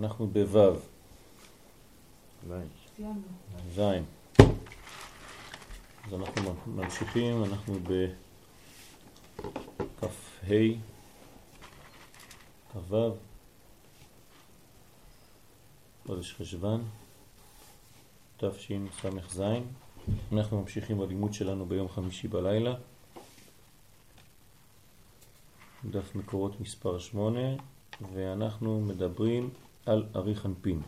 אנחנו בו' זין. אז אנחנו ממשיכים, אנחנו בכ"ה, כ"ו, חודש חשבן, תשס"ז. אנחנו ממשיכים בלימוד שלנו ביום חמישי בלילה. דף מקורות מספר 8, ואנחנו מדברים על אריך אנפין.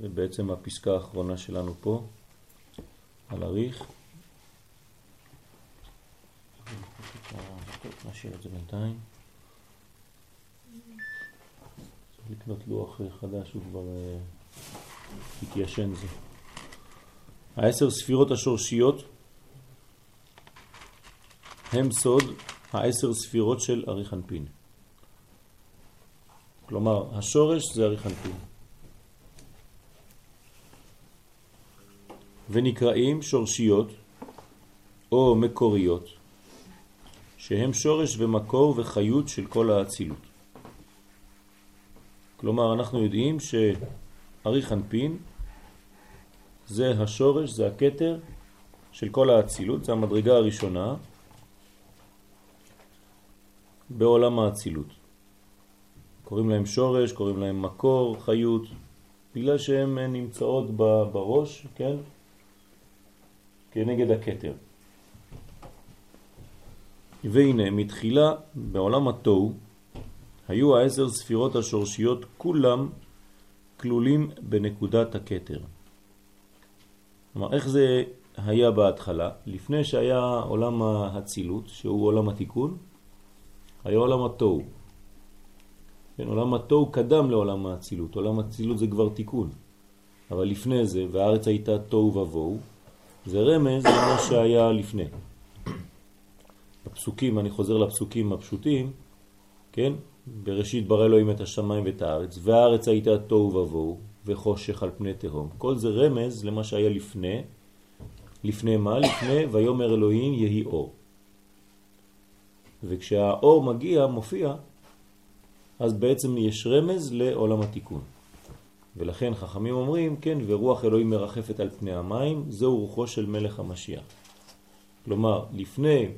זה בעצם הפסקה האחרונה שלנו פה, על אריך. נשאיר את זה בינתיים. צריך לקנות לוח חדש, הוא כבר אה, התיישן זה. העשר ספירות השורשיות הם סוד העשר ספירות של אריך אנפין. כלומר, השורש זה אריך אנפין. ונקראים שורשיות או מקוריות, שהם שורש ומקור וחיות של כל האצילות. כלומר, אנחנו יודעים שאריך אנפין זה השורש, זה הקטר של כל האצילות, זה המדרגה הראשונה בעולם האצילות. קוראים להם שורש, קוראים להם מקור, חיות, בגלל שהן נמצאות בראש, כן? כנגד הקטר. והנה, מתחילה בעולם התוהו, היו העשר ספירות השורשיות כולם כלולים בנקודת הקטר. כלומר, איך זה היה בהתחלה? לפני שהיה עולם הצילות, שהוא עולם התיקון, היה עולם התוהו. כן, עולם התוהו קדם לעולם האצילות, עולם האצילות זה כבר תיקון. אבל לפני זה, והארץ הייתה תוהו ובוהו, זה רמז למה שהיה לפני. הפסוקים, אני חוזר לפסוקים הפשוטים, כן? בראשית ברא אלוהים את השמיים ואת הארץ, והארץ הייתה תוהו ובוהו וחושך על פני תהום. כל זה רמז למה שהיה לפני, לפני מה? לפני ויומר אלוהים יהי אור. וכשהאור מגיע, מופיע, אז בעצם יש רמז לעולם התיקון. ולכן חכמים אומרים, כן, ורוח אלוהים מרחפת על פני המים, זהו רוחו של מלך המשיח. כלומר, לפני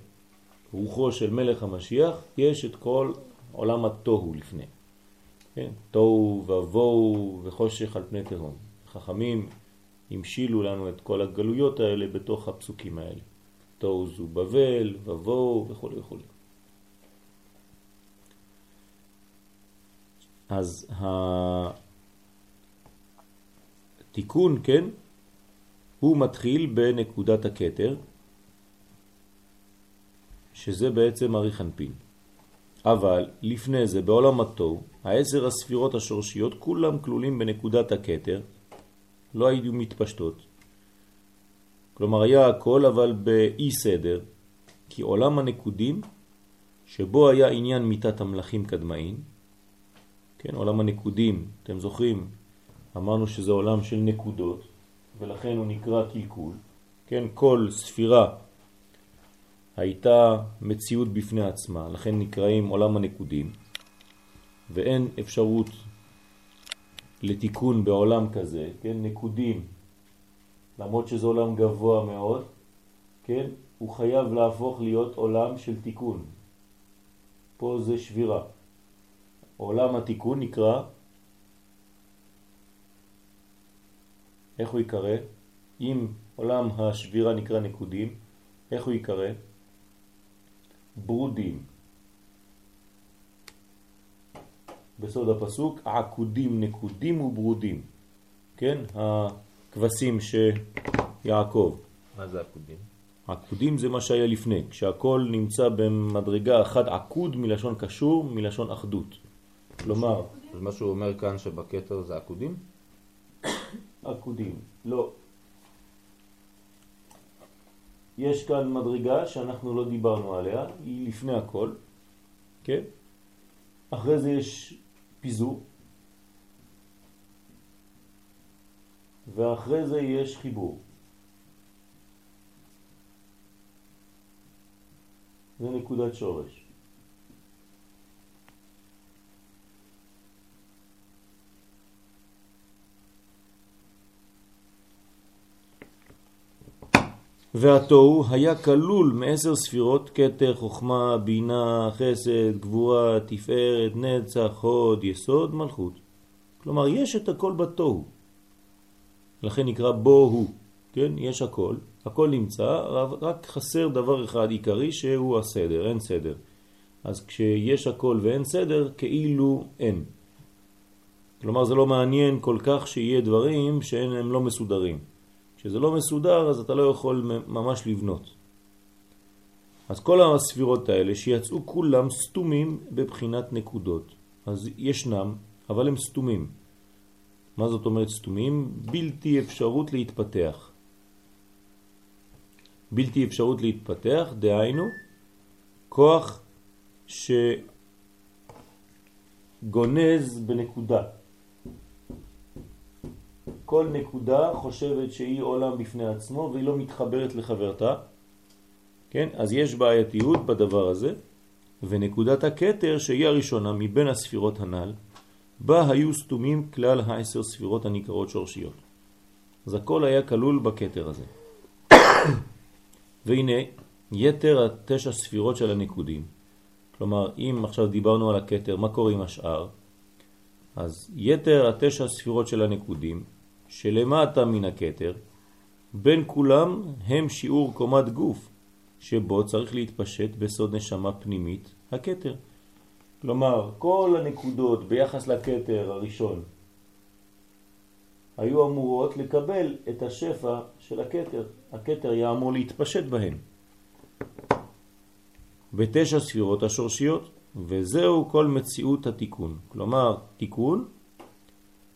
רוחו של מלך המשיח, יש את כל עולם התוהו לפני. כן? תוהו ובוהו וחושך על פני תהום. חכמים המשילו לנו את כל הגלויות האלה בתוך הפסוקים האלה. תוהו זו בבל, ובוהו וכו' וכו'. אז התיקון, כן, הוא מתחיל בנקודת הקטר, שזה בעצם אריך אנפין. אבל לפני זה, בעולם התוהו, העשר הספירות השורשיות כולם כלולים בנקודת הקטר, לא היו מתפשטות. כלומר, היה הכל אבל באי סדר, כי עולם הנקודים, שבו היה עניין מיטת המלאכים קדמאין, כן, עולם הנקודים, אתם זוכרים, אמרנו שזה עולם של נקודות, ולכן הוא נקרא קלקול. כן, כל ספירה הייתה מציאות בפני עצמה, לכן נקראים עולם הנקודים, ואין אפשרות לתיקון בעולם כזה, כן, נקודים, למרות שזה עולם גבוה מאוד, כן, הוא חייב להפוך להיות עולם של תיקון. פה זה שבירה. עולם התיקון נקרא איך הוא יקרא? אם עולם השבירה נקרא נקודים, איך הוא יקרא? ברודים. בסוד הפסוק, עקודים, נקודים וברודים. כן? הכבשים שיעקב. מה זה עקודים? עקודים זה מה שהיה לפני, כשהכל נמצא במדרגה אחת עקוד מלשון קשור, מלשון אחדות. כלומר... אז מה שהוא אומר כאן שבקטר זה עקודים? עקודים. לא. יש כאן מדרגה שאנחנו לא דיברנו עליה, היא לפני הכל, כן? אחרי זה יש פיזור, ואחרי זה יש חיבור. זה נקודת שורש. והתוהו היה כלול מעשר ספירות, כתר, חוכמה, בינה, חסד, גבורה, תפארת, נצח, הוד, יסוד, מלכות. כלומר, יש את הכל בתוהו. לכן נקרא בוהו, כן? יש הכל, הכל נמצא, רק חסר דבר אחד עיקרי שהוא הסדר, אין סדר. אז כשיש הכל ואין סדר, כאילו אין. כלומר, זה לא מעניין כל כך שיהיה דברים שהם לא מסודרים. כשזה לא מסודר, אז אתה לא יכול ממש לבנות. אז כל הספירות האלה שיצאו כולם סתומים בבחינת נקודות. אז ישנם, אבל הם סתומים. מה זאת אומרת סתומים? בלתי אפשרות להתפתח. בלתי אפשרות להתפתח, דהיינו, כוח שגונז בנקודה. כל נקודה חושבת שהיא עולם בפני עצמו והיא לא מתחברת לחברתה, כן? אז יש בעייתיות בדבר הזה, ונקודת הקטר שהיא הראשונה מבין הספירות הנ"ל, בה היו סתומים כלל העשר ספירות הנקראות שורשיות. אז הכל היה כלול בקטר הזה. והנה, יתר התשע ספירות של הנקודים, כלומר, אם עכשיו דיברנו על הקטר, מה קורה עם השאר? אז יתר התשע ספירות של הנקודים, שלמטה מן הקטר, בין כולם הם שיעור קומת גוף, שבו צריך להתפשט בסוד נשמה פנימית, הקטר. כלומר, כל הנקודות ביחס לקטר הראשון היו אמורות לקבל את השפע של הקטר. הקטר היה אמור להתפשט בהן. בתשע ספירות השורשיות, וזהו כל מציאות התיקון. כלומר, תיקון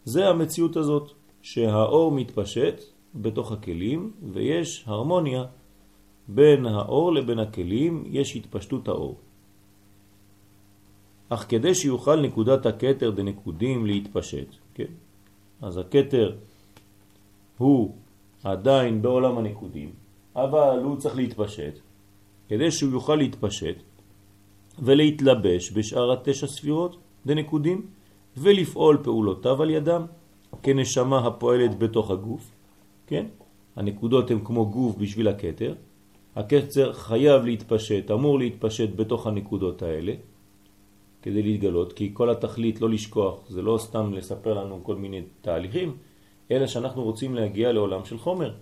זה המציאות הזאת. שהאור מתפשט בתוך הכלים ויש הרמוניה בין האור לבין הכלים, יש התפשטות האור. אך כדי שיוכל נקודת הקטר דנקודים להתפשט, כן? אז הקטר הוא עדיין בעולם הנקודים, אבל הוא צריך להתפשט. כדי שהוא יוכל להתפשט ולהתלבש בשאר התשע ספירות דנקודים ולפעול פעולותיו על ידם, כנשמה הפועלת בתוך הגוף, כן? הנקודות הן כמו גוף בשביל הקטר, הקצר חייב להתפשט, אמור להתפשט בתוך הנקודות האלה כדי להתגלות, כי כל התכלית לא לשכוח, זה לא סתם לספר לנו כל מיני תהליכים, אלא שאנחנו רוצים להגיע לעולם של חומר,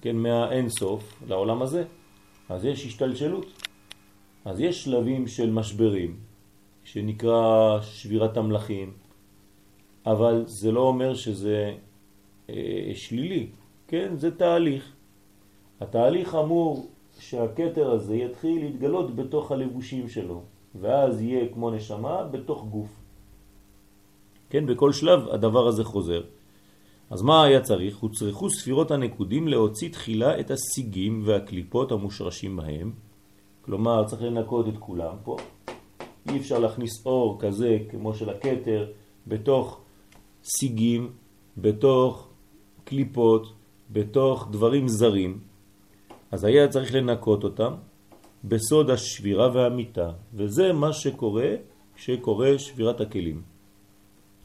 כן, מהאין סוף לעולם הזה. אז יש השתלשלות. אז יש שלבים של משברים, שנקרא שבירת המלאכים, אבל זה לא אומר שזה אה, שלילי, כן? זה תהליך. התהליך אמור שהקטר הזה יתחיל להתגלות בתוך הלבושים שלו, ואז יהיה כמו נשמה בתוך גוף. כן, בכל שלב הדבר הזה חוזר. אז מה היה צריך? הוצרכו ספירות הנקודים להוציא תחילה את הסיגים והקליפות המושרשים בהם. כלומר, צריך לנקות את כולם פה. אי אפשר להכניס אור כזה כמו של הקטר בתוך סיגים, בתוך קליפות, בתוך דברים זרים, אז היה צריך לנקות אותם בסוד השבירה והמיטה, וזה מה שקורה כשקורה שבירת הכלים.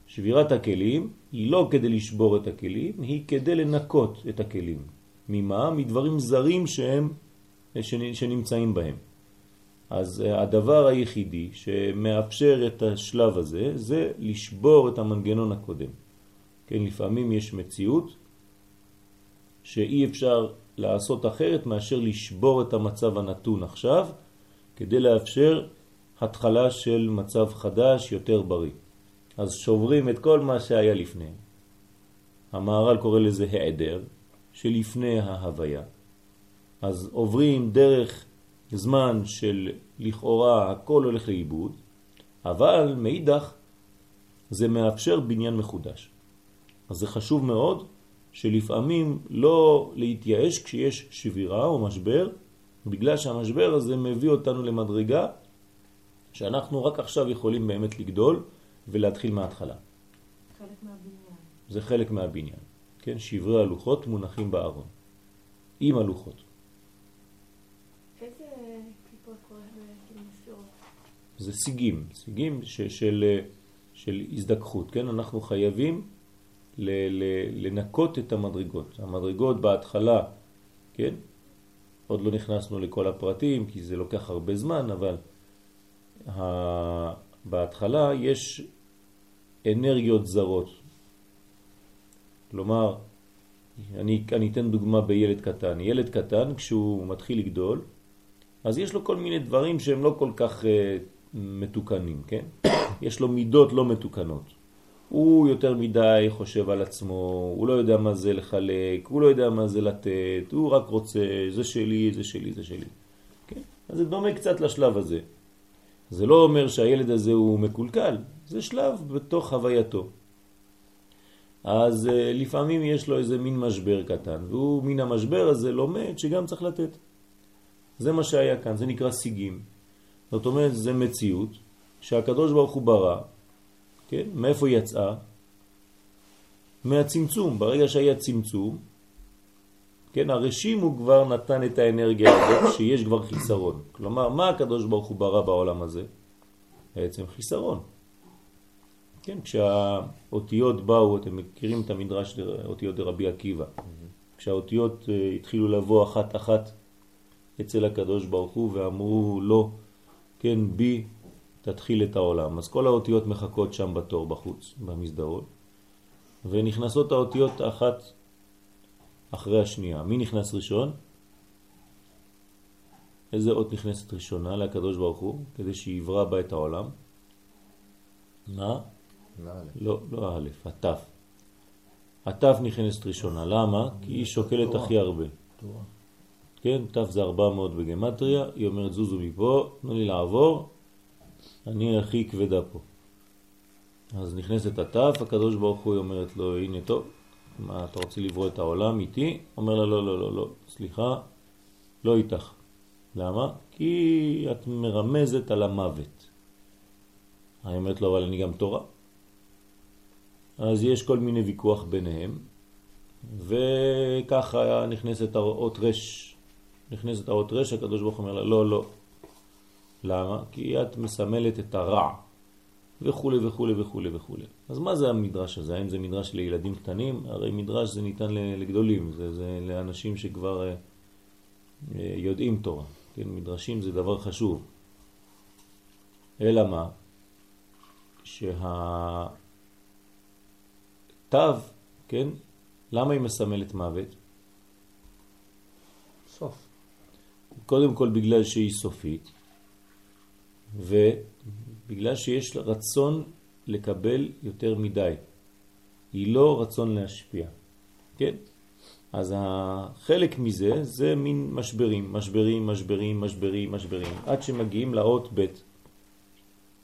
שבירת הכלים היא לא כדי לשבור את הכלים, היא כדי לנקות את הכלים. ממה? מדברים זרים שהם, שנמצאים בהם. אז אה, הדבר היחידי שמאפשר את השלב הזה זה לשבור את המנגנון הקודם. כן, לפעמים יש מציאות שאי אפשר לעשות אחרת מאשר לשבור את המצב הנתון עכשיו כדי לאפשר התחלה של מצב חדש יותר בריא. אז שוברים את כל מה שהיה לפני. המערל קורא לזה העדר שלפני ההוויה. אז עוברים דרך זמן של לכאורה הכל הולך לאיבוד, אבל מאידך זה מאפשר בניין מחודש. אז זה חשוב מאוד שלפעמים לא להתייאש כשיש שבירה או משבר, בגלל שהמשבר הזה מביא אותנו למדרגה שאנחנו רק עכשיו יכולים באמת לגדול ולהתחיל מההתחלה. חלק מהבניין. זה חלק מהבניין. כן, שברי הלוחות מונחים בארון. עם הלוחות. זה סיגים, סיגים ש, של, של הזדכחות, כן? אנחנו חייבים ל, ל, לנקות את המדרגות. המדרגות בהתחלה, כן? עוד לא נכנסנו לכל הפרטים כי זה לוקח הרבה זמן, אבל ה... בהתחלה יש אנרגיות זרות. כלומר, אני, אני אתן דוגמה בילד קטן. ילד קטן, כשהוא מתחיל לגדול, אז יש לו כל מיני דברים שהם לא כל כך uh, מתוקנים, כן? יש לו מידות לא מתוקנות. הוא יותר מדי חושב על עצמו, הוא לא יודע מה זה לחלק, הוא לא יודע מה זה לתת, הוא רק רוצה, זה שלי, זה שלי, זה שלי. כן? אז זה דומה קצת לשלב הזה. זה לא אומר שהילד הזה הוא מקולקל, זה שלב בתוך הווייתו. אז uh, לפעמים יש לו איזה מין משבר קטן, והוא מן המשבר הזה לומד שגם צריך לתת. זה מה שהיה כאן, זה נקרא סיגים. זאת אומרת, זה מציאות שהקדוש ברוך הוא ברא, כן? מאיפה יצאה? מהצמצום. ברגע שהיה צמצום, כן, הרשים הוא כבר נתן את האנרגיה הזאת שיש כבר חיסרון. כלומר, מה הקדוש ברוך הוא ברא בעולם הזה? בעצם חיסרון. כן, כשהאותיות באו, אתם מכירים את המדרש אותיות דרבי עקיבא. כשהאותיות אה, התחילו לבוא אחת אחת אצל הקדוש ברוך הוא ואמרו לו, כן, בי תתחיל את העולם. אז כל האותיות מחכות שם בתור בחוץ, במסדרון, ונכנסות האותיות אחת אחרי השנייה. מי נכנס ראשון? איזה אות נכנסת ראשונה לקדוש ברוך הוא, כדי שיברא בה את העולם? מה? לא, לא א', התף. התף נכנסת ראשונה. למה? כי היא שוקלת הכי הרבה. כן, תף זה 400 בגמטריה, היא אומרת זוזו מפה, תנו לי לעבור, אני הכי כבדה פה. אז נכנסת התף, הקדוש ברוך הוא אומרת לו, הנה טוב, מה אתה רוצה לברוא את העולם איתי? אומר לה, לא, לא, לא, לא, סליחה, לא איתך. למה? כי את מרמזת על המוות. אני אומרת לו, אבל אני גם תורה. אז יש כל מיני ויכוח ביניהם, וככה נכנסת האות רש. נכנסת האות רש, הקדוש ברוך אומר לה, לא, לא. למה? כי את מסמלת את הרע, וכו' וכו' וכו' וכו'. אז מה זה המדרש הזה? האם זה מדרש לילדים קטנים? הרי מדרש זה ניתן לגדולים, זה, זה לאנשים שכבר אה, אה, יודעים תורה. כן, מדרשים זה דבר חשוב. אלא מה? שה... תו, כן? למה היא מסמלת מוות? סוף. קודם כל בגלל שהיא סופית, ובגלל שיש רצון לקבל יותר מדי. היא לא רצון להשפיע, כן? אז החלק מזה זה מין משברים, משברים, משברים, משברים, משברים, עד שמגיעים לאות ב',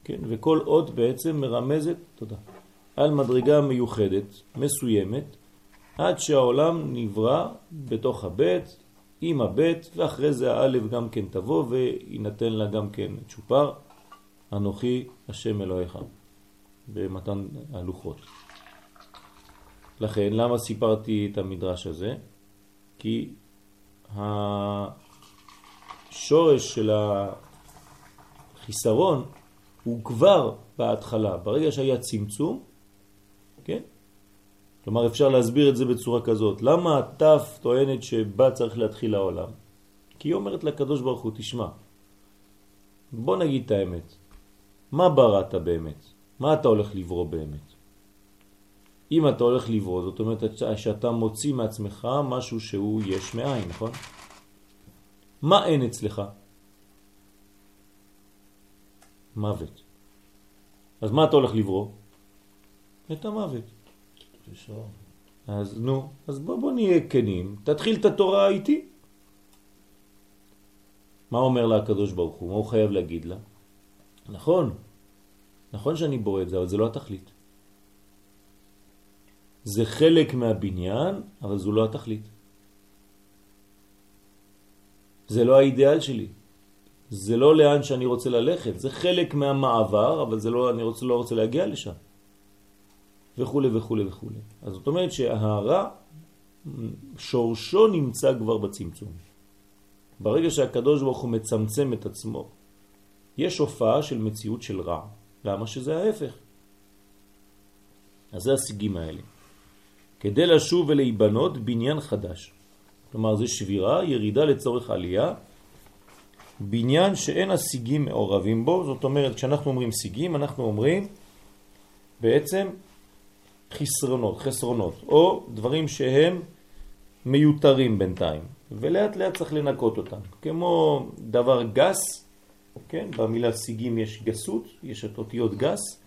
כן? וכל אות בעצם מרמזת, תודה, על מדרגה מיוחדת, מסוימת, עד שהעולם נברא בתוך הבית, עם הבית, ואחרי זה האלף גם כן תבוא וינתן לה גם כן צ'ופר, אנוכי השם אלוהיך, במתן הלוחות. לכן, למה סיפרתי את המדרש הזה? כי השורש של החיסרון הוא כבר בהתחלה, ברגע שהיה צמצום, כן? כלומר אפשר להסביר את זה בצורה כזאת. למה התף טוענת שבה צריך להתחיל העולם? כי היא אומרת לקדוש ברוך הוא, תשמע, בוא נגיד את האמת. מה בראת באמת? מה אתה הולך לברוא באמת? אם אתה הולך לברוא, זאת אומרת שאתה מוציא מעצמך משהו שהוא יש מאין, נכון? מה אין אצלך? מוות. אז מה אתה הולך לברוא? את המוות. אז נו, אז בוא, בוא נהיה כנים, תתחיל את התורה איתי. מה אומר לה הקדוש ברוך הוא? מה הוא חייב להגיד לה? נכון, נכון שאני בורא את זה, אבל זה לא התכלית. זה חלק מהבניין, אבל זו לא התכלית. זה לא האידאל שלי. זה לא לאן שאני רוצה ללכת, זה חלק מהמעבר, אבל זה לא, אני רוצה, לא רוצה להגיע לשם. וכו' וכו' וכו'. אז זאת אומרת שההרע, שורשו נמצא כבר בצמצום. ברגע שהקדוש ברוך הוא מצמצם את עצמו, יש הופעה של מציאות של רע. למה שזה ההפך? אז זה הסיגים האלה. כדי לשוב ולהיבנות בניין חדש. כלומר זה שבירה, ירידה לצורך עלייה, בניין שאין השיגים מעורבים בו, זאת אומרת כשאנחנו אומרים שיגים אנחנו אומרים בעצם חסרונות, חסרונות, או דברים שהם מיותרים בינתיים, ולאט לאט צריך לנקות אותם. כמו דבר גס, כן, במילה שיגים יש גסות, יש את אותיות גס,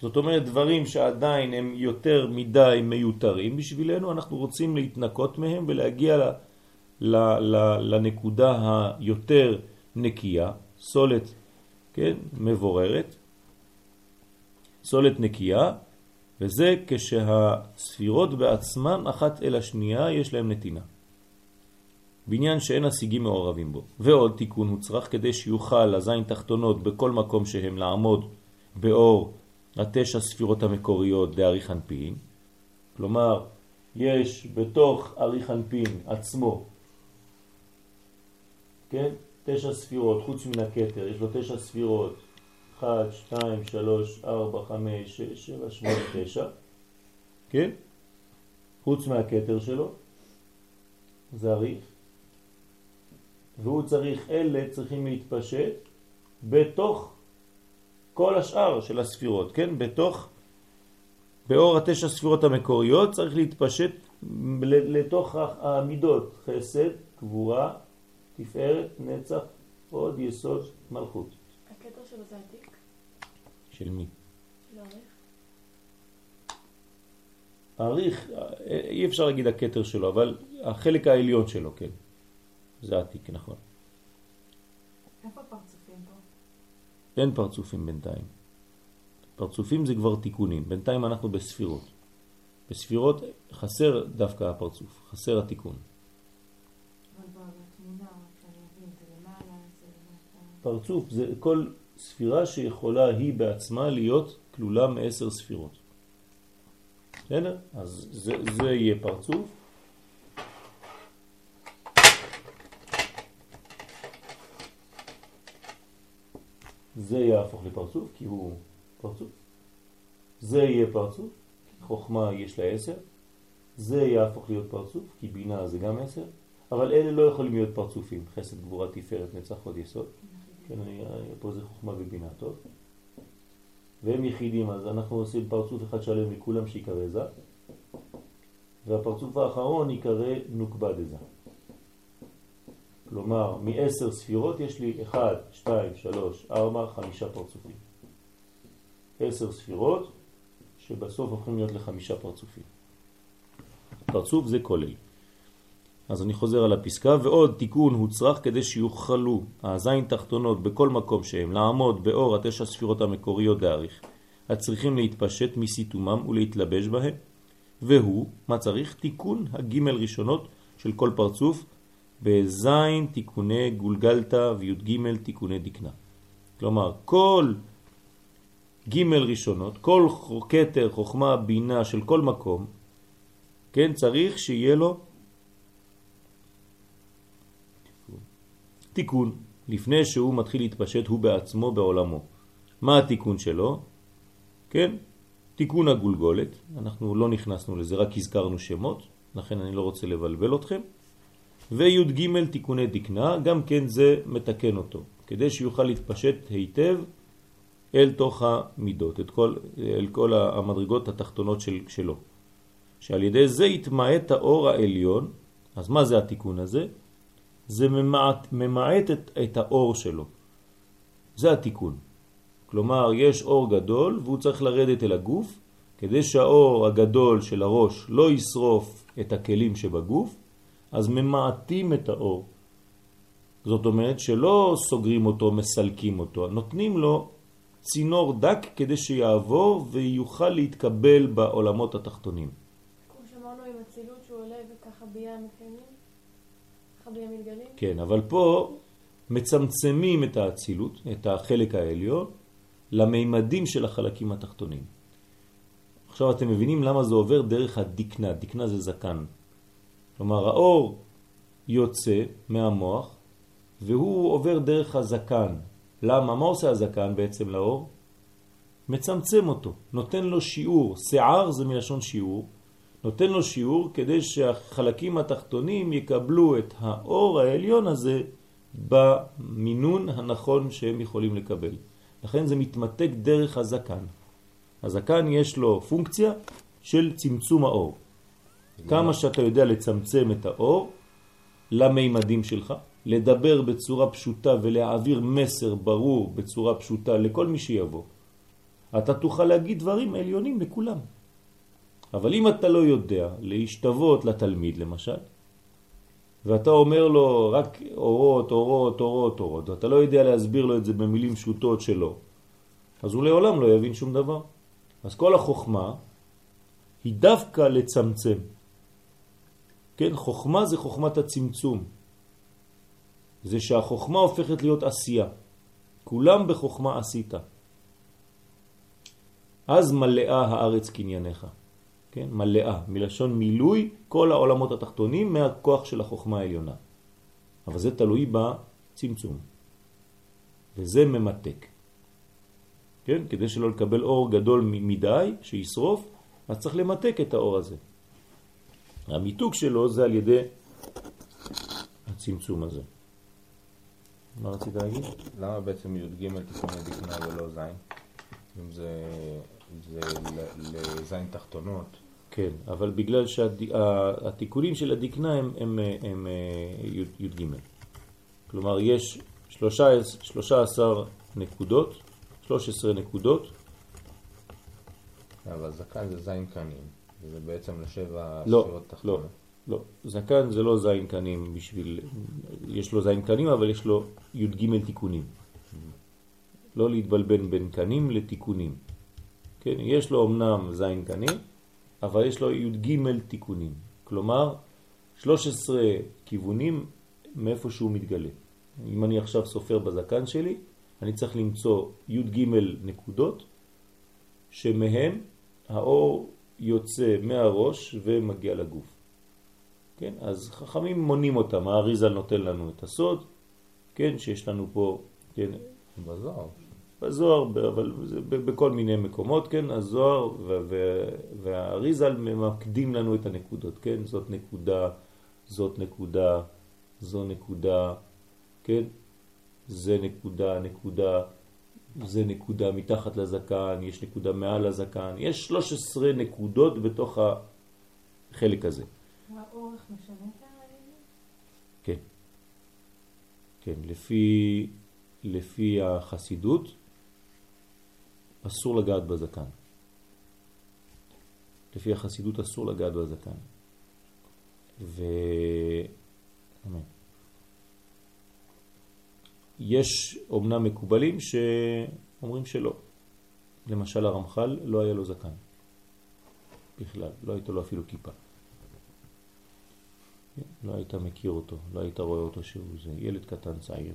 זאת אומרת דברים שעדיין הם יותר מדי מיותרים בשבילנו, אנחנו רוצים להתנקות מהם ולהגיע ל, ל, ל, לנקודה היותר נקייה, סולת, כן, מבוררת, סולת נקייה, וזה כשהספירות בעצמן אחת אל השנייה יש להם נתינה. בניין שאין השיגים מעורבים בו. ועוד תיקון הוא צריך כדי שיוכל הזין תחתונות בכל מקום שהם לעמוד באור התשע ספירות המקוריות דאריך אנפין. כלומר, יש בתוך אריך אנפין עצמו, כן? תשע ספירות, חוץ מן הקטר, יש לו תשע ספירות, 1, 2, 3, 4, 5, 6, 7, 8, 9, כן? חוץ מהקטר שלו, זה אריך, והוא צריך, אלה צריכים להתפשט בתוך כל השאר של הספירות, כן? בתוך, באור התשע ספירות המקוריות צריך להתפשט לתוך המידות, חסד, גבורה, תפארת, נצח, עוד יסוד, מלכות. הכתר שלו זה עתיק? של מי? של האריך? אי אפשר להגיד הכתר שלו, אבל החלק העליון שלו, כן. זה עתיק, נכון. איפה הפרצופים פה? אין פרצופים בינתיים. פרצופים זה כבר תיקונים, בינתיים אנחנו בספירות. בספירות חסר דווקא הפרצוף, חסר התיקון. פרצוף זה כל ספירה שיכולה היא בעצמה להיות כלולה מעשר ספירות. בסדר? אז זה, זה יהיה פרצוף. זה יהפוך לפרצוף כי הוא פרצוף. זה יהיה פרצוף, חוכמה יש לה עשר. זה יהפוך להיות פרצוף, כי בינה זה גם עשר. אבל אלה לא יכולים להיות פרצופים. חסד, גבורה, תפארת, נצח, עוד יסוד. כן, אני, פה זה חוכמה ובינה, טוב? והם יחידים, אז אנחנו עושים פרצוף אחד שלם לכולם שיקרא זה, והפרצוף האחרון יקרא נוקבה דזה. כלומר, מעשר ספירות יש לי 1, 2, 3, 4, 5 פרצופים. עשר ספירות שבסוף הופכים להיות לחמישה פרצופים. פרצוף זה כולל. אז אני חוזר על הפסקה, ועוד תיקון הוא צריך כדי שיוכלו הזין תחתונות בכל מקום שהם לעמוד באור התשע ספירות המקוריות דאריך, הצריכים להתפשט מסיתומם ולהתלבש בהם, והוא, מה צריך? תיקון הגימל ראשונות של כל פרצוף, בזין תיקוני גולגלתא וי"ג תיקוני דקנה. כלומר, כל גימל ראשונות, כל כתר, חוכמה, בינה של כל מקום, כן, צריך שיהיה לו תיקון, לפני שהוא מתחיל להתפשט הוא בעצמו בעולמו. מה התיקון שלו? כן, תיקון הגולגולת, אנחנו לא נכנסנו לזה, רק הזכרנו שמות, לכן אני לא רוצה לבלבל אתכם. וי"ג תיקוני דקנה, גם כן זה מתקן אותו, כדי שיוכל להתפשט היטב אל תוך המידות, את כל, אל כל המדרגות התחתונות של, שלו. שעל ידי זה יתמעט האור העליון, אז מה זה התיקון הזה? זה ממעט, ממעט את, את האור שלו. זה התיקון. כלומר, יש אור גדול והוא צריך לרדת אל הגוף, כדי שהאור הגדול של הראש לא ישרוף את הכלים שבגוף, אז ממעטים את האור. זאת אומרת שלא סוגרים אותו, מסלקים אותו, נותנים לו צינור דק כדי שיעבור ויוכל להתקבל בעולמות התחתונים. כמו שאמרנו עם הצילות שהוא עולה וככה ביה מתקיימים? כן, אבל פה מצמצמים את האצילות, את החלק העליון, למימדים של החלקים התחתונים. עכשיו אתם מבינים למה זה עובר דרך הדקנה, דקנה זה זקן. כלומר האור יוצא מהמוח והוא עובר דרך הזקן. למה? מה עושה הזקן בעצם לאור? מצמצם אותו, נותן לו שיעור. שיער זה מלשון שיעור, נותן לו שיעור כדי שהחלקים התחתונים יקבלו את האור העליון הזה במינון הנכון שהם יכולים לקבל. לכן זה מתמתק דרך הזקן. הזקן יש לו פונקציה של צמצום האור. כמה שאתה יודע לצמצם את האור למימדים שלך, לדבר בצורה פשוטה ולהעביר מסר ברור בצורה פשוטה לכל מי שיבוא, אתה תוכל להגיד דברים עליונים לכולם. אבל אם אתה לא יודע להשתוות לתלמיד למשל, ואתה אומר לו רק אורות, אורות, אורות, אורות, ואתה לא יודע להסביר לו את זה במילים פשוטות שלו, אז הוא לעולם לא יבין שום דבר. אז כל החוכמה היא דווקא לצמצם. כן, חוכמה זה חוכמת הצמצום. זה שהחוכמה הופכת להיות עשייה. כולם בחוכמה עשית. אז מלאה הארץ קנייניך. כן, מלאה, מלשון מילוי כל העולמות התחתונים מהכוח של החוכמה העליונה. אבל זה תלוי בצמצום. וזה ממתק. כן, כדי שלא לקבל אור גדול מדי שישרוף, אז צריך למתק את האור הזה. המיתוק שלו זה על ידי הצמצום הזה. מה רצית להגיד? למה בעצם י"ג תיקוני דקנה ולא זין? אם זה, זה לזין תחתונות. כן, אבל בגלל שהתיקונים של הדקנה הם, הם, הם, הם י"ג. כלומר, יש 13, 13 נקודות, 13 נקודות. אבל זקן זה זין קנים. זה בעצם לשבע לא, ספירות לא, תחתונות. לא. זקן זה לא זין קנים בשביל... יש לו זין קנים, אבל יש לו י"ג תיקונים. לא להתבלבן בין קנים לתיקונים. כן, יש לו אמנם זין קנים, אבל יש לו י"ג תיקונים. כלומר, 13 כיוונים מאיפה שהוא מתגלה. אם אני עכשיו סופר בזקן שלי, אני צריך למצוא י"ג נקודות, שמהם האור יוצא מהראש ומגיע לגוף. כן, אז חכמים מונים אותם, האריזל נותן לנו את הסוד, כן, שיש לנו פה, כן, בזוהר. בזוהר, אבל בכל מיני מקומות, כן, הזוהר והאריזל ממקדים לנו את הנקודות, כן, זאת נקודה, זאת נקודה, זו נקודה, כן, זה נקודה, נקודה, זה נקודה מתחת לזקן, יש נקודה מעל לזקן, יש 13 נקודות בתוך החלק הזה. האורך משנה את? כן. כן, לפי, לפי החסידות אסור לגעת בזקן. לפי החסידות אסור לגעת בזקן. ו... אמן. יש אומנם מקובלים שאומרים שלא. למשל הרמח"ל לא היה לו זקן. בכלל, לא הייתה לו אפילו כיפה. לא היית מכיר אותו, לא היית רואה אותו שהוא זה. ילד קטן צעיר,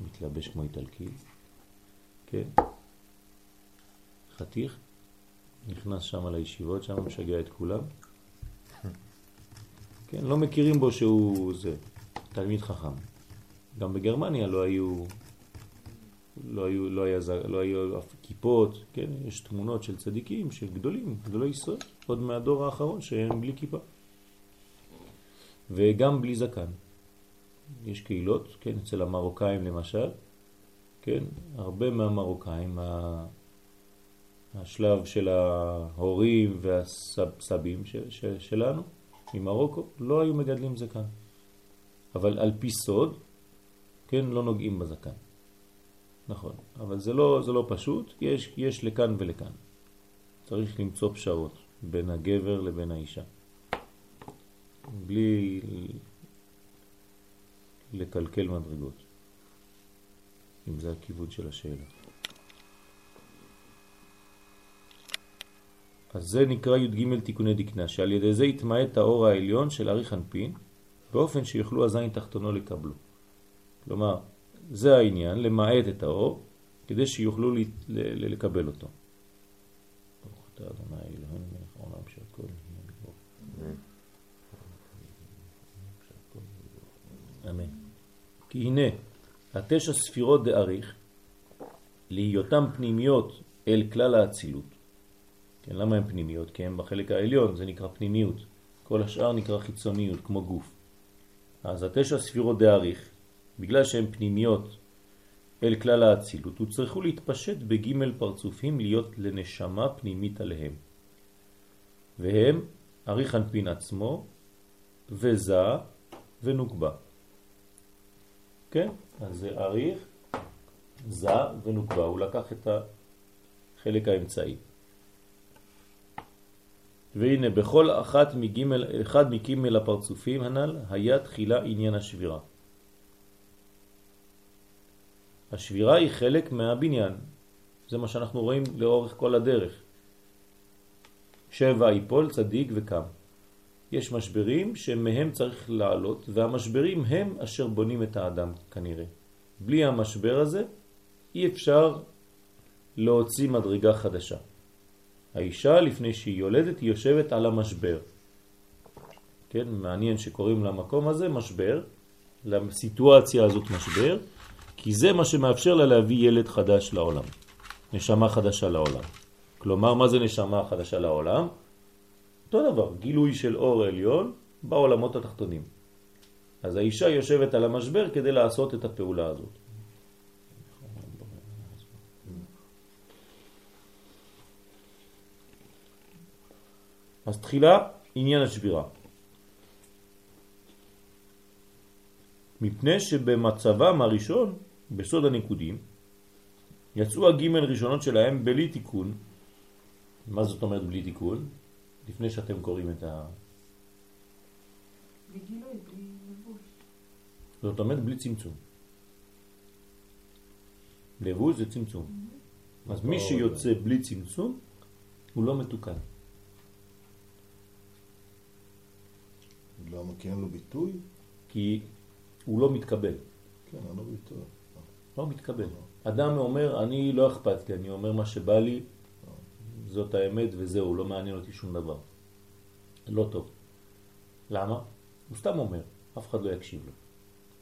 מתלבש כמו איטלקי, כן? חתיך, נכנס שם לישיבות, שם משגע את כולם. כן, לא מכירים בו שהוא זה, תלמיד חכם. גם בגרמניה לא היו, לא היו, לא היה, לא היו אף כיפות, כן? יש תמונות של צדיקים, של גדולים, גדולי ישראל, עוד מהדור האחרון שהם בלי כיפה. וגם בלי זקן. יש קהילות, כן, אצל המרוקאים למשל, כן, הרבה מהמרוקאים, השלב של ההורים והסבים של, של, שלנו ממרוקו, לא היו מגדלים זקן. אבל על פי סוד, כן, לא נוגעים בזקן. נכון, אבל זה לא, זה לא פשוט, יש, יש לכאן ולכאן. צריך למצוא פשרות בין הגבר לבין האישה. בלי לקלקל מדרגות, אם זה הכיוון של השאלה. אז זה נקרא י"ג תיקוני דקנה, שעל ידי זה יתמעט האור העליון של ארי חנפין, באופן שיוכלו הזין תחתונו לקבלו. כלומר, זה העניין, למעט את האור, כדי שיוכלו לקבל אותו. אמן. כי הנה, התשע ספירות דאריך, להיותם פנימיות אל כלל האצילות, כן, למה הן פנימיות? כי הן בחלק העליון, זה נקרא פנימיות. כל השאר נקרא חיצוניות, כמו גוף. אז התשע ספירות דאריך, בגלל שהן פנימיות אל כלל האצילות, צריכו להתפשט בגימל פרצופים להיות לנשמה פנימית עליהם. והם אריך אנפין עצמו, וזה ונוקבה. כן? אז זה אריך, זה ונוקבה. הוא לקח את החלק האמצעי. והנה בכל אחת מגימל, אחד מגימל הפרצופים הנ"ל היה תחילה עניין השבירה. השבירה היא חלק מהבניין, זה מה שאנחנו רואים לאורך כל הדרך. שבע יפול צדיק וקם. יש משברים שמהם צריך לעלות, והמשברים הם אשר בונים את האדם כנראה. בלי המשבר הזה אי אפשר להוציא מדרגה חדשה. האישה לפני שהיא יולדת היא יושבת על המשבר. כן, מעניין שקוראים למקום הזה משבר, לסיטואציה הזאת משבר, כי זה מה שמאפשר לה להביא ילד חדש לעולם, נשמה חדשה לעולם. כלומר, מה זה נשמה חדשה לעולם? אותו דבר, גילוי של אור עליון בעולמות התחתונים. אז האישה יושבת על המשבר כדי לעשות את הפעולה הזאת. אז תחילה עניין השבירה. מפני שבמצבם הראשון, בסוד הנקודים, יצאו הגימל ראשונות שלהם בלי תיקון. מה זאת אומרת בלי תיקון? לפני שאתם קוראים את ה... בגילוי, בלי לבוש. זאת אומרת בלי צמצום. לבוש זה צמצום. אז מי שיוצא בלי צמצום, הוא לא מתוקן. למה? כי אין לו ביטוי? כי הוא לא מתקבל. כן, אין לו ביטוי. לא מתקבל. אדם אומר, אני לא אכפת לי, אני אומר מה שבא לי, זאת האמת וזהו, לא מעניין אותי שום דבר. לא טוב. למה? הוא סתם אומר, אף אחד לא יקשיב לו.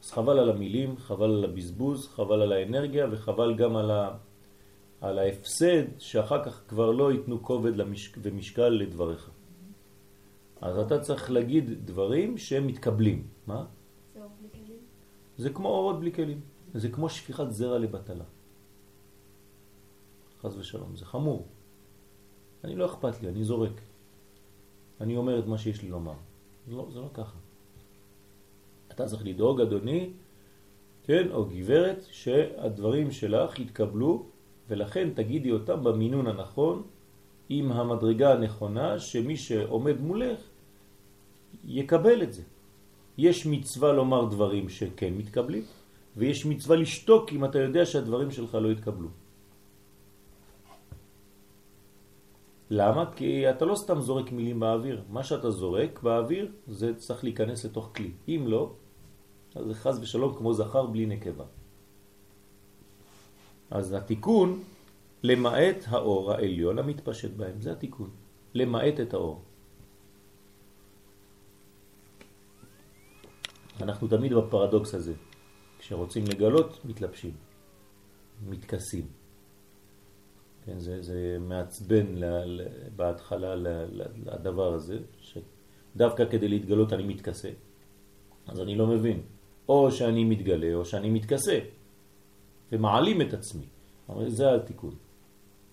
אז חבל על המילים, חבל על הבזבוז, חבל על האנרגיה וחבל גם על, ה... על ההפסד שאחר כך כבר לא ייתנו כובד למשק... ומשקל לדבריך. אז אתה צריך להגיד דברים שהם מתקבלים. מה? זה אור בלי כלים. זה כמו אורות בלי כלים. זה כמו שפיכת זרע לבטלה. חז ושלום, זה חמור. אני לא אכפת לי, אני זורק. אני אומר את מה שיש לי לומר. לא, זה לא ככה. אתה צריך לדאוג, אדוני, כן, או גברת, שהדברים שלך יתקבלו, ולכן תגידי אותם במינון הנכון, עם המדרגה הנכונה, שמי שעומד מולך יקבל את זה. יש מצווה לומר דברים שכן מתקבלים, ויש מצווה לשתוק אם אתה יודע שהדברים שלך לא יתקבלו. למה? כי אתה לא סתם זורק מילים באוויר. מה שאתה זורק באוויר זה צריך להיכנס לתוך כלי. אם לא, אז זה חז ושלום כמו זכר בלי נקבה. אז התיקון למעט האור העליון המתפשט בהם, זה התיקון. למעט את האור. אנחנו תמיד בפרדוקס הזה. כשרוצים לגלות, מתלבשים, מתכסים. כן, זה, זה מעצבן ל, ל, בהתחלה ל, ל, לדבר הזה, שדווקא כדי להתגלות אני מתכסה. אז אני לא מבין. או שאני מתגלה או שאני מתכסה, ומעלים את עצמי. אבל זה התיקון.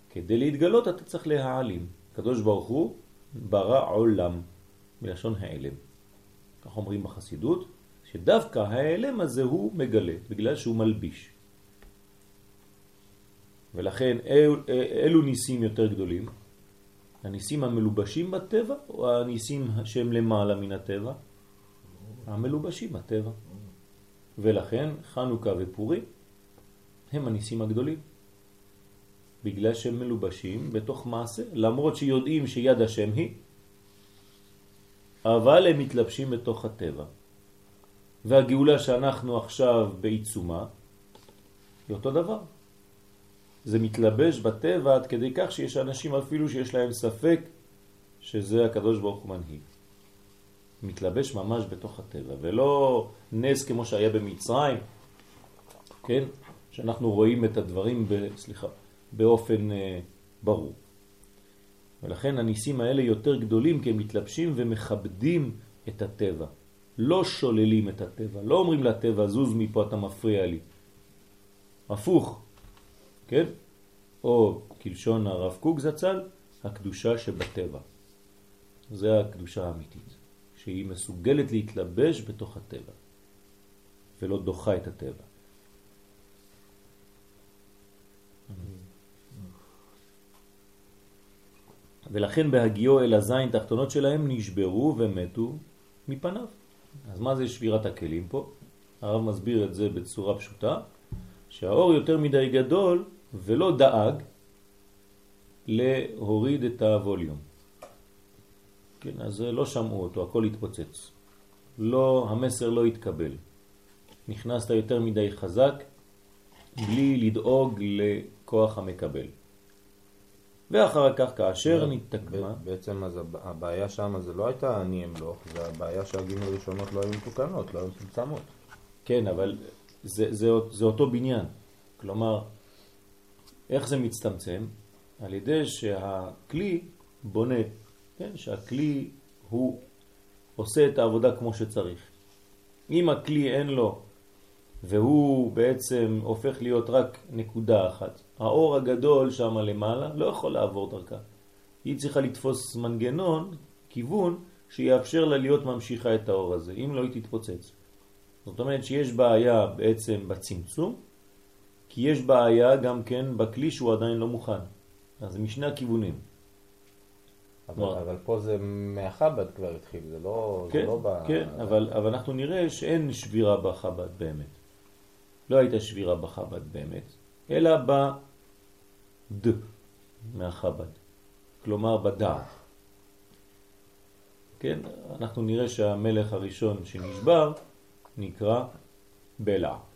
כדי להתגלות אתה צריך להעלים. הקדוש ברוך הוא ברא עולם, מלשון העלם. כך אומרים בחסידות, שדווקא העלם הזה הוא מגלה, בגלל שהוא מלביש. ולכן אל, אלו ניסים יותר גדולים, הניסים המלובשים בטבע או הניסים שהם למעלה מן הטבע? המלובשים בטבע. ולכן חנוכה ופורים הם הניסים הגדולים. בגלל שהם מלובשים בתוך מעשה, למרות שיודעים שיד השם היא, אבל הם מתלבשים בתוך הטבע. והגאולה שאנחנו עכשיו בעיצומה היא אותו דבר. זה מתלבש בטבע עד כדי כך שיש אנשים אפילו שיש להם ספק שזה הקדוש ברוך הוא מנהיג. מתלבש ממש בתוך הטבע, ולא נס כמו שהיה במצרים, כן? שאנחנו רואים את הדברים, ב, סליחה, באופן אה, ברור. ולכן הניסים האלה יותר גדולים כי הם מתלבשים ומכבדים את הטבע. לא שוללים את הטבע, לא אומרים לטבע זוז מפה אתה מפריע לי. הפוך, כן? או כלשון הרב קוק זצ"ל, הקדושה שבטבע. זה הקדושה האמיתית, שהיא מסוגלת להתלבש בתוך הטבע, ולא דוחה את הטבע. ולכן בהגיעו אל הזין תחתונות שלהם נשברו ומתו מפניו. אז מה זה שבירת הכלים פה? הרב מסביר את זה בצורה פשוטה, שהאור יותר מדי גדול ולא דאג להוריד את הווליום. כן, אז לא שמעו אותו, הכל התפוצץ. לא, המסר לא התקבל. נכנסת יותר מדי חזק בלי לדאוג לכוח המקבל. ואחר כך כאשר נתקמה... בעצם אז הבעיה שם זה לא הייתה אני אמלוך, זה הבעיה שהגימל ראשונות לא היו מתוקנות, לא היו מצומצמות. כן, אבל זה, זה, זה אותו בניין. כלומר, איך זה מצטמצם? על ידי שהכלי בונה, כן? שהכלי הוא עושה את העבודה כמו שצריך. אם הכלי אין לו והוא בעצם הופך להיות רק נקודה אחת, האור הגדול שם למעלה לא יכול לעבור דרכה. היא צריכה לתפוס מנגנון, כיוון, שיאפשר לה להיות ממשיכה את האור הזה, אם לא היא תתפוצץ. זאת אומרת שיש בעיה בעצם בצמצום, כי יש בעיה גם כן בכלי שהוא עדיין לא מוכן. אז משני הכיוונים. אבל, אבל פה זה מהחב"ד כבר התחיל, זה לא, כן, זה לא ב... כן, אבל, אבל אנחנו נראה שאין שבירה בחב"ד באמת. לא הייתה שבירה בחב"ד באמת, אלא בד מהחב"ד, כלומר בדעת. כן, אנחנו נראה שהמלך הראשון שנשבר נקרא בלע.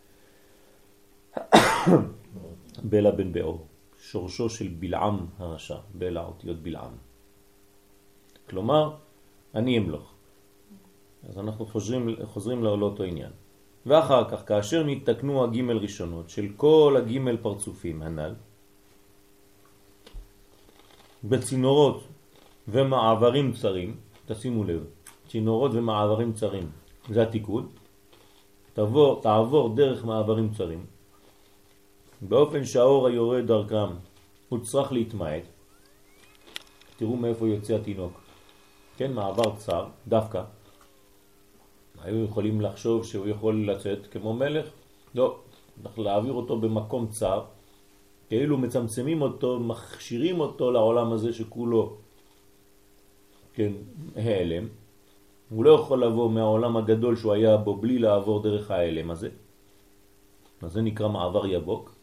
בלע בן באור, שורשו של בלעם הרשע, בלע אותיות בלעם. כלומר, אני אמלוך. אז אנחנו חוזרים, חוזרים לאותו עניין. ואחר כך, כאשר נתקנו הגימל ראשונות של כל הגימל פרצופים הנ"ל, בצינורות ומעברים צרים, תשימו לב, צינורות ומעברים צרים, זה התיקון, תעבור, תעבור דרך מעברים צרים, באופן שהאור היורד דרכם הוא צריך להתמעט. תראו מאיפה יוצא התינוק. כן, מעבר צר, דווקא. היו יכולים לחשוב שהוא יכול לצאת כמו מלך? לא, צריך להעביר אותו במקום צר, כאילו מצמצמים אותו, מכשירים אותו לעולם הזה שכולו, כן, העלם. הוא לא יכול לבוא מהעולם הגדול שהוא היה בו בלי לעבור דרך העלם הזה. אז זה נקרא מעבר יבוק.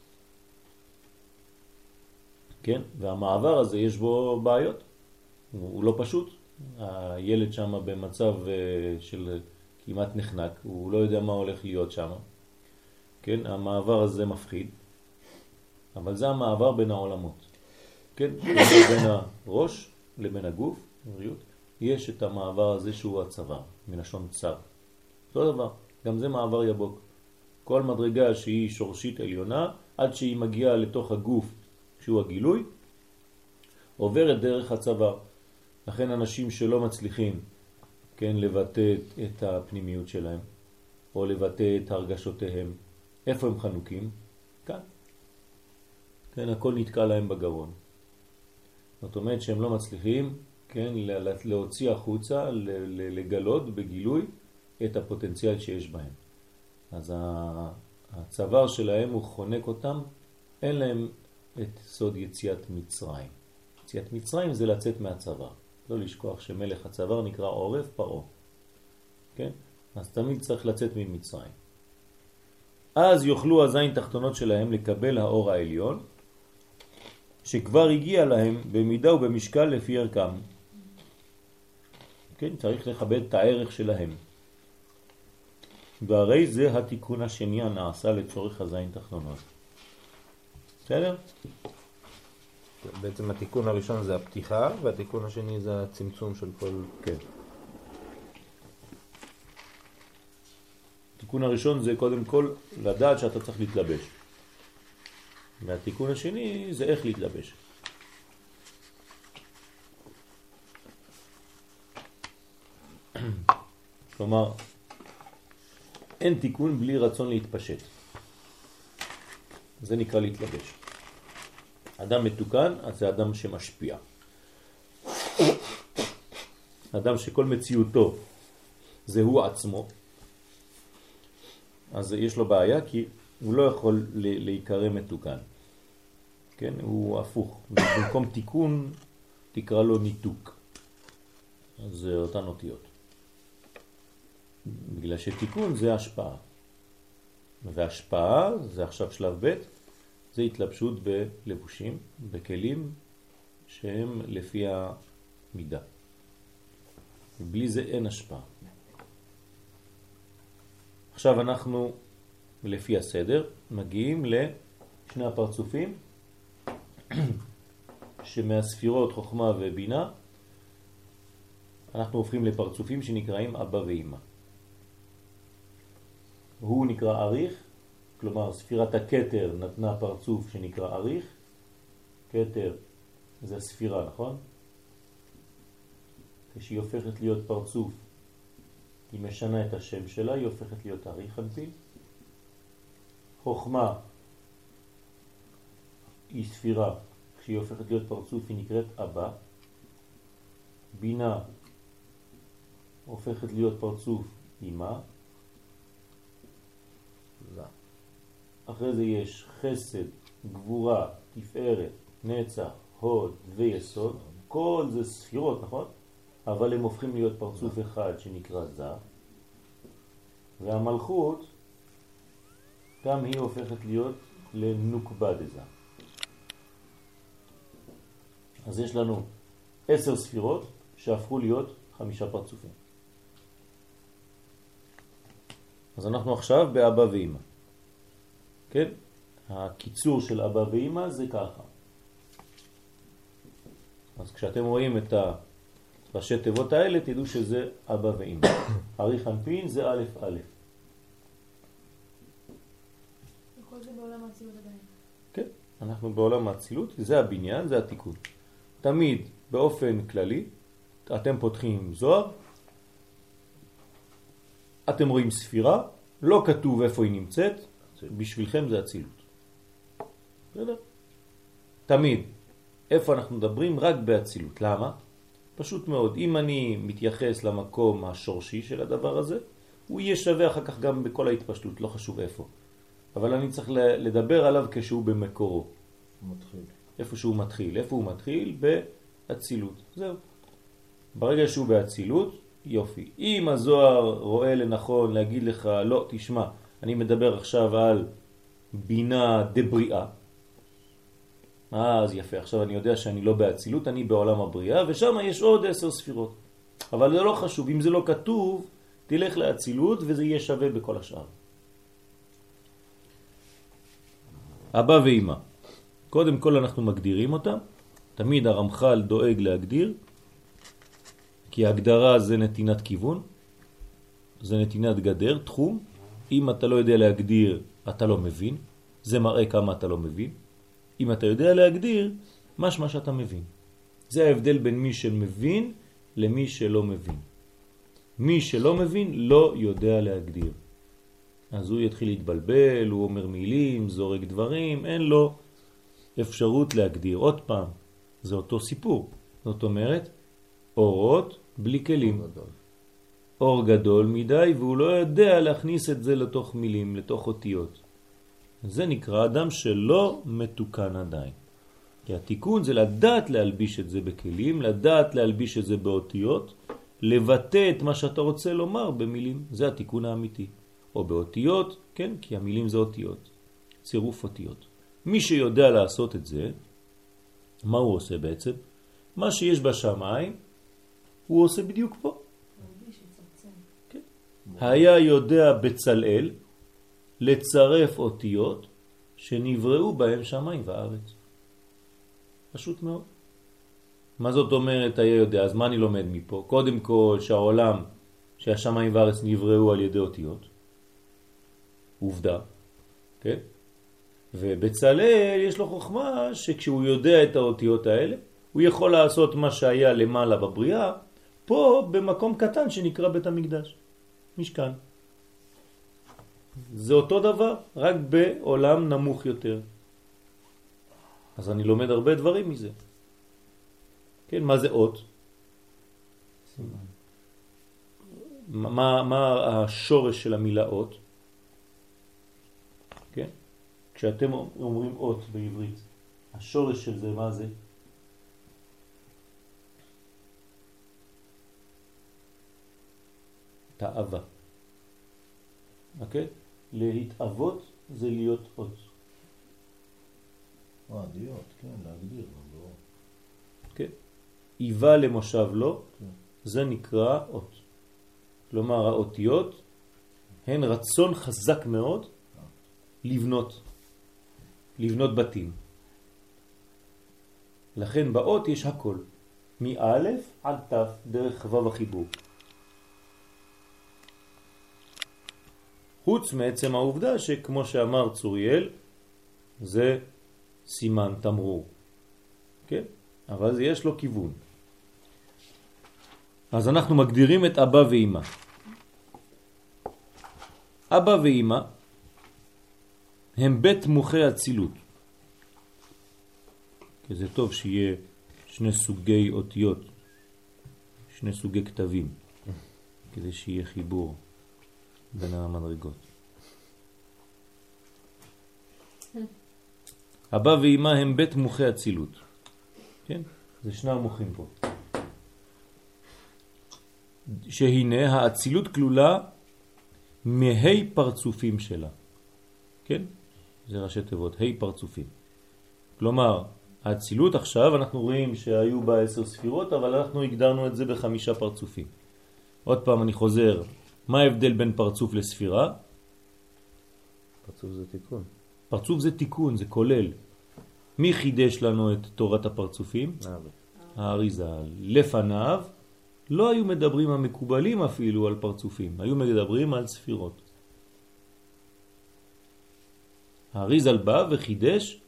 כן? והמעבר הזה יש בו בעיות, הוא, הוא לא פשוט. הילד שם במצב אה, של כמעט נחנק, הוא לא יודע מה הולך להיות שם. כן? המעבר הזה מפחיד, אבל זה המעבר בין העולמות. כן? בין הראש לבין הגוף, בריאות, יש את המעבר הזה שהוא הצוואר, מלשון צר. אותו דבר, גם זה מעבר יבוק. כל מדרגה שהיא שורשית עליונה, עד שהיא מגיעה לתוך הגוף שהוא הגילוי, עוברת דרך הצוואר. לכן אנשים שלא מצליחים כן, לבטא את הפנימיות שלהם, או לבטא את הרגשותיהם, איפה הם חנוקים? כאן. כן, הכל נתקע להם בגרון. זאת אומרת שהם לא מצליחים, כן, להוציא החוצה, לגלות בגילוי את הפוטנציאל שיש בהם. אז הצוואר שלהם הוא חונק אותם, אין להם את סוד יציאת מצרים. יציאת מצרים זה לצאת מהצוואר. לא לשכוח שמלך הצוואר נקרא עורף פרעה. כן? אז תמיד צריך לצאת ממצרים. אז יוכלו הזין תחתונות שלהם לקבל האור העליון, שכבר הגיע להם במידה ובמשקל לפי ערכם. כן, צריך לכבד את הערך שלהם. והרי זה התיקון השני הנעשה לצורך הזין תחתונות. בסדר? בעצם התיקון הראשון זה הפתיחה, והתיקון השני זה הצמצום של כל... כן. התיקון הראשון זה קודם כל לדעת שאתה צריך להתלבש. והתיקון השני זה איך להתלבש. כלומר, אין תיקון בלי רצון להתפשט. זה נקרא להתלבש. אדם מתוקן, אז זה אדם שמשפיע. אדם שכל מציאותו זה הוא עצמו, אז יש לו בעיה כי הוא לא יכול להיקרא מתוקן. כן? הוא הפוך. במקום תיקון תקרא לו ניתוק. אז זה אותן אותיות. בגלל שתיקון זה השפעה. והשפעה, זה עכשיו שלב ב', זה התלבשות בלבושים, בכלים שהם לפי המידה. בלי זה אין השפעה. עכשיו אנחנו, לפי הסדר, מגיעים לשני הפרצופים שמהספירות חוכמה ובינה אנחנו הופכים לפרצופים שנקראים אבא ואמא. הוא נקרא אריך, כלומר ספירת הקטר נתנה פרצוף שנקרא אריך, קטר זה ספירה, נכון? כשהיא הופכת להיות פרצוף, היא משנה את השם שלה, היא הופכת להיות אריך אנפין. חוכמה היא ספירה, כשהיא הופכת להיות פרצוף היא נקראת אבא. בינה הופכת להיות פרצוף אמא. אחרי זה יש חסד, גבורה, תפארת, נצח, הוד ויסוד. כל זה ספירות, נכון? אבל הם הופכים להיות פרצוף אחד שנקרא זה. והמלכות, גם היא הופכת להיות לנוקבה דזה. אז יש לנו עשר ספירות שהפכו להיות חמישה פרצופים. אז אנחנו עכשיו באבא ואמא. כן? הקיצור של אבא ואמא זה ככה. אז כשאתם רואים את הראשי תיבות האלה, תדעו שזה אבא ואמא. אריך אנפין זה א' א'. כן, אנחנו בעולם האצילות, זה הבניין, זה התיקון. תמיד באופן כללי, אתם פותחים זוהר, אתם רואים ספירה, לא כתוב איפה היא נמצאת, בשבילכם זה אצילות. בסדר? תמיד. איפה אנחנו מדברים? רק באצילות. למה? פשוט מאוד. אם אני מתייחס למקום השורשי של הדבר הזה, הוא יהיה שווה אחר כך גם בכל ההתפשטות, לא חשוב איפה. אבל אני צריך לדבר עליו כשהוא במקורו. מתחיל. איפה שהוא מתחיל. איפה הוא מתחיל? באצילות. זהו. ברגע שהוא באצילות, יופי. אם הזוהר רואה לנכון להגיד לך, לא, תשמע, אני מדבר עכשיו על בינה דבריאה, אז יפה, עכשיו אני יודע שאני לא באצילות, אני בעולם הבריאה, ושם יש עוד עשר ספירות. אבל זה לא חשוב, אם זה לא כתוב, תלך לאצילות וזה יהיה שווה בכל השאר. אבא ואמא. קודם כל אנחנו מגדירים אותם, תמיד הרמח"ל דואג להגדיר, כי ההגדרה זה נתינת כיוון, זה נתינת גדר, תחום. אם אתה לא יודע להגדיר, אתה לא מבין, זה מראה כמה אתה לא מבין. אם אתה יודע להגדיר, משמע שאתה מבין. זה ההבדל בין מי שמבין למי שלא מבין. מי שלא מבין לא יודע להגדיר. אז הוא יתחיל להתבלבל, הוא אומר מילים, זורק דברים, אין לו אפשרות להגדיר. עוד פעם, זה אותו סיפור. זאת אומרת, אורות בלי כלים. אור גדול מדי והוא לא יודע להכניס את זה לתוך מילים, לתוך אותיות. זה נקרא אדם שלא מתוקן עדיין. כי התיקון זה לדעת להלביש את זה בכלים, לדעת להלביש את זה באותיות, לבטא את מה שאתה רוצה לומר במילים, זה התיקון האמיתי. או באותיות, כן, כי המילים זה אותיות, צירוף אותיות. מי שיודע לעשות את זה, מה הוא עושה בעצם? מה שיש בשמיים, הוא עושה בדיוק פה. היה יודע בצלאל לצרף אותיות שנבראו בהם שמיים וארץ. פשוט מאוד. מה זאת אומרת היה יודע? אז מה אני לומד מפה? קודם כל שהעולם, שהשמיים וארץ נבראו על ידי אותיות. עובדה, כן? ובצלאל יש לו חוכמה שכשהוא יודע את האותיות האלה, הוא יכול לעשות מה שהיה למעלה בבריאה, פה במקום קטן שנקרא בית המקדש. משכן. זה אותו דבר, רק בעולם נמוך יותר. אז אני לומד הרבה דברים מזה. כן, מה זה אות? מה, מה השורש של המילה אות? כן? כשאתם אומרים אות בעברית, השורש של זה, מה זה? תאווה. אוקיי? להתאבות זה להיות אות. אה, להיות, כן, להגדיר, לא... כן? איבה למושב לא, כן. זה נקרא אות. כלומר, האותיות הן רצון חזק מאוד לבנות, לבנות בתים. לכן באות יש הכל, מא' עד ת', דרך ו' החיבור. חוץ מעצם העובדה שכמו שאמר צוריאל, זה סימן תמרור. כן? אבל יש לו כיוון. אז אנחנו מגדירים את אבא ואמא. אבא ואמא הם בית מוחי הצילות. כי זה טוב שיהיה שני סוגי אותיות, שני סוגי כתבים, כדי שיהיה חיבור בין המדרגות. אבא ואמא הם בית מוחי הצילות. כן? זה שני המוחים פה. שהנה האצילות כלולה מהי פרצופים שלה. כן? זה ראשי תיבות, ה' פרצופים. כלומר, האצילות עכשיו, אנחנו רואים שהיו בה עשר ספירות, אבל אנחנו הגדרנו את זה בחמישה פרצופים. עוד פעם אני חוזר, מה ההבדל בין פרצוף לספירה? פרצוף זה תיקון. פרצוף זה תיקון, זה כולל. מי חידש לנו את תורת הפרצופים? האריזה. לפניו לא היו מדברים המקובלים אפילו על פרצופים, היו מדברים על ספירות. האריזל בא וחידש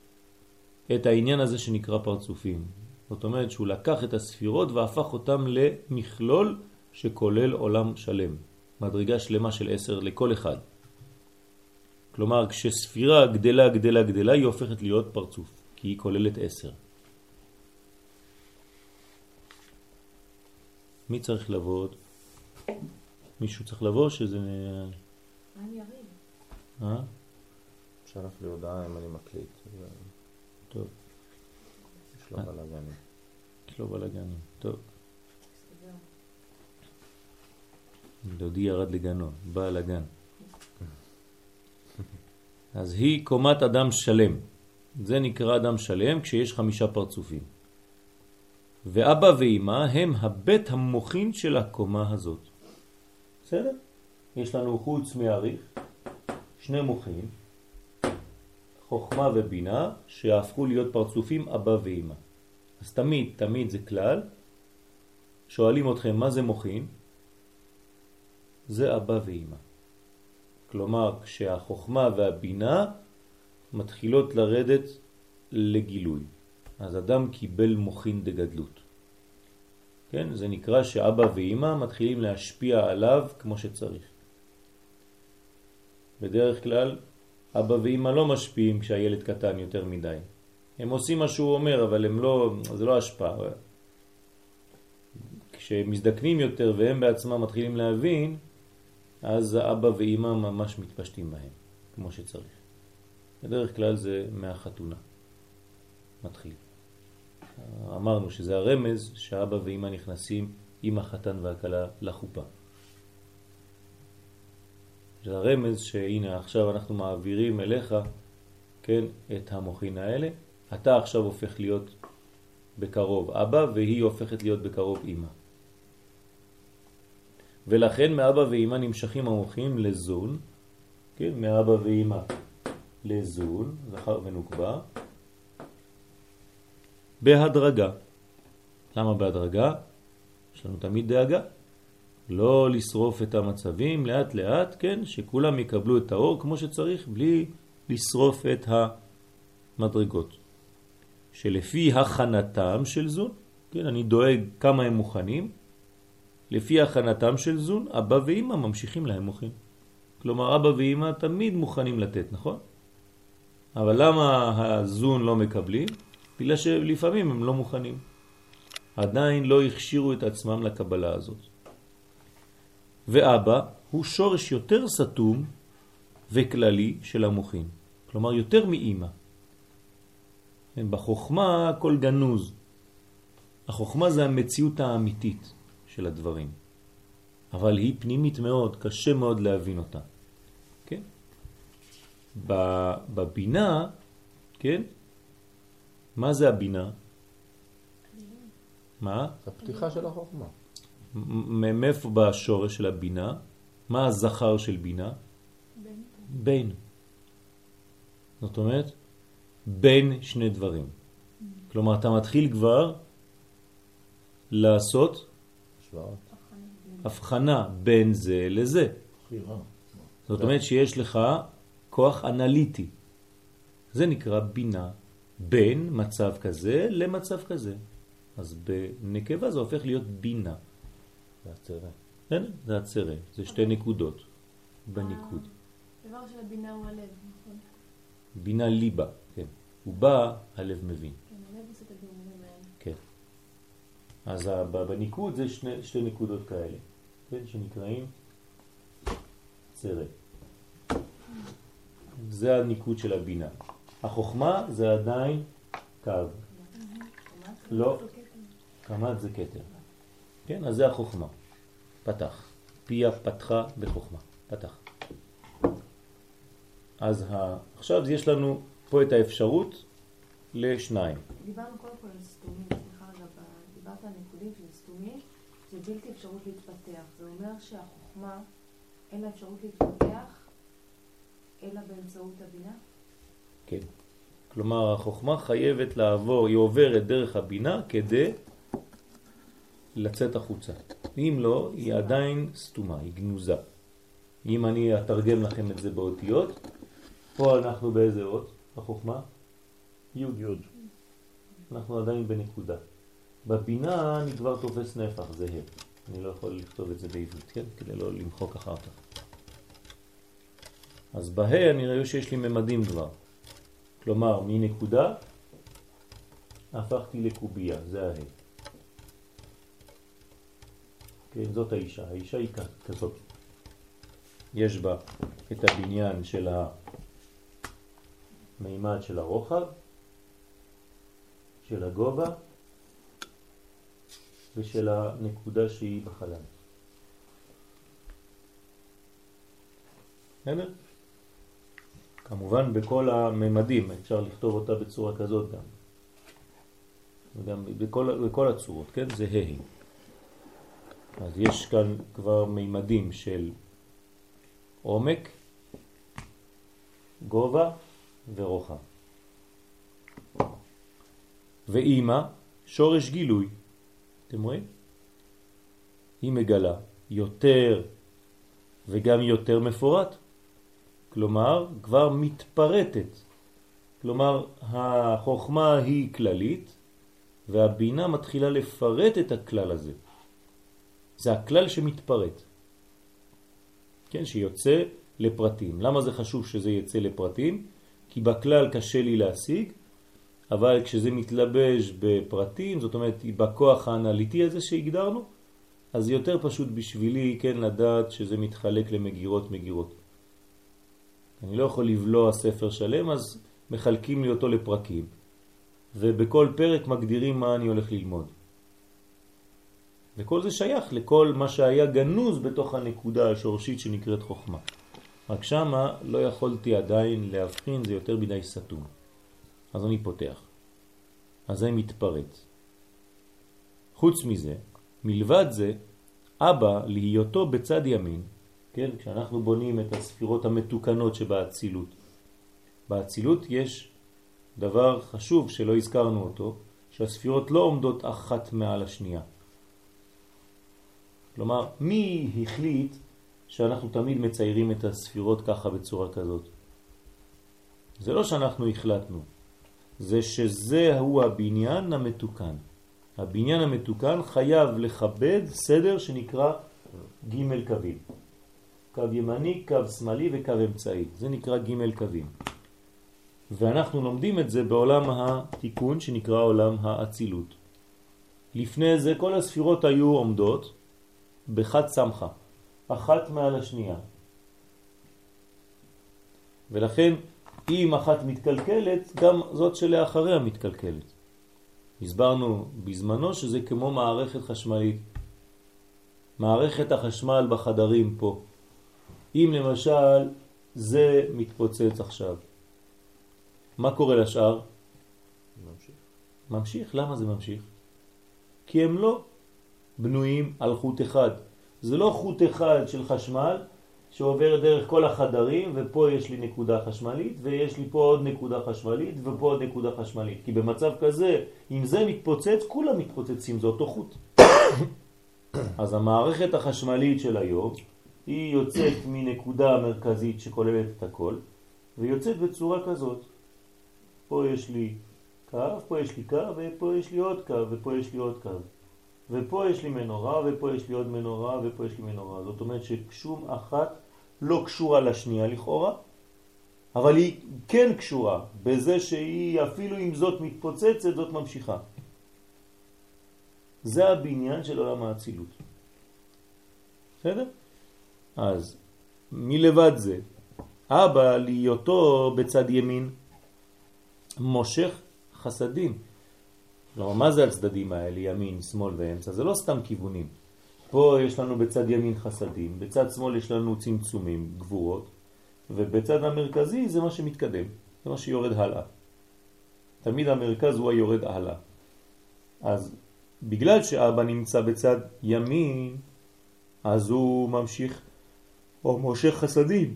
את העניין הזה שנקרא פרצופים. זאת אומרת שהוא לקח את הספירות והפך אותם למכלול שכולל עולם שלם. מדרגה שלמה של עשר לכל אחד. כלומר, כשספירה גדלה, גדלה, גדלה, היא הופכת להיות פרצוף, כי היא כוללת עשר. מי צריך לבוא עוד? מישהו צריך לבוא שזה... אני אריב. אה? שלח לי הודעה אם אני מקליט. טוב, יש לו. בלאגנים. יש לו בלגנים. טוב. דודי ירד לגנו, בא לגן. אז היא קומת אדם שלם. זה נקרא אדם שלם כשיש חמישה פרצופים. ואבא ואמא הם הבית המוכין של הקומה הזאת. בסדר? יש לנו חוץ מעריך שני מוחים, חוכמה ובינה, שהפכו להיות פרצופים אבא ואמא. אז תמיד, תמיד זה כלל, שואלים אתכם מה זה מוחין? זה אבא ואמא. כלומר, כשהחוכמה והבינה מתחילות לרדת לגילוי. אז אדם קיבל מוכין דגדלות. כן, זה נקרא שאבא ואמא מתחילים להשפיע עליו כמו שצריך. בדרך כלל אבא ואמא לא משפיעים כשהילד קטן יותר מדי. הם עושים מה שהוא אומר, אבל הם לא, זה לא השפעה. כשהם מזדקנים יותר והם בעצמם מתחילים להבין, אז האבא ואמא ממש מתפשטים בהם, כמו שצריך. בדרך כלל זה מהחתונה. מתחיל. אמרנו שזה הרמז שאבא ואמא נכנסים עם החתן והכלה לחופה. זה הרמז שהנה עכשיו אנחנו מעבירים אליך, כן, את המוחין האלה. אתה עכשיו הופך להיות בקרוב אבא והיא הופכת להיות בקרוב אמא. ולכן מאבא ואמא נמשכים המוחים לזון, כן, מאבא ואמא לזון, זכר ונוקבה, בהדרגה. למה בהדרגה? יש לנו תמיד דאגה. לא לשרוף את המצבים לאט לאט, כן, שכולם יקבלו את האור כמו שצריך, בלי לשרוף את המדרגות. שלפי הכנתם של זון, כן, אני דואג כמה הם מוכנים, לפי הכנתם של זון, אבא ואמא ממשיכים להם מוכין. כלומר, אבא ואמא תמיד מוכנים לתת, נכון? אבל למה הזון לא מקבלים? בגלל שלפעמים הם לא מוכנים. עדיין לא הכשירו את עצמם לקבלה הזאת. ואבא הוא שורש יותר סתום וכללי של המוחין. כלומר, יותר מאימא. בחוכמה הכל גנוז. החוכמה זה המציאות האמיתית של הדברים. אבל היא פנימית מאוד, קשה מאוד להבין אותה. כן? בבינה, כן? מה זה הבינה? מה? הפתיחה של החוכמה. מאיפה בא השורש של הבינה? מה הזכר של בינה? בן. בין. זאת אומרת, בין שני דברים. כלומר, אתה מתחיל כבר לעשות. הבחנה בין זה לזה. זאת אומרת שיש לך כוח אנליטי. זה נקרא בינה בין מצב כזה למצב כזה. אז בנקבה זה הופך להיות בינה. זה הצרה. כן? זה הצרה, זה שתי נקודות בניקוד. הדבר של הבינה הוא הלב, נכון? בינה ליבה, כן. הוא בא, הלב מבין. כן, הלב עושה את הבירורים האלה. כן. אז בניקוד זה שני, שתי נקודות כאלה, כן? שנקראים צרה. זה הניקוד של הבינה. החוכמה זה עדיין קו. לא. קמ"ט זה כתר. כן, אז זה החוכמה. פתח. פיה פתחה בחוכמה. פתח. אז ה... עכשיו יש לנו פה את האפשרות לשניים. דיברנו קודם כל על סתומים, סליחה רגע, ב- דיברת על נקודים של סתומים, זה בלתי אפשרות להתפתח. זה אומר שהחוכמה אין לה אפשרות להתפתח אלא באמצעות הבינה? כן. כלומר, החוכמה חייבת לעבור, היא עוברת דרך הבינה כדי לצאת החוצה. אם לא, היא עדיין סתומה, היא גנוזה. אם אני אתרגם לכם את זה באותיות, פה אנחנו באיזה אות? החוכמה? י' י'. אנחנו עדיין בנקודה. בבינה אני כבר תופס נפח, זה ה'. אני לא יכול לכתוב את זה בעברית, כן? כדי לא למחוק אחר כך. אז בה' אני רואה שיש לי ממדים כבר. כלומר, מנקודה הפכתי לקובייה, זה ה'. כן, זאת האישה. האישה היא כזאת. יש בה את הבניין של המימד של הרוחב, של הגובה ושל הנקודה שהיא בחלל. בסדר? כמובן בכל הממדים, אפשר לכתוב אותה בצורה כזאת גם. וגם בכל, בכל הצורות, כן? זה ה'. אז יש כאן כבר מימדים של עומק, גובה ורוחב. ואימא, שורש גילוי. אתם רואים? היא מגלה יותר וגם יותר מפורט. כלומר, כבר מתפרטת. כלומר, החוכמה היא כללית, והבינה מתחילה לפרט את הכלל הזה. זה הכלל שמתפרט. כן, שיוצא לפרטים. למה זה חשוב שזה יצא לפרטים? כי בכלל קשה לי להשיג, אבל כשזה מתלבש בפרטים, זאת אומרת, בכוח האנליטי הזה שהגדרנו, אז יותר פשוט בשבילי, כן, לדעת שזה מתחלק למגירות מגירות. אני לא יכול לבלוע ספר שלם, אז מחלקים לי אותו לפרקים, ובכל פרק מגדירים מה אני הולך ללמוד. וכל זה שייך לכל מה שהיה גנוז בתוך הנקודה השורשית שנקראת חוכמה. רק שמה לא יכולתי עדיין להבחין, זה יותר מדי סתום. אז אני פותח. אז זה מתפרט. חוץ מזה, מלבד זה, אבא להיותו בצד ימין, כן, כשאנחנו בונים את הספירות המתוקנות שבאצילות. באצילות יש דבר חשוב שלא הזכרנו אותו, שהספירות לא עומדות אחת מעל השנייה. כלומר, מי החליט שאנחנו תמיד מציירים את הספירות ככה בצורה כזאת? זה לא שאנחנו החלטנו, זה הוא הבניין המתוקן. הבניין המתוקן חייב לכבד סדר שנקרא ג' קווים. קו ימני, קו שמאלי וקו אמצעי. זה נקרא ג' קווים. ואנחנו לומדים את זה בעולם התיקון שנקרא עולם האצילות. לפני זה כל הספירות היו עומדות בחד סמכה, אחת מעל השנייה. ולכן אם אחת מתקלקלת, גם זאת שלאחריה מתקלקלת. הסברנו בזמנו שזה כמו מערכת חשמלית. מערכת החשמל בחדרים פה. אם למשל זה מתפוצץ עכשיו, מה קורה לשאר? ממשיך. ממשיך. למה זה ממשיך? כי הם לא בנויים על חוט אחד. זה לא חוט אחד של חשמל שעובר דרך כל החדרים, ופה יש לי נקודה חשמלית, ויש לי פה עוד נקודה חשמלית, ופה עוד נקודה חשמלית. כי במצב כזה, אם זה מתפוצץ, כולם מתפוצצים, זה אותו חוט. אז המערכת החשמלית של היום, היא יוצאת מנקודה מרכזית שכוללת את הכל, ויוצאת בצורה כזאת. פה יש לי קו, פה יש לי קו, ופה יש לי עוד קו, ופה יש לי עוד קו. ופה יש לי מנורה, ופה יש לי עוד מנורה, ופה יש לי מנורה. זאת אומרת ששום אחת לא קשורה לשנייה לכאורה, אבל היא כן קשורה בזה שהיא אפילו אם זאת מתפוצצת, זאת ממשיכה. זה הבניין של עולם האצילות. בסדר? אז מלבד זה, אבא להיותו בצד ימין מושך חסדים. כלומר, מה זה הצדדים האלה, ימין, שמאל ואמצע? זה לא סתם כיוונים. פה יש לנו בצד ימין חסדים, בצד שמאל יש לנו צמצומים, גבורות, ובצד המרכזי זה מה שמתקדם, זה מה שיורד הלאה. תמיד המרכז הוא היורד הלאה. אז בגלל שאבא נמצא בצד ימין, אז הוא ממשיך או מושך חסדים,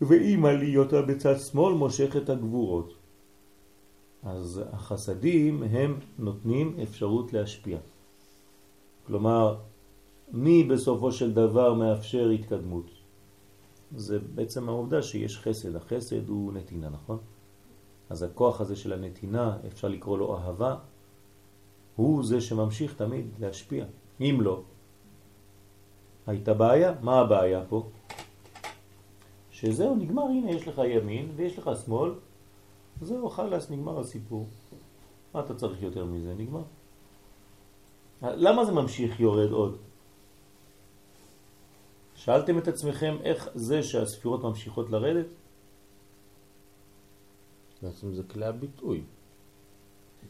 ואמא להיותה בצד שמאל מושך את הגבורות. אז החסדים הם נותנים אפשרות להשפיע. כלומר, מי בסופו של דבר מאפשר התקדמות? זה בעצם העובדה שיש חסד. החסד הוא נתינה, נכון? אז הכוח הזה של הנתינה, אפשר לקרוא לו אהבה, הוא זה שממשיך תמיד להשפיע. אם לא, הייתה בעיה. מה הבעיה פה? שזהו, נגמר, הנה יש לך ימין ויש לך שמאל, זהו, חלס, נגמר הסיפור. מה אתה צריך יותר מזה? נגמר. למה זה ממשיך יורד עוד? שאלתם את עצמכם איך זה שהספירות ממשיכות לרדת? בעצם זה כלי הביטוי.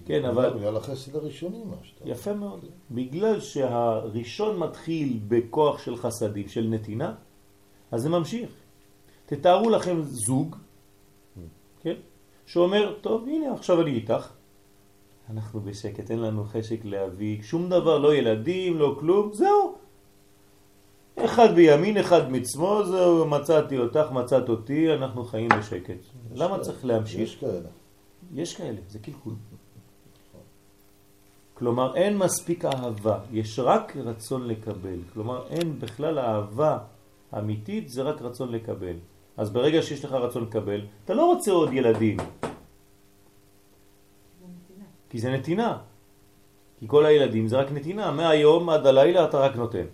כן, אבל... בגלל החסד הראשוני מה שאתה... יפה מאוד. בגלל שהראשון מתחיל בכוח של חסדים, של נתינה, אז זה ממשיך. תתארו לכם זוג, כן, שאומר, טוב, הנה, עכשיו אני איתך. אנחנו בשקט, אין לנו חשק להביא שום דבר, לא ילדים, לא כלום, זהו. אחד בימין, אחד מצמו, זהו, מצאתי אותך, מצאת אותי, אנחנו חיים בשקט. למה כאלה. צריך להמשיך? יש כאלה. יש כאלה, זה קלקול. כלומר, אין מספיק אהבה, יש רק רצון לקבל. כלומר, אין בכלל אהבה אמיתית, זה רק רצון לקבל. אז ברגע שיש לך רצון לקבל, אתה לא רוצה עוד ילדים. כי זה נתינה. כי כל הילדים זה רק נתינה, מהיום עד הלילה אתה רק נותן.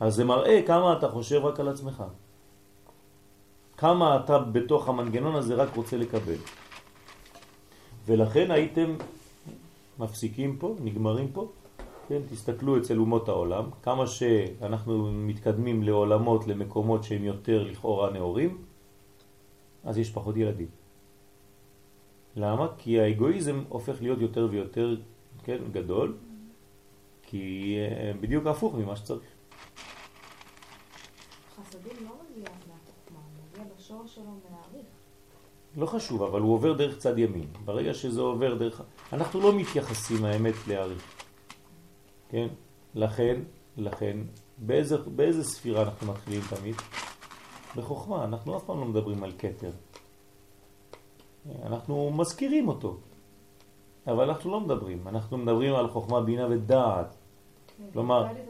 אז זה מראה כמה אתה חושב רק על עצמך. כמה אתה בתוך המנגנון הזה רק רוצה לקבל. ולכן הייתם מפסיקים פה, נגמרים פה, כן, תסתכלו אצל אומות העולם, כמה שאנחנו מתקדמים לעולמות, למקומות שהם יותר לכאורה נאורים, אז יש פחות ילדים. למה? כי האגואיזם הופך להיות יותר ויותר כן, גדול, כי אה, בדיוק הפוך ממה שצריך. לא. לא חשוב, אבל הוא עובר דרך צד ימין. ברגע שזה עובר דרך... אנחנו לא מתייחסים האמת להעריך. כן? לכן, לכן, באיזה, באיזה ספירה אנחנו מתחילים תמיד? בחוכמה. אנחנו אף פעם לא מדברים על קטר. אנחנו מזכירים אותו. אבל אנחנו לא מדברים. אנחנו מדברים על חוכמה, בינה ודעת. כלומר- את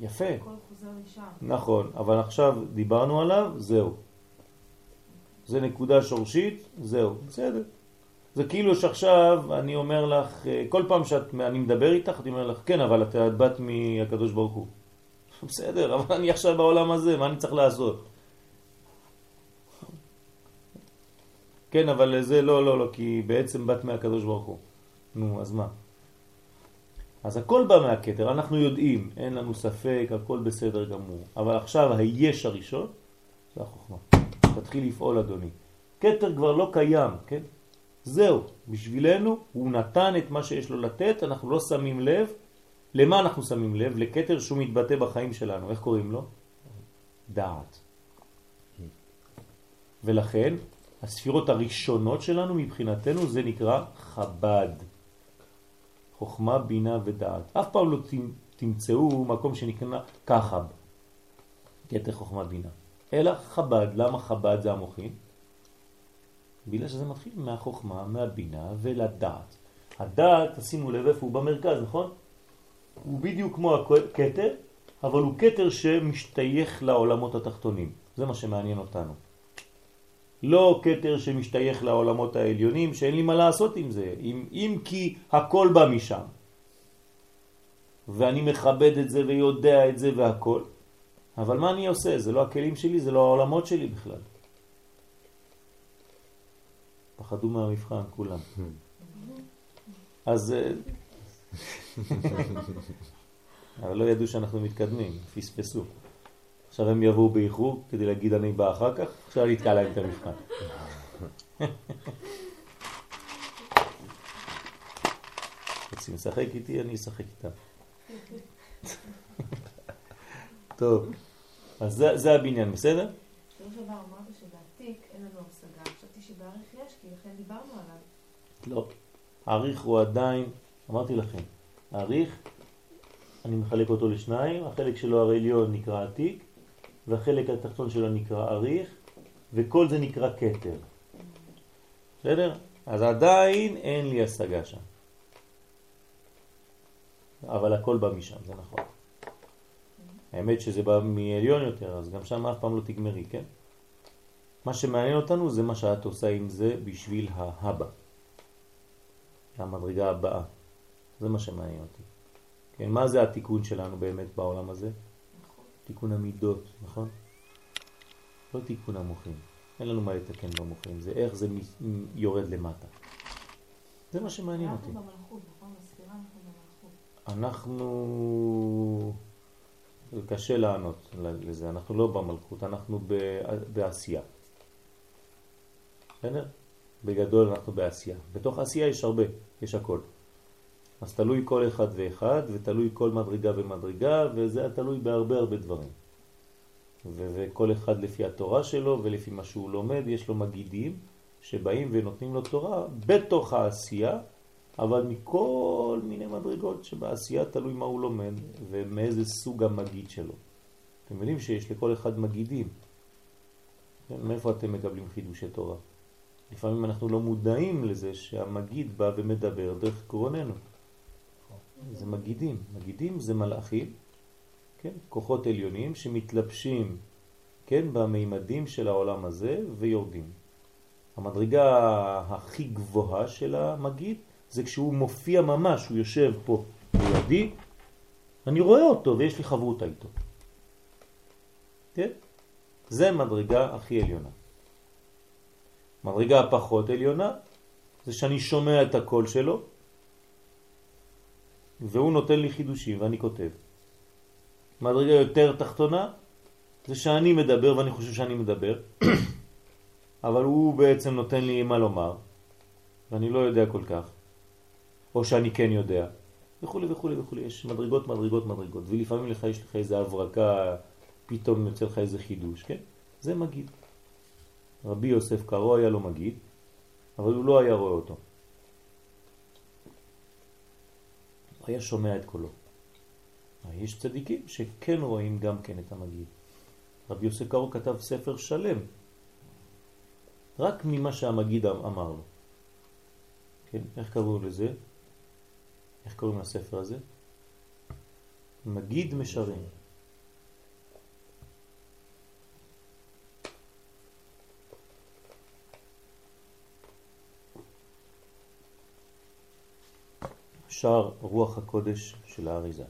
יפה. נכון, אבל עכשיו דיברנו עליו, זהו. זה נקודה שורשית, זהו, בסדר. זה כאילו שעכשיו אני אומר לך, אה, כל פעם שאני מדבר איתך, אני אומר לך, כן, אבל את בת מהקדוש ברוך הוא. בסדר, אבל אני עכשיו בעולם הזה, מה אני צריך לעשות? כן, אבל זה לא, לא, לא, כי בעצם בת מהקדוש ברוך הוא. נו, אז מה? אז הכל בא מהכתר, אנחנו יודעים, אין לנו ספק, הכל בסדר גמור. אבל עכשיו היש הראשון, זה החוכמה. תתחיל לפעול אדוני. כתר כבר לא קיים, כן? זהו, בשבילנו הוא נתן את מה שיש לו לתת, אנחנו לא שמים לב. למה אנחנו שמים לב? לכתר שהוא מתבטא בחיים שלנו, איך קוראים לו? דעת. ולכן הספירות הראשונות שלנו מבחינתנו זה נקרא חב"ד. חוכמה, בינה ודעת. אף פעם לא תמצאו מקום שנקרא כחב, כתר חוכמה בינה. אלא חב"ד. למה חב"ד זה המוחים? בגלל שזה מתחיל מהחוכמה, מהבינה ולדעת. הדעת, תשימו לב איפה הוא במרכז, נכון? הוא בדיוק כמו הכתר, אבל הוא כתר שמשתייך לעולמות התחתונים. זה מה שמעניין אותנו. לא כתר שמשתייך לעולמות העליונים, שאין לי מה לעשות עם זה, אם, אם כי הכל בא משם. ואני מכבד את זה ויודע את זה והכל. אבל מה אני עושה? זה לא הכלים שלי, זה לא העולמות שלי בכלל. פחדו מהמבחן כולם. אז... אה, אבל לא ידעו שאנחנו מתקדמים, פספסו. עכשיו הם יבואו באיחור כדי להגיד אני בא אחר כך, עכשיו אני אתקע להם את המבחן. רוצים לשחק איתי, אני אשחק איתם. טוב, אז זה, זה הבניין, בסדר? בשבוע שעבר אמרת שבעתיק אין לנו השגה, חשבתי שבעריך יש, כי לכן דיברנו עליו. לא. העריך הוא עדיין, אמרתי לכם, העריך, אני מחלק אותו לשניים, החלק שלו העליון נקרא עתיק, והחלק התחתון שלו נקרא עריך, וכל זה נקרא קטר. בסדר? אז עדיין אין לי השגה שם. אבל הכל בא משם, זה נכון. האמת שזה בא מעליון יותר, אז גם שם אף פעם לא תגמרי, כן? מה שמעניין אותנו זה מה שאת עושה עם זה בשביל ההבא, המדרגה הבאה. זה מה שמעניין אותי. כן, מה זה התיקון שלנו באמת בעולם הזה? תיקון המידות, נכון? לא תיקון המוחים. אין לנו מה לתקן במוחים, זה איך זה יורד למטה. זה מה שמעניין אותי. אנחנו במלכות, נכון? בספירה אנחנו במלכות. אנחנו... קשה לענות לזה, אנחנו לא במלכות, אנחנו בעשייה. בסדר? בגדול אנחנו בעשייה. בתוך העשייה יש הרבה, יש הכל. אז תלוי כל אחד ואחד, ותלוי כל מדרגה ומדרגה, וזה תלוי בהרבה הרבה דברים. וכל אחד לפי התורה שלו ולפי מה שהוא לומד, יש לו מגידים שבאים ונותנים לו תורה בתוך העשייה, אבל מכל מיני מדרגות שבעשייה תלוי מה הוא לומד ומאיזה סוג המגיד שלו. אתם יודעים שיש לכל אחד מגידים. כן, מאיפה אתם מקבלים חידושי תורה? לפעמים אנחנו לא מודעים לזה שהמגיד בא ומדבר דרך קרוננו. זה מגידים. מגידים זה מלאכים, כן? כוחות עליונים שמתלבשים, כן? במימדים של העולם הזה ויורדים. המדרגה הכי גבוהה של המגיד זה כשהוא מופיע ממש, הוא יושב פה לידי, אני רואה אותו ויש לי חברותה איתו. כן? זה מדרגה הכי עליונה. מדרגה הפחות עליונה זה שאני שומע את הקול שלו והוא נותן לי חידושים ואני כותב. מדרגה יותר תחתונה זה שאני מדבר ואני חושב שאני מדבר, אבל הוא בעצם נותן לי מה לומר ואני לא יודע כל כך, או שאני כן יודע, וכו' וכו' וכו'. יש מדרגות, מדרגות, מדרגות, ולפעמים לך יש לך איזה הברקה, פתאום יוצא לך איזה חידוש, כן? זה מגיד. רבי יוסף קרו היה לו מגיד, אבל הוא לא היה רואה אותו. הוא היה שומע את קולו. יש צדיקים שכן רואים גם כן את המגיד. רבי יוסף קרו כתב ספר שלם, רק ממה שהמגיד אמ- אמר לו. כן, איך קראו לזה? איך קוראים לספר הזה? מגיד משרים. שער רוח הקודש של האריזה.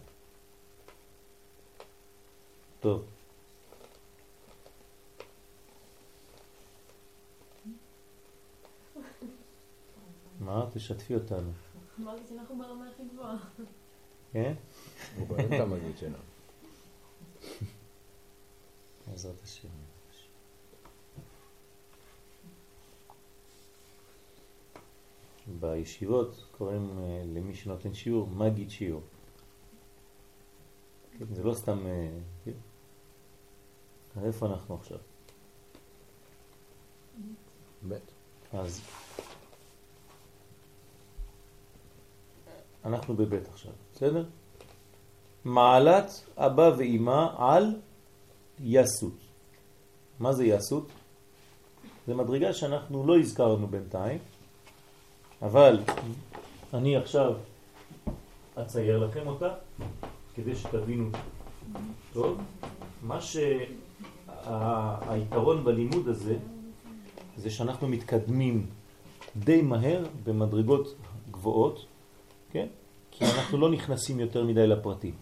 טוב. מה? תשתפי אותנו. אמרתי שאנחנו ברמה הכי גבוהה. כן? הוא באמצע המגיד שלנו. בעזרת השם. בישיבות קוראים אה, למי שנותן שיעור מגיד שיעור. כן, זה לא סתם... אה, כן? אז איפה אנחנו עכשיו? ב'. אז אנחנו בבית עכשיו, בסדר? מעלת אבא ואימא על יסות. מה זה יסות? זה מדרגה שאנחנו לא הזכרנו בינתיים, אבל אני עכשיו אצייר לכם אותה כדי שתבינו טוב. מה שהיתרון בלימוד הזה זה שאנחנו מתקדמים די מהר במדרגות גבוהות, כן? כי אנחנו לא נכנסים יותר מדי לפרטים.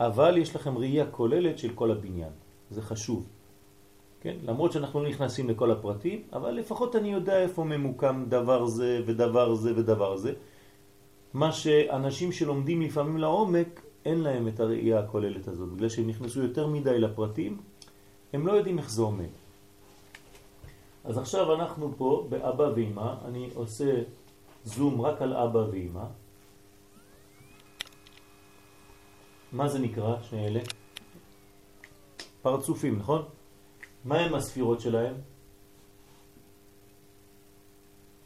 אבל יש לכם ראייה כוללת של כל הבניין, זה חשוב. כן? למרות שאנחנו לא נכנסים לכל הפרטים, אבל לפחות אני יודע איפה ממוקם דבר זה ודבר זה ודבר זה. מה שאנשים שלומדים לפעמים לעומק, אין להם את הראייה הכוללת הזאת, בגלל שהם נכנסו יותר מדי לפרטים, הם לא יודעים איך זה עומד. אז עכשיו אנחנו פה באבא ואמא, אני עושה זום רק על אבא ואמא. מה זה נקרא, שני אלה? פרצופים, נכון? מה הם הספירות שלהם?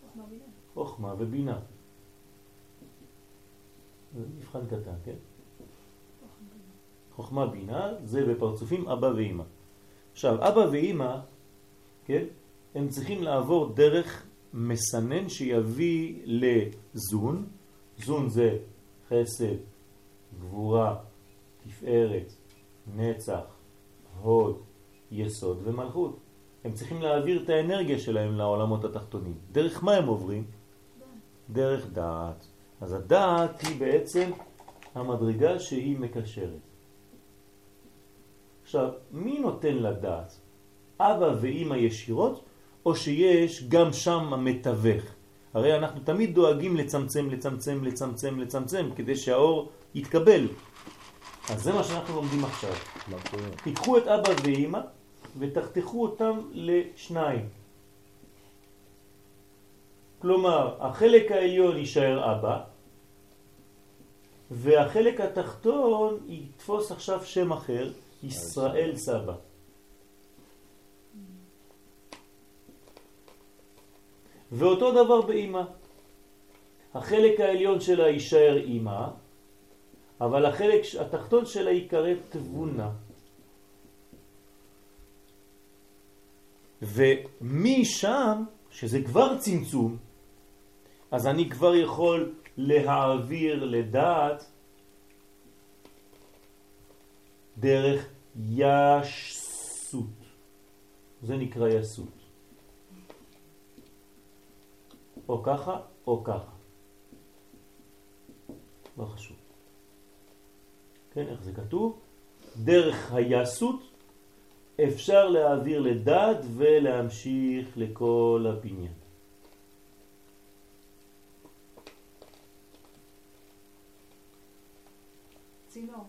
חוכמה בינה. חוכמה ובינה. זה מבחן קטן, כן? חוכמה בינה זה בפרצופים אבא ואמא. עכשיו, אבא ואמא, כן, הם צריכים לעבור דרך מסנן שיביא לזון. זון זה חסד, גבורה, תפארת, נצח, הוד, יסוד ומלכות. הם צריכים להעביר את האנרגיה שלהם לעולמות התחתונים. דרך מה הם עוברים? דרך דעת. אז הדעת היא בעצם המדרגה שהיא מקשרת. עכשיו, מי נותן לדעת? אבא ואימא ישירות, או שיש גם שם המתווך? הרי אנחנו תמיד דואגים לצמצם, לצמצם, לצמצם, לצמצם, כדי שהאור יתקבל. אז זה מה שאנחנו לומדים עכשיו. תיקחו את אבא ואימא ותחתכו אותם לשניים. כלומר, החלק העליון יישאר אבא, והחלק התחתון יתפוס עכשיו שם אחר, ישראל סבא. ואותו דבר באימא. החלק העליון שלה יישאר אימא, אבל החלק התחתון שלה יקרא תבונה. ומשם, שזה כבר צמצום, אז אני כבר יכול להעביר לדעת דרך ישסות. זה נקרא יסות. או ככה או ככה. לא חשוב. כן, איך זה כתוב? דרך היסות אפשר להעביר לדעת ולהמשיך לכל הבניין. צינור.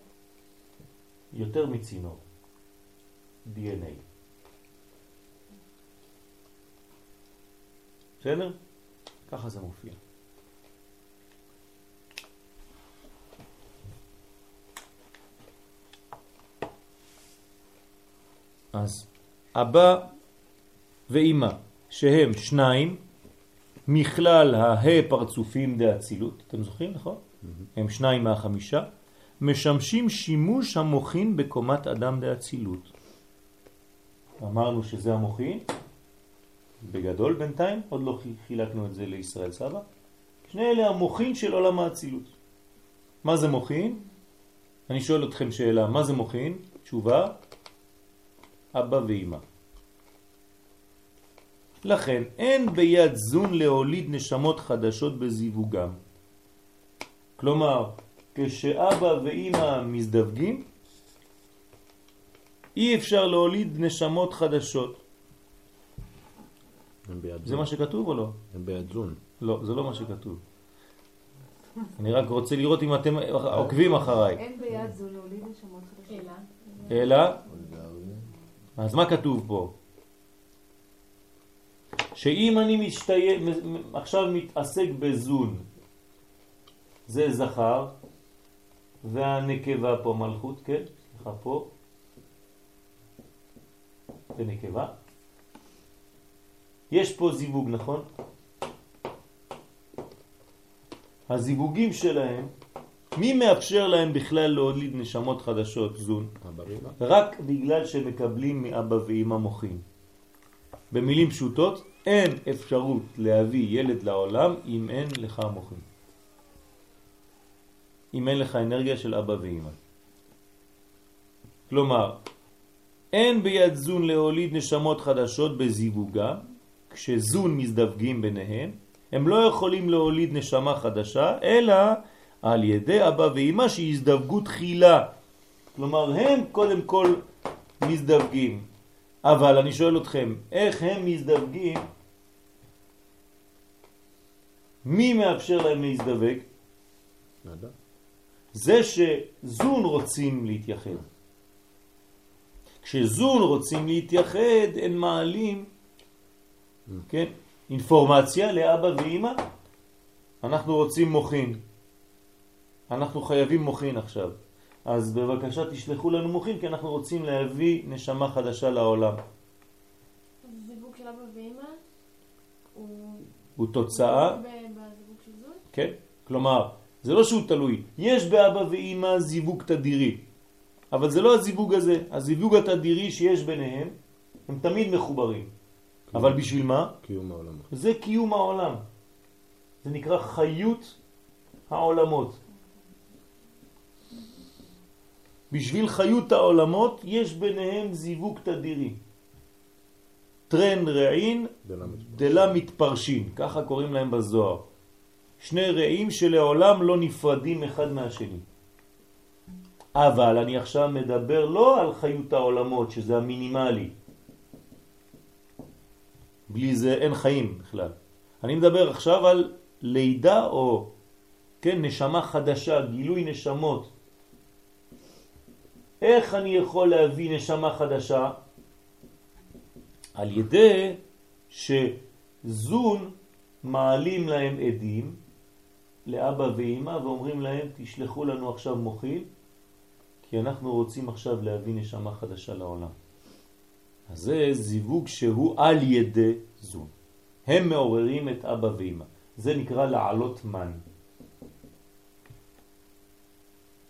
יותר מצינור. DNA. בסדר? ככה זה מופיע. אז אבא ואימא, שהם שניים, מכלל הה פרצופים דאצילות, אתם זוכרים, נכון? הם שניים מהחמישה, משמשים שימוש המוחין בקומת אדם דאצילות. אמרנו שזה המוחין, בגדול בינתיים, עוד לא חילקנו את זה לישראל סבא. שני אלה המוחין של עולם האצילות. מה זה מוחין? אני שואל אתכם שאלה, מה זה מוחין? תשובה, אבא ואמא. לכן אין ביד זון להוליד נשמות חדשות בזיווגם. כלומר, כשאבא ואימא מזדווגים, אי אפשר להוליד נשמות חדשות. הם ביד זה זון. מה שכתוב או לא? הם ביד זון. לא, זה לא מה שכתוב. אני רק רוצה לראות אם אתם עוקבים אחריי. אין ביד זו להוליד נשמות חדשות. אלא, אלא. אז מה כתוב פה? שאם אני משתיה, מ- עכשיו מתעסק בזון, זה זכר, והנקבה פה מלכות, כן? סליחה פה, זה נקבה. יש פה זיווג, נכון? הזיווגים שלהם, מי מאפשר להם בכלל להוליד נשמות חדשות, זון? רק בגלל שמקבלים מאבא ואמא מוחים. במילים פשוטות, אין אפשרות להביא ילד לעולם אם אין לך מוחים. אם אין לך אנרגיה של אבא ואמא. כלומר, אין ביד זון להוליד נשמות חדשות בזיווגם, כשזון מזדווגים ביניהם, הם לא יכולים להוליד נשמה חדשה, אלא על ידי אבא ואמא שיזדווגו תחילה. כלומר, הם קודם כל מזדווגים. אבל אני שואל אתכם, איך הם מזדווגים? מי מאפשר להם להזדווג? זה שזון רוצים להתייחד. כשזון רוצים להתייחד, הם מעלים, כן, אינפורמציה לאבא ואמא. אנחנו רוצים מוכין. אנחנו חייבים מוכין עכשיו. אז בבקשה תשלחו לנו מוכין, כי אנחנו רוצים להביא נשמה חדשה לעולם. אז זיווג של אבא ואמא הוא... הוא תוצאה, ב- בזיווג של זון? כן? כלומר, זה לא שהוא תלוי. יש באבא ואמא זיווג תדירי, אבל זה לא הזיווג הזה. הזיווג התדירי שיש ביניהם, הם תמיד מחוברים. אבל בשביל מה? קיום העולמות. זה קיום העולם. זה נקרא חיות העולמות. בשביל חיות העולמות יש ביניהם זיווג תדירי. טרן רעין. דלה מתפרשין, ככה קוראים להם בזוהר. שני רעים שלעולם לא נפרדים אחד מהשני. אבל אני עכשיו מדבר לא על חיות העולמות, שזה המינימלי. בלי זה אין חיים בכלל. אני מדבר עכשיו על לידה או, כן, נשמה חדשה, גילוי נשמות. איך אני יכול להביא נשמה חדשה? על ידי שזון מעלים להם עדים לאבא ואמא ואומרים להם תשלחו לנו עכשיו מוחים כי אנחנו רוצים עכשיו להביא נשמה חדשה לעולם. אז זה זיווג שהוא על ידי זון. הם מעוררים את אבא ואמא. זה נקרא לעלות מן.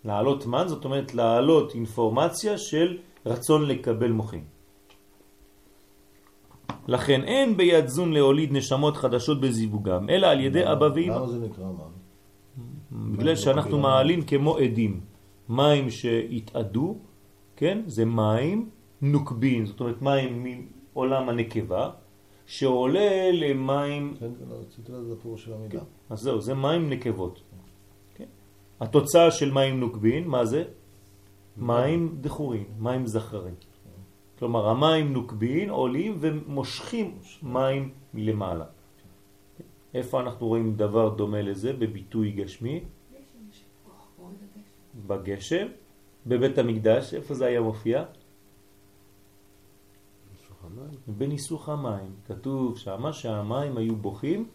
לעלות מן זאת אומרת לעלות אינפורמציה של רצון לקבל מוחים. לכן אין ביד זון להוליד נשמות חדשות בזיווגם, אלא על ידי אבא ואמא. למה זה נקרא מן? בגלל שאנחנו מעלים כמו עדים. מים שהתאדו, כן? זה מים נוקבים, זאת אומרת מים מעולם הנקבה, שעולה למים, כן, כן, רציתי לדעת הפירוש של המילה. אז זהו, זה מים נקבות. התוצאה של מים נוקבין, מה זה? מים דחורים, מים זכרים. כלומר, המים נוקבין עולים ומושכים מים מלמעלה. איפה אנחנו רואים דבר דומה לזה בביטוי גשמי? בגשם, בבית המקדש, איפה זה היה מופיע? בניסוך המים. כתוב שמה שהמים היו בוכים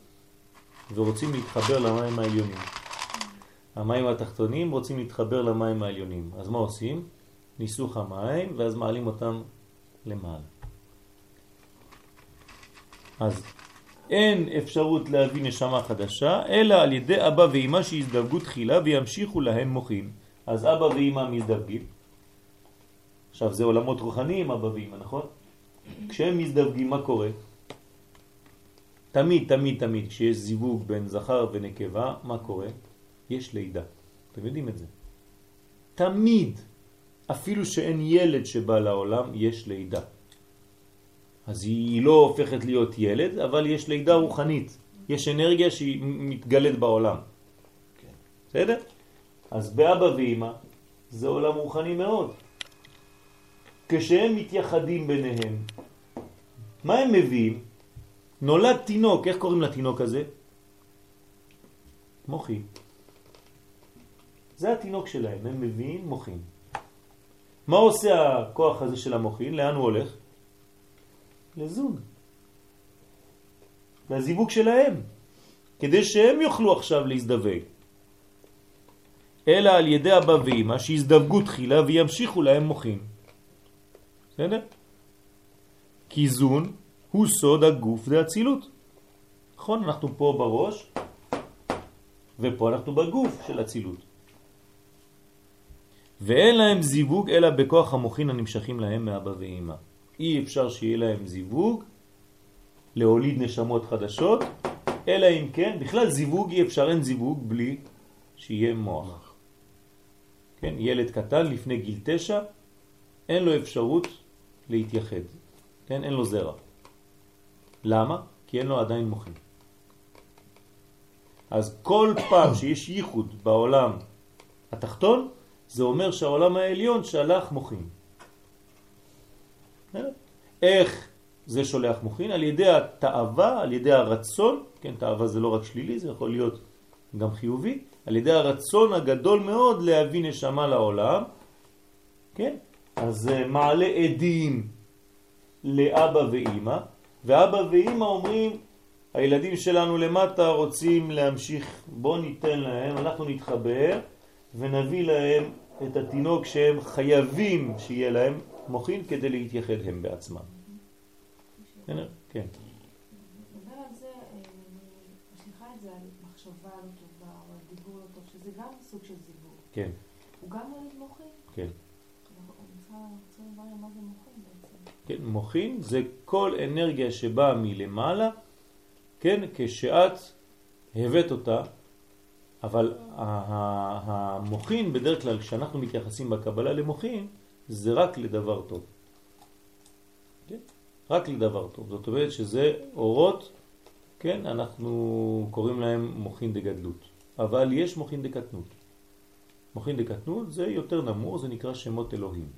ורוצים להתחבר למים העליונים. המים התחתונים רוצים להתחבר למים העליונים. אז מה עושים? ניסוך המים ואז מעלים אותם למעלה. אז אין אפשרות להביא נשמה חדשה, אלא על ידי אבא ואמא שיזדווגו תחילה וימשיכו להם מוחים. אז אבא ואמא מזדווגים. עכשיו זה עולמות רוחניים אבא ואמא, נכון? כשהם מזדווגים מה קורה? תמיד, תמיד, תמיד, כשיש זיווג בין זכר ונקבה, מה קורה? יש לידה. אתם יודעים את זה. תמיד, אפילו שאין ילד שבא לעולם, יש לידה. אז היא לא הופכת להיות ילד, אבל יש לידה רוחנית. יש אנרגיה שהיא מתגלת בעולם. כן. בסדר? אז באבא ואמא זה עולם רוחני מאוד. כשהם מתייחדים ביניהם, מה הם מביאים? נולד תינוק, איך קוראים לתינוק הזה? מוחי. זה התינוק שלהם, הם מביאים מוחין. מה עושה הכוח הזה של המוחין? לאן הוא הולך? לזוג. לזיווג שלהם, כדי שהם יוכלו עכשיו להזדווג. אלא על ידי אבא ואמא שיזדווגו תחילה וימשיכו להם מוחין. בסדר? כי זון הוא סוד הגוף והצילות. נכון, אנחנו פה בראש, ופה אנחנו בגוף של הצילות. ואין להם זיווג אלא בכוח המוחין הנמשכים להם מאבא ואמא. אי אפשר שיהיה להם זיווג, להוליד נשמות חדשות, אלא אם כן, בכלל זיווג אי אפשר, אין זיווג בלי שיהיה מוח. כן, ילד קטן לפני גיל תשע, אין לו אפשרות להתייחד, כן, אין לו זרע. למה? כי אין לו עדיין מוחין. אז כל פעם שיש ייחוד בעולם התחתון, זה אומר שהעולם העליון שלח מוחין. איך זה שולח מוחין? על ידי התאווה, על ידי הרצון, כן, תאווה זה לא רק שלילי, זה יכול להיות גם חיובי, על ידי הרצון הגדול מאוד להביא נשמה לעולם, כן? אז זה מעלה עדים לאבא ואימא, ואבא ואימא אומרים, הילדים שלנו למטה רוצים להמשיך, בוא ניתן להם, אנחנו נתחבר ונביא להם את התינוק שהם חייבים שיהיה להם מוכין כדי להתייחד הם בעצמם. כן. זה, אה, לא לא. כן. הוא גם מוליד מוחין? כן. כן, מוחין זה כל אנרגיה שבאה מלמעלה, כן, כשאת הבאת אותה, אבל המוחין בדרך כלל כשאנחנו מתייחסים בקבלה למוחין זה רק לדבר טוב. כן? רק לדבר טוב. זאת אומרת שזה אורות, כן, אנחנו קוראים להם מוחין דגדלות. אבל יש מוחין דקטנות. מוחין דקטנות זה יותר נמור, זה נקרא שמות אלוהים.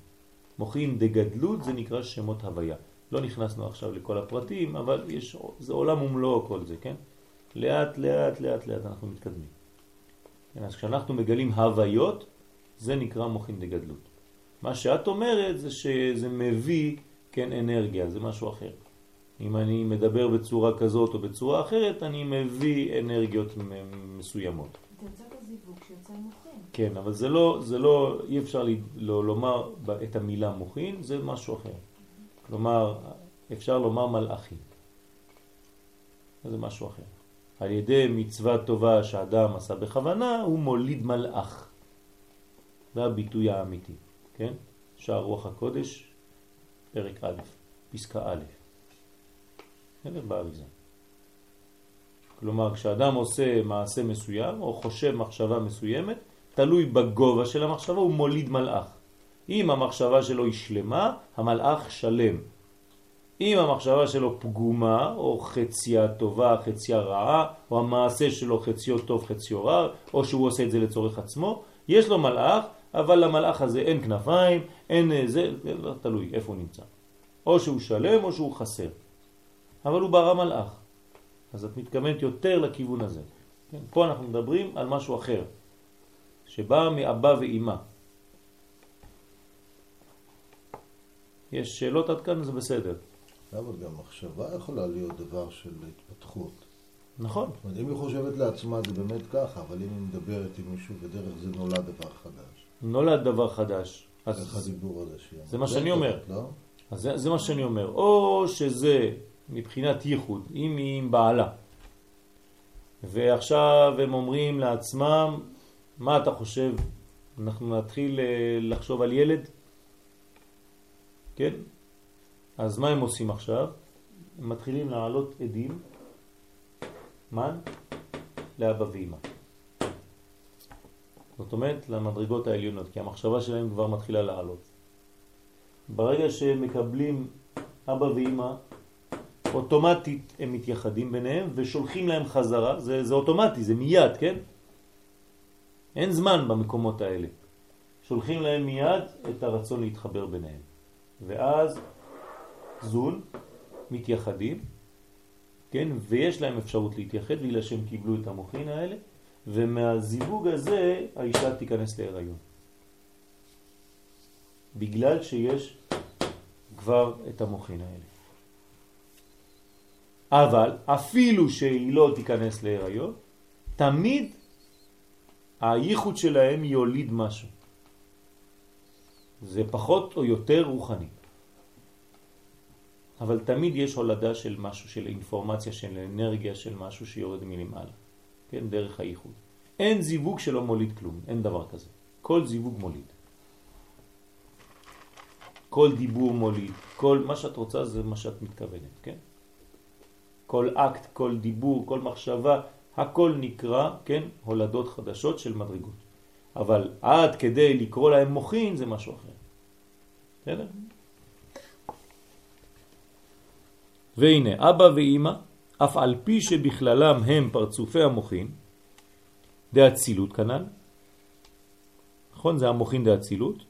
מוחין דגדלות זה נקרא שמות הוויה. לא נכנסנו עכשיו לכל הפרטים, אבל יש, זה עולם ומלואו כל זה, כן? לאט לאט לאט לאט אנחנו מתקדמים. כן, אז כשאנחנו מגלים הוויות, זה נקרא מוחין דגדלות. מה שאת אומרת זה שזה מביא, כן, אנרגיה, זה משהו אחר. אם אני מדבר בצורה כזאת או בצורה אחרת, אני מביא אנרגיות מסוימות. תרצה בזיווג שיוצא מוחין. כן, אבל זה לא, זה לא, אי אפשר לי, לא, לומר את המילה מוחין, זה משהו אחר. כלומר, אפשר לומר מלאכים. זה משהו אחר. על ידי מצווה טובה שאדם עשה בכוונה, הוא מוליד מלאך. זה הביטוי האמיתי, כן? שער רוח הקודש, פרק א', פסקה א'. בסדר? באריזה. כלומר, כשאדם עושה מעשה מסוים או חושב מחשבה מסוימת, תלוי בגובה של המחשבה, הוא מוליד מלאך. אם המחשבה שלו היא שלמה, המלאך שלם. אם המחשבה שלו פגומה, או חציה טובה, חציה רעה, או המעשה שלו חציו טוב, חציו רע, או שהוא עושה את זה לצורך עצמו, יש לו מלאך, אבל למלאך הזה אין כנפיים, אין זה, זה לא תלוי איפה הוא נמצא. או שהוא שלם או שהוא חסר. אבל הוא ברא מלאך. אז את מתכוונת יותר לכיוון הזה. כן? פה אנחנו מדברים על משהו אחר, שבא מאבא ואימא. יש שאלות עד כאן, זה בסדר. אבל גם מחשבה יכולה להיות דבר של התפתחות. נכון. זאת אומרת, אם היא חושבת לעצמה זה באמת ככה, אבל אם היא מדברת עם מישהו בדרך זה נולד דבר חדש. נולד דבר חדש. אז איך הדיבור הזה שיהיה. זה מה שאני אומר. לא? אז זה, זה מה שאני אומר. או שזה מבחינת ייחוד, אם היא עם בעלה, ועכשיו הם אומרים לעצמם, מה אתה חושב? אנחנו נתחיל אה, לחשוב על ילד? כן? אז מה הם עושים עכשיו? הם מתחילים להעלות עדים, מן, לאבא ואמא. זאת אומרת, למדרגות העליונות, כי המחשבה שלהם כבר מתחילה לעלות. ברגע שהם מקבלים אבא ואמא, אוטומטית הם מתייחדים ביניהם ושולחים להם חזרה, זה, זה אוטומטי, זה מיד, כן? אין זמן במקומות האלה. שולחים להם מיד את הרצון להתחבר ביניהם. ואז זון מתייחדים, כן, ויש להם אפשרות להתייחד בגלל שהם קיבלו את המוחין האלה, ומהזיווג הזה האישה תיכנס להיריון. בגלל שיש כבר את המוחין האלה. אבל אפילו שהיא לא תיכנס להיריון, תמיד הייחוד שלהם יוליד משהו. זה פחות או יותר רוחני. אבל תמיד יש הולדה של משהו, של אינפורמציה, של אנרגיה, של משהו שיורד מלמעלה. כן, דרך הייחוד. אין זיווג שלא מוליד כלום, אין דבר כזה. כל זיווג מוליד. כל דיבור מוליד, כל מה שאת רוצה זה מה שאת מתכוונת, כן? כל אקט, כל דיבור, כל מחשבה, הכל נקרא, כן, הולדות חדשות של מדרגות. אבל עד כדי לקרוא להם מוכין זה משהו אחר. בסדר? והנה, אבא ואימא, אף על פי שבכללם הם פרצופי המוכין, דאצילות כנ"ל, נכון? זה המוכין דאצילות.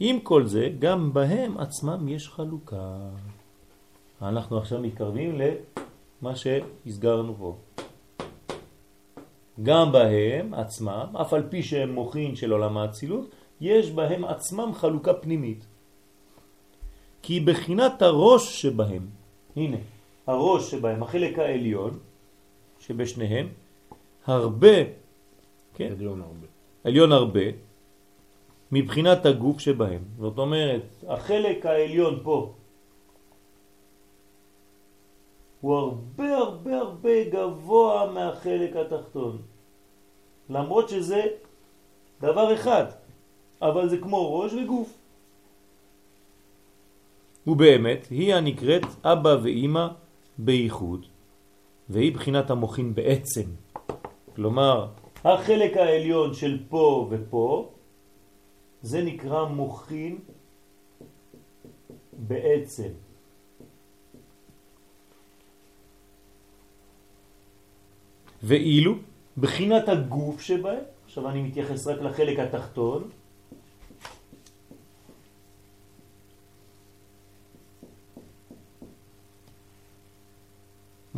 עם כל זה, גם בהם עצמם יש חלוקה. אנחנו עכשיו מתקרבים למה שהסגרנו פה. גם בהם עצמם, אף על פי שהם מוכין של עולם האצילות, יש בהם עצמם חלוקה פנימית. כי בחינת הראש שבהם, הנה, הראש שבהם, החלק העליון שבשניהם, הרבה, כן? עליון הרבה. עליון הרבה, מבחינת הגוף שבהם. זאת אומרת, החלק העליון פה הוא הרבה הרבה הרבה גבוה מהחלק התחתון. למרות שזה דבר אחד, אבל זה כמו ראש וגוף. ובאמת, היא הנקראת אבא ואימא בייחוד, והיא בחינת המוחין בעצם. כלומר, החלק העליון של פה ופה, זה נקרא מוחין בעצם. ואילו בחינת הגוף שבהם, עכשיו אני מתייחס רק לחלק התחתון,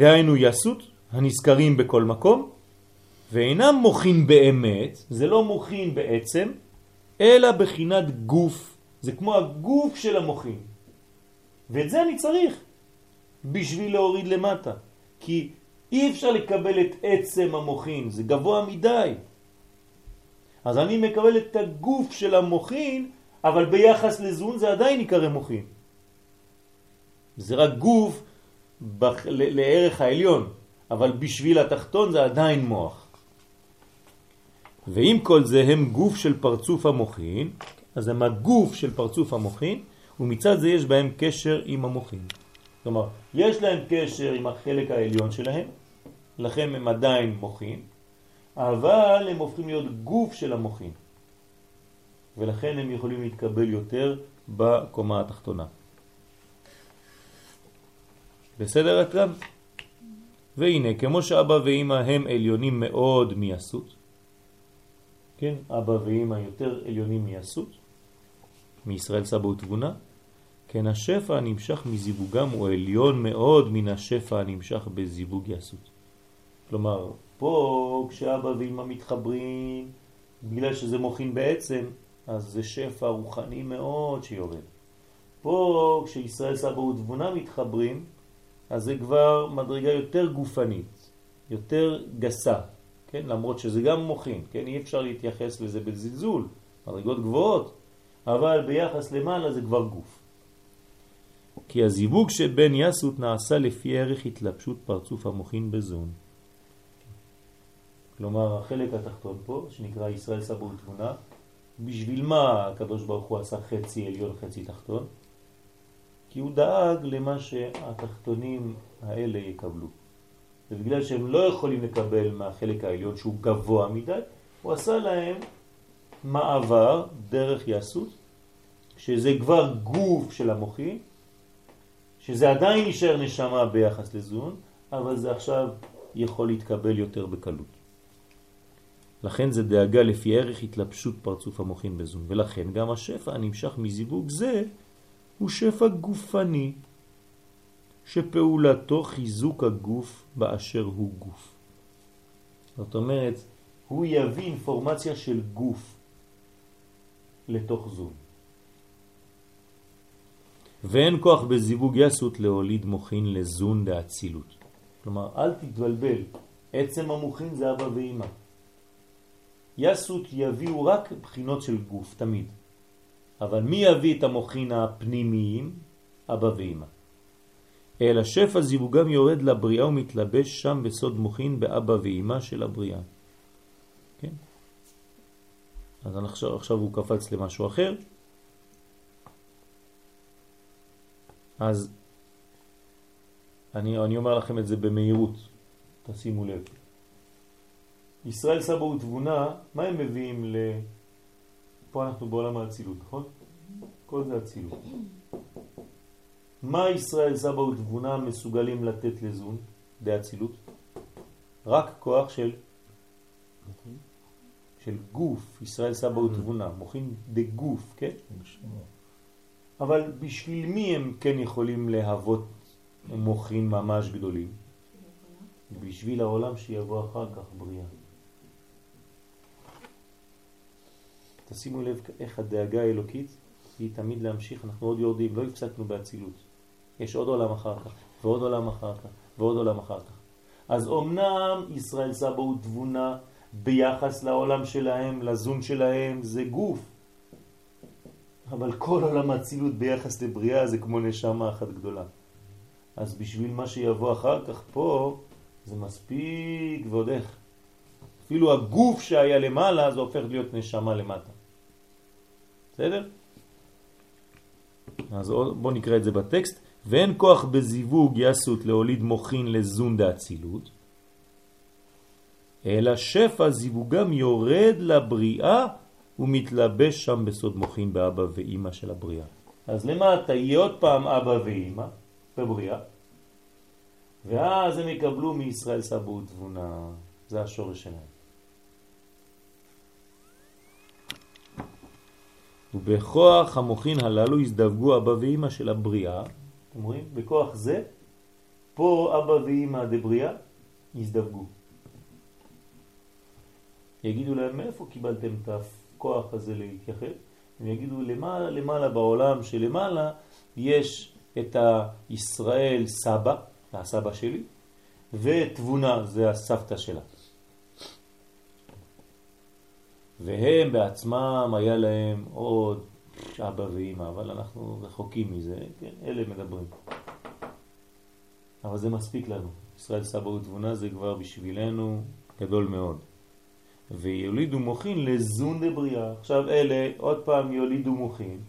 דהיינו יסות, הנזכרים בכל מקום, ואינם מוכין באמת, זה לא מוכין בעצם, אלא בחינת גוף. זה כמו הגוף של המוכין. ואת זה אני צריך בשביל להוריד למטה. כי אי אפשר לקבל את עצם המוכין, זה גבוה מדי. אז אני מקבל את הגוף של המוכין, אבל ביחס לזון זה עדיין יקרא מוכין. זה רק גוף בח... לערך העליון, אבל בשביל התחתון זה עדיין מוח. ואם כל זה הם גוף של פרצוף המוכין, אז הם הגוף של פרצוף המוכין, ומצד זה יש בהם קשר עם המוכין. כלומר, יש להם קשר עם החלק העליון שלהם, לכן הם עדיין מוכין, אבל הם הופכים להיות גוף של המוכין. ולכן הם יכולים להתקבל יותר בקומה התחתונה. בסדר כאן? והנה, כמו שאבא ואמא הם עליונים מאוד מייסות, כן, אבא ואמא יותר עליונים מייסות, מישראל סבא ותבונה, כן השפע הנמשך מזיווגם הוא עליון מאוד מן השפע הנמשך בזיווג יסות. כלומר, פה כשאבא ואמא מתחברים, בגלל שזה מוכין בעצם, אז זה שפע רוחני מאוד שיורד. פה כשישראל סבא ותבונה מתחברים, אז זה כבר מדרגה יותר גופנית, יותר גסה, כן? למרות שזה גם מוכין, כן? אי אפשר להתייחס לזה בזלזול, מדרגות גבוהות, אבל ביחס למעלה זה כבר גוף. כי הזיווג שבין יסות נעשה לפי ערך התלבשות פרצוף המוכין בזון. כלומר, החלק התחתון פה, שנקרא ישראל סבור תבונה, בשביל מה הקדוש ברוך הוא עשה חצי עליון, חצי תחתון? כי הוא דאג למה שהתחתונים האלה יקבלו. ובגלל שהם לא יכולים לקבל מהחלק העליון שהוא גבוה מדי, הוא עשה להם מעבר דרך יסות, שזה כבר גוף של המוחים, שזה עדיין נשאר נשמה ביחס לזון, אבל זה עכשיו יכול להתקבל יותר בקלות. לכן זה דאגה לפי ערך התלבשות פרצוף המוחין בזון, ולכן גם השפע הנמשך מזיווג זה הוא שפע גופני, שפעולתו חיזוק הגוף באשר הוא גוף. זאת אומרת, הוא יביא אינפורמציה של גוף לתוך זון. ואין כוח בזיווג יסות להוליד מוכין לזון דאצילות. כלומר, אל תתבלבל, עצם המוכין זה אבא ואמא. יסות יביאו רק בחינות של גוף, תמיד. אבל מי יביא את המוכין הפנימיים? אבא ואמא. אלא שפע זיווגם יורד לבריאה ומתלבש שם בסוד מוכין באבא ואמא של הבריאה. כן? אז עכשיו, עכשיו הוא קפץ למשהו אחר. אז אני, אני אומר לכם את זה במהירות, תשימו לב. ישראל סבא ותבונה, מה הם מביאים ל... פה אנחנו בעולם האצילות, נכון? כל זה אצילות. מה ישראל סבא ותבונה מסוגלים לתת לזון באצילות? רק כוח של של גוף, ישראל סבא ותבונה, מוכין דגוף, כן? אבל בשביל מי הם כן יכולים להוות מוכין ממש גדולים? בשביל העולם שיבוא אחר כך בריאה. תשימו לב איך הדאגה האלוקית היא תמיד להמשיך, אנחנו עוד יורדים, לא הפסקנו באצילות. יש עוד עולם אחר כך, ועוד עולם אחר כך, ועוד עולם אחר כך. אז אמנם ישראל סבא ותבונה ביחס לעולם שלהם, לזון שלהם, זה גוף. אבל כל עולם האצילות ביחס לבריאה זה כמו נשמה אחת גדולה. אז בשביל מה שיבוא אחר כך פה, זה מספיק ועוד איך. אפילו הגוף שהיה למעלה זה הופך להיות נשמה למטה. בסדר? אז בואו נקרא את זה בטקסט. ואין כוח בזיווג יסות להוליד מוכין לזון דאצילות, אלא שפע זיווגם יורד לבריאה ומתלבש שם בסוד מוכין באבא ואימא של הבריאה. אז למטה יהיה עוד פעם אבא ואימא בבריאה, ואז הם יקבלו מישראל סבא ותבונה, זה השורש שלהם. ובכוח המוכין הללו יזדווגו אבא ואימא של הבריאה, אתם רואים? בכוח זה, פה אבא ואימא דבריאה יזדווגו. יגידו להם, מאיפה קיבלתם את הכוח הזה להתייחד? הם יגידו, למעלה, למעלה בעולם שלמעלה יש את הישראל סבא, הסבא שלי, ותבונה זה הסבתא שלה. והם בעצמם היה להם עוד אבא ואמא, אבל אנחנו רחוקים מזה, כן, אלה מדברים. אבל זה מספיק לנו. ישראל סבא ותבונה זה כבר בשבילנו גדול מאוד. ויולידו מוכין לזון דבריאה. עכשיו אלה עוד פעם יולידו מוכין,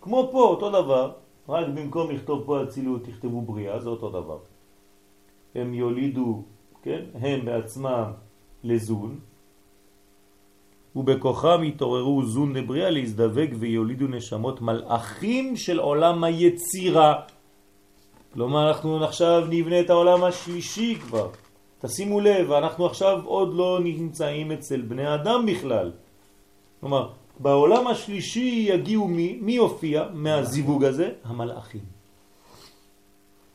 כמו פה אותו דבר, רק במקום לכתוב פה אצילות תכתבו בריאה, זה אותו דבר. הם יולידו, כן, הם בעצמם לזון, ובכוחם יתעוררו זון לבריאה להזדווג ויולידו נשמות מלאכים של עולם היצירה. כלומר, אנחנו עכשיו נבנה את העולם השלישי כבר. תשימו לב, אנחנו עכשיו עוד לא נמצאים אצל בני אדם בכלל. כלומר, בעולם השלישי יגיעו מי, מי יופיע מהזיווג הזה? המלאכים.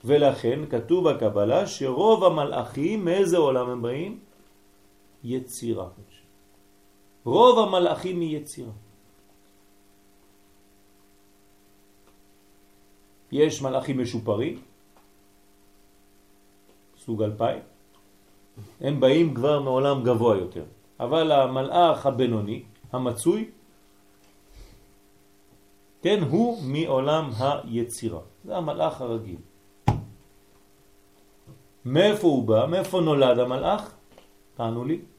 ולכן כתוב בקבלה שרוב המלאכים, מאיזה עולם הם באים? יצירה. רוב המלאכים מיצירה. יש מלאכים משופרים, סוג אלפיים, הם באים כבר מעולם גבוה יותר. אבל המלאך הבינוני, המצוי, כן, הוא מעולם היצירה. זה המלאך הרגיל. מאיפה הוא בא? מאיפה נולד המלאך? תענו לי.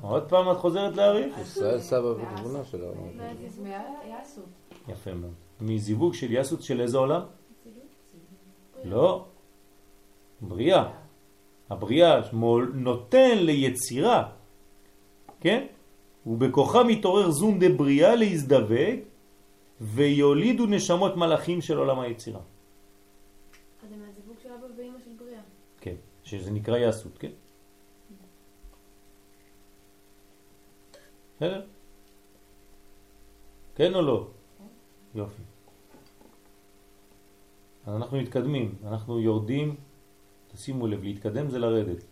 עוד פעם את חוזרת להעריך? ישראל סבא ותבונה של העולם. יפה מאוד. מזיווג של יסות של איזה עולם? לא. בריאה. הבריאה נותן ליצירה, כן? ובכוחה מתעורר זון דבריאה להזדווג ויולידו נשמות מלאכים של עולם היצירה. אז זה מהזיווג של אבא ואמא של בריאה. כן, שזה נקרא יסות, כן? בסדר? כן או לא? יופי. אז אנחנו מתקדמים, אנחנו יורדים, תשימו לב, להתקדם זה לרדת.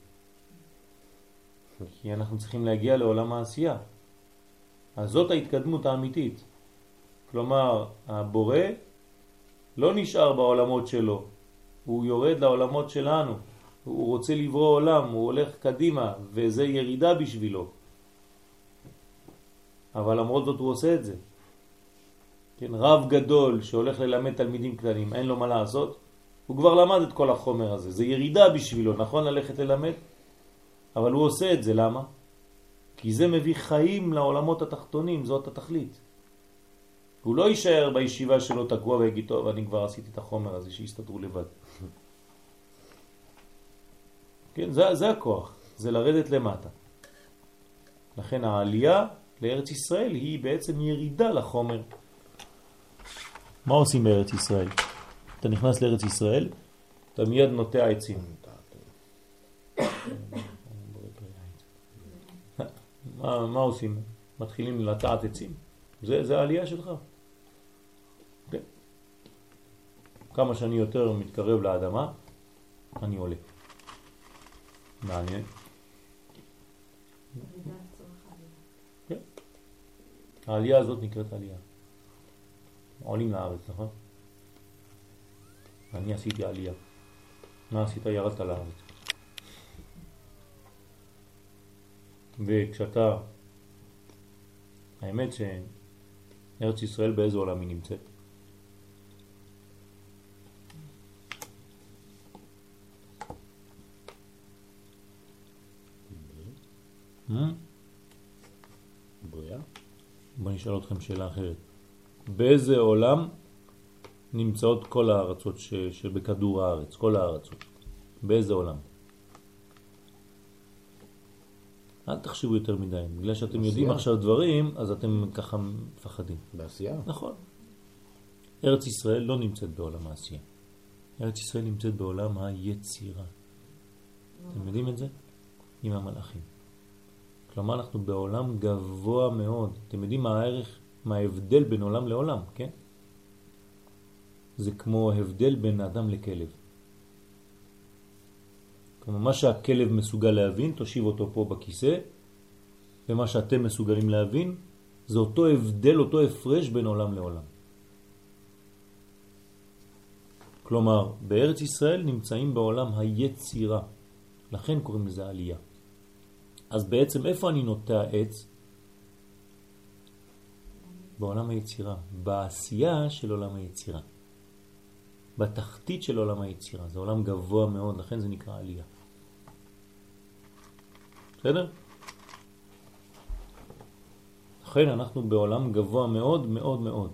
כי אנחנו צריכים להגיע לעולם העשייה. אז זאת ההתקדמות האמיתית. כלומר, הבורא לא נשאר בעולמות שלו, הוא יורד לעולמות שלנו. הוא רוצה לברוא עולם, הוא הולך קדימה, וזה ירידה בשבילו. אבל למרות זאת הוא עושה את זה. כן, רב גדול שהולך ללמד תלמידים קטנים, אין לו מה לעשות, הוא כבר למד את כל החומר הזה. זה ירידה בשבילו, נכון ללכת ללמד? אבל הוא עושה את זה, למה? כי זה מביא חיים לעולמות התחתונים, זאת התכלית. הוא לא יישאר בישיבה שלו תקוע ויגיד, טוב, אני כבר עשיתי את החומר הזה, שיסתדרו לבד. כן, זה, זה הכוח, זה לרדת למטה. לכן העלייה לארץ ישראל היא בעצם ירידה לחומר. מה עושים בארץ ישראל? אתה נכנס לארץ ישראל, אתה מיד נוטע עצים. מה, עושים? מתחילים לטעת עצים. זה, זה העלייה שלך. כן. כמה שאני יותר מתקרב לאדמה, אני עולה. מעניין. העלייה הזאת נקראת עלייה. עולים לארץ, נכון? אני עשיתי עלייה. מה עשית? ירדת לארץ. וכשאתה, האמת שארץ ישראל באיזה עולם היא נמצאת? בריאה? בוא נשאל אתכם שאלה אחרת. באיזה עולם נמצאות כל הארצות ש... שבכדור הארץ, כל הארצות? באיזה עולם? אל תחשבו יותר מדי, בגלל שאתם בעשייה. יודעים עכשיו דברים, אז אתם ככה מפחדים. בעשייה? נכון. ארץ ישראל לא נמצאת בעולם העשייה. ארץ ישראל נמצאת בעולם היצירה. אתם יודעים את זה? עם המלאכים. כלומר, אנחנו בעולם גבוה מאוד. אתם יודעים מה הערך, מה ההבדל בין עולם לעולם, כן? זה כמו הבדל בין אדם לכלב. כלומר, מה שהכלב מסוגל להבין, תושיב אותו פה בכיסא, ומה שאתם מסוגלים להבין, זה אותו הבדל, אותו הפרש בין עולם לעולם. כלומר, בארץ ישראל נמצאים בעולם היצירה, לכן קוראים לזה עלייה. אז בעצם איפה אני נוטע עץ? בעולם היצירה, בעשייה של עולם היצירה. בתחתית של עולם היצירה, זה עולם גבוה מאוד, לכן זה נקרא עלייה. בסדר? לכן אנחנו בעולם גבוה מאוד מאוד מאוד.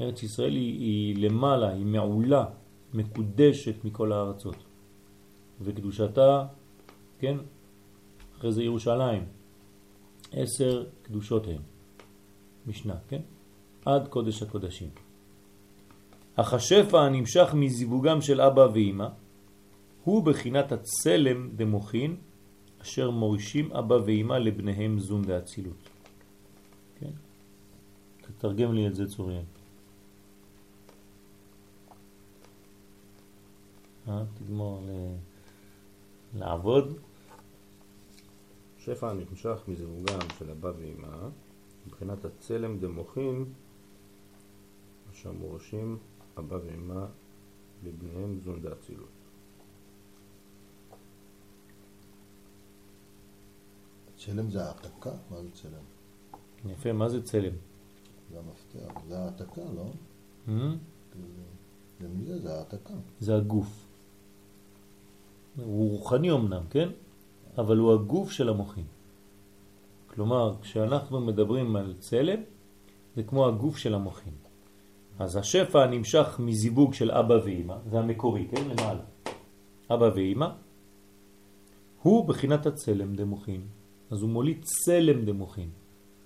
ארץ ישראל היא, היא למעלה, היא מעולה, מקודשת מכל הארצות. וקדושתה, כן, אחרי זה ירושלים, עשר קדושות הן, משנה, כן? עד קודש הקודשים. אך השפע הנמשך מזיווגם של אבא ואמא הוא בחינת הצלם דמוכין אשר מורישים אבא ואמא לבניהם זון דאצילות. כן? תתרגם לי את זה צוריאל. אה? תגמור. לעבוד. שפע הנמשך מזיווגם של אבא ואמא, מבחינת הצלם דמוכין, אשר מורשים אבא ואמא לבניהם זון דאצילות. צלם זה העתקה? מה זה צלם? יפה, מה זה צלם? זה המפתח. זה העתקה, לא? Hmm? זה מזה, זה העתקה. זה הגוף. הוא רוחני אמנם, כן? אבל הוא הגוף של המוחים. כלומר, כשאנחנו מדברים על צלם, זה כמו הגוף של המוחים. אז השפע הנמשך מזיווג של אבא ואמא, זה המקורי, כן? למעלה. אבא ואמא, הוא בחינת הצלם דמוחין. אז הוא מוליד צלם דמוחין.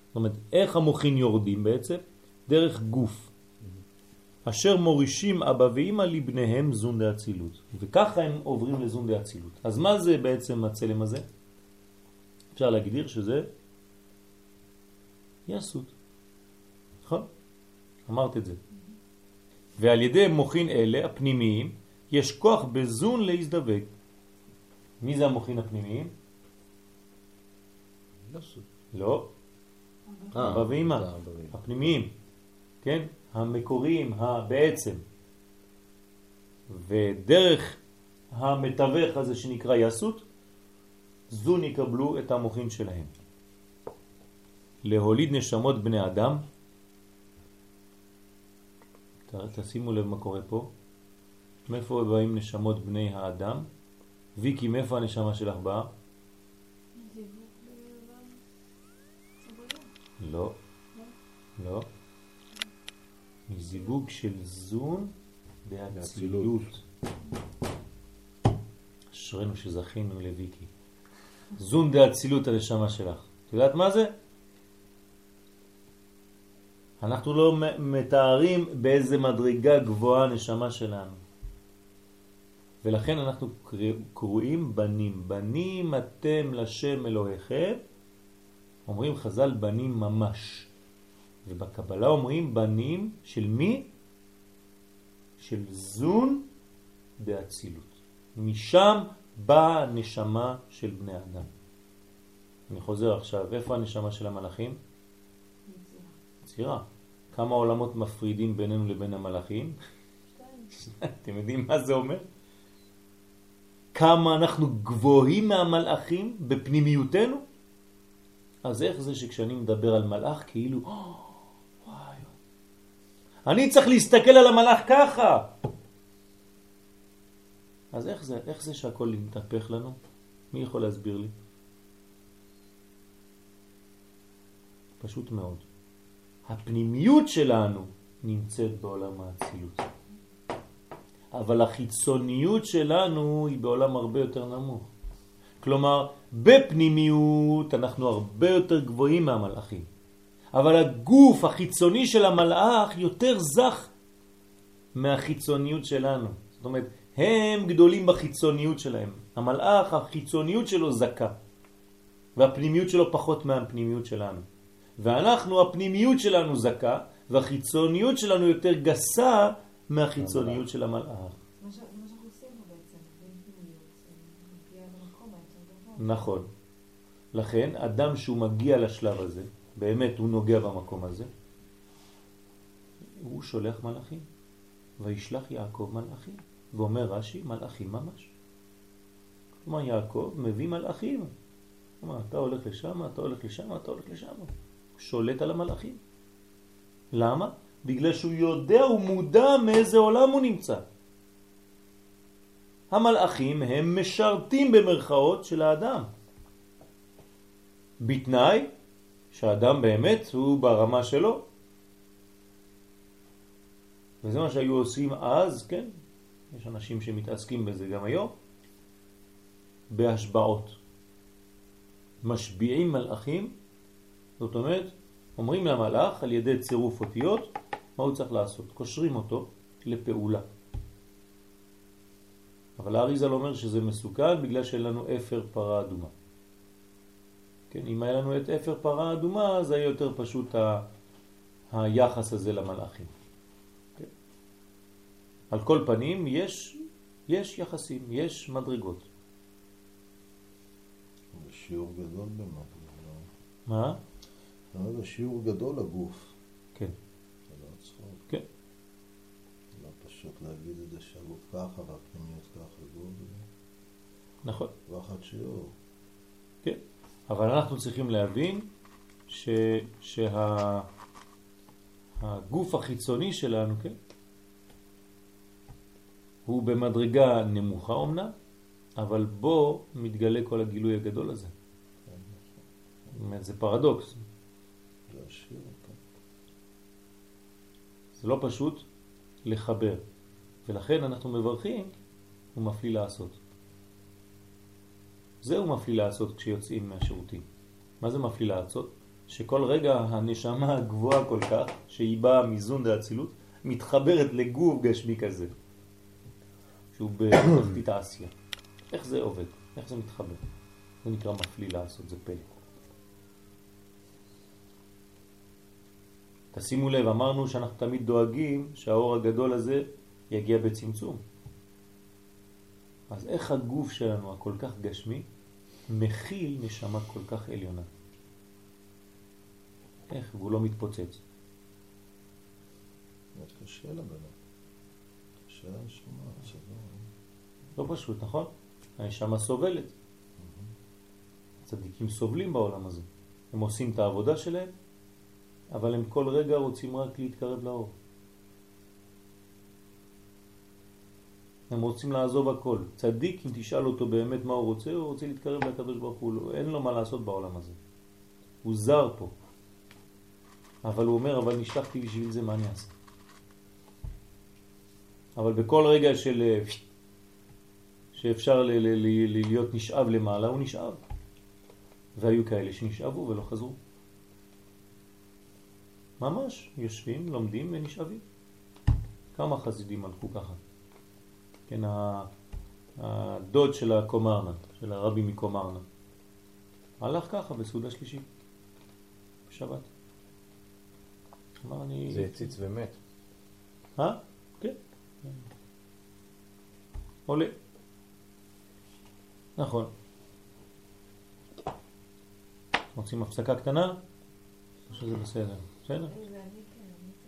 זאת אומרת, איך המוחין יורדים בעצם? דרך גוף. אשר מורישים אבא ואמא לבניהם זון דאצילות. וככה הם עוברים לזון דאצילות. אז מה זה בעצם הצלם הזה? אפשר להגדיר שזה יסות. נכון? אמרת את זה. ועל ידי מוכין אלה, הפנימיים, יש כוח בזון להזדבק. מי זה המוכין הפנימיים? לא, אה, אבא ואמא. הפנימיים, כן? המקוריים, בעצם. ודרך המתווך הזה שנקרא יסות, זון יקבלו את המוכין שלהם. להוליד נשמות בני אדם, תשימו לב מה קורה פה, מאיפה באים נשמות בני האדם? ויקי, מאיפה הנשמה שלך באה? הבריאה. לא, לא. מזיווג של זון באצילות. אשרינו שזכינו לויקי. זון דאצילות הנשמה שלך. את יודעת מה זה? אנחנו לא מתארים באיזה מדרגה גבוהה הנשמה שלנו. ולכן אנחנו קר- קרואים בנים. בנים אתם לשם אלוהיכם, אומרים חז"ל בנים ממש. ובקבלה אומרים בנים של מי? של זון באצילות. משם באה הנשמה של בני אדם. אני חוזר עכשיו, איפה הנשמה של המלאכים? יצירה. כמה עולמות מפרידים בינינו לבין המלאכים? אתם יודעים מה זה אומר? כמה אנחנו גבוהים מהמלאכים בפנימיותנו? אז איך זה שכשאני מדבר על מלאך כאילו, "אה, אני צריך להסתכל על המלאך ככה. אז איך זה, איך זה שהכל מתהפך לנו? מי יכול להסביר לי? פשוט מאוד. הפנימיות שלנו נמצאת בעולם האצילות. אבל החיצוניות שלנו היא בעולם הרבה יותר נמוך. כלומר, בפנימיות אנחנו הרבה יותר גבוהים מהמלאכים. אבל הגוף החיצוני של המלאך יותר זך מהחיצוניות שלנו. זאת אומרת, הם גדולים בחיצוניות שלהם. המלאך, החיצוניות שלו זכה, והפנימיות שלו פחות מהפנימיות שלנו. ואנחנו, הפנימיות שלנו זכה, והחיצוניות שלנו יותר גסה מהחיצוניות של המלאך. נכון. לכן, אדם שהוא מגיע לשלב הזה, באמת הוא נוגע במקום הזה, הוא שולח מלאכים. וישלח יעקב מלאכים. ואומר רש"י, מלאכים ממש. כלומר, יעקב מביא מלאכים. כלומר, אתה הולך לשם, אתה הולך לשם, אתה הולך לשם. שולט על המלאכים. למה? בגלל שהוא יודע, הוא מודע מאיזה עולם הוא נמצא. המלאכים הם משרתים במרכאות של האדם. בתנאי שהאדם באמת הוא ברמה שלו. וזה מה שהיו עושים אז, כן? יש אנשים שמתעסקים בזה גם היום. בהשבעות. משביעים מלאכים, זאת אומרת, אומרים למלאך על ידי צירוף אותיות מה הוא צריך לעשות. קושרים אותו לפעולה. אבל האריזל אומר שזה מסוכן בגלל שאין לנו אפר פרה אדומה. כן, אם היה לנו את אפר פרה אדומה, אז היה יותר פשוט ה... היחס הזה למלאכים. כן. על כל פנים, יש, יש יחסים, יש מדרגות. זה שיעור גדול באמת. זה לא- מה? לא, זה שיעור גדול לגוף. כן. זה לא צחוק. כן. זה לא פשוט להגיד את זה שהגוף ככה והפנימיות ככה. זה נכון. ואחד שיעור. אבל אנחנו צריכים להבין ש... שה... הגוף החיצוני שלנו, כן, הוא במדרגה נמוכה אומנם, אבל בו מתגלה כל הגילוי הגדול הזה. זה פרדוקס. זה. כן. זה לא פשוט לחבר. ולכן אנחנו מברכים, הוא מפליא לעשות. זה הוא מפליא לעשות כשיוצאים מהשירותים. מה זה מפליא לעשות? שכל רגע הנשמה הגבוהה כל כך, שהיא באה מזון דאצילות, מתחברת לגוף גשמי כזה, שהוא בתחתית העשייה. איך זה עובד? איך זה מתחבר? זה נקרא מפליא לעשות, זה פלא. תשימו לב, אמרנו שאנחנו תמיד דואגים שהאור הגדול הזה יגיע בצמצום. אז איך הגוף שלנו הכל כך גשמי מכיל נשמה כל כך עליונה? איך? והוא לא מתפוצץ. קשה לבנות. קשה לנשמה, שזה... לא פשוט, נכון? הנשמה סובלת. צדיקים סובלים בעולם הזה. הם עושים את העבודה שלהם, אבל הם כל רגע רוצים רק להתקרב לאור. הם רוצים לעזוב הכל. צדיק, אם תשאל אותו באמת מה הוא רוצה, הוא רוצה להתקרב לקדוש ברוך הוא. אין לו מה לעשות בעולם הזה. הוא זר פה. אבל הוא אומר, אבל נשלחתי בשביל זה, מה אני אעשה? אבל בכל רגע של... אה, שאפשר ל- ל- ל- להיות נשאב למעלה, הוא נשאב. והיו כאלה שנשאבו ולא חזרו. ממש, יושבים, לומדים ונשאבים. כמה חסידים הלכו ככה? כן, הדוד של הקומרנה, של הרבי מקומרנה, הלך ככה בסעודה שלישית, בשבת. אמר אני... זה הציץ ומת. אה? כן. עולה. נכון. רוצים הפסקה קטנה? או שזה בסדר? בסדר?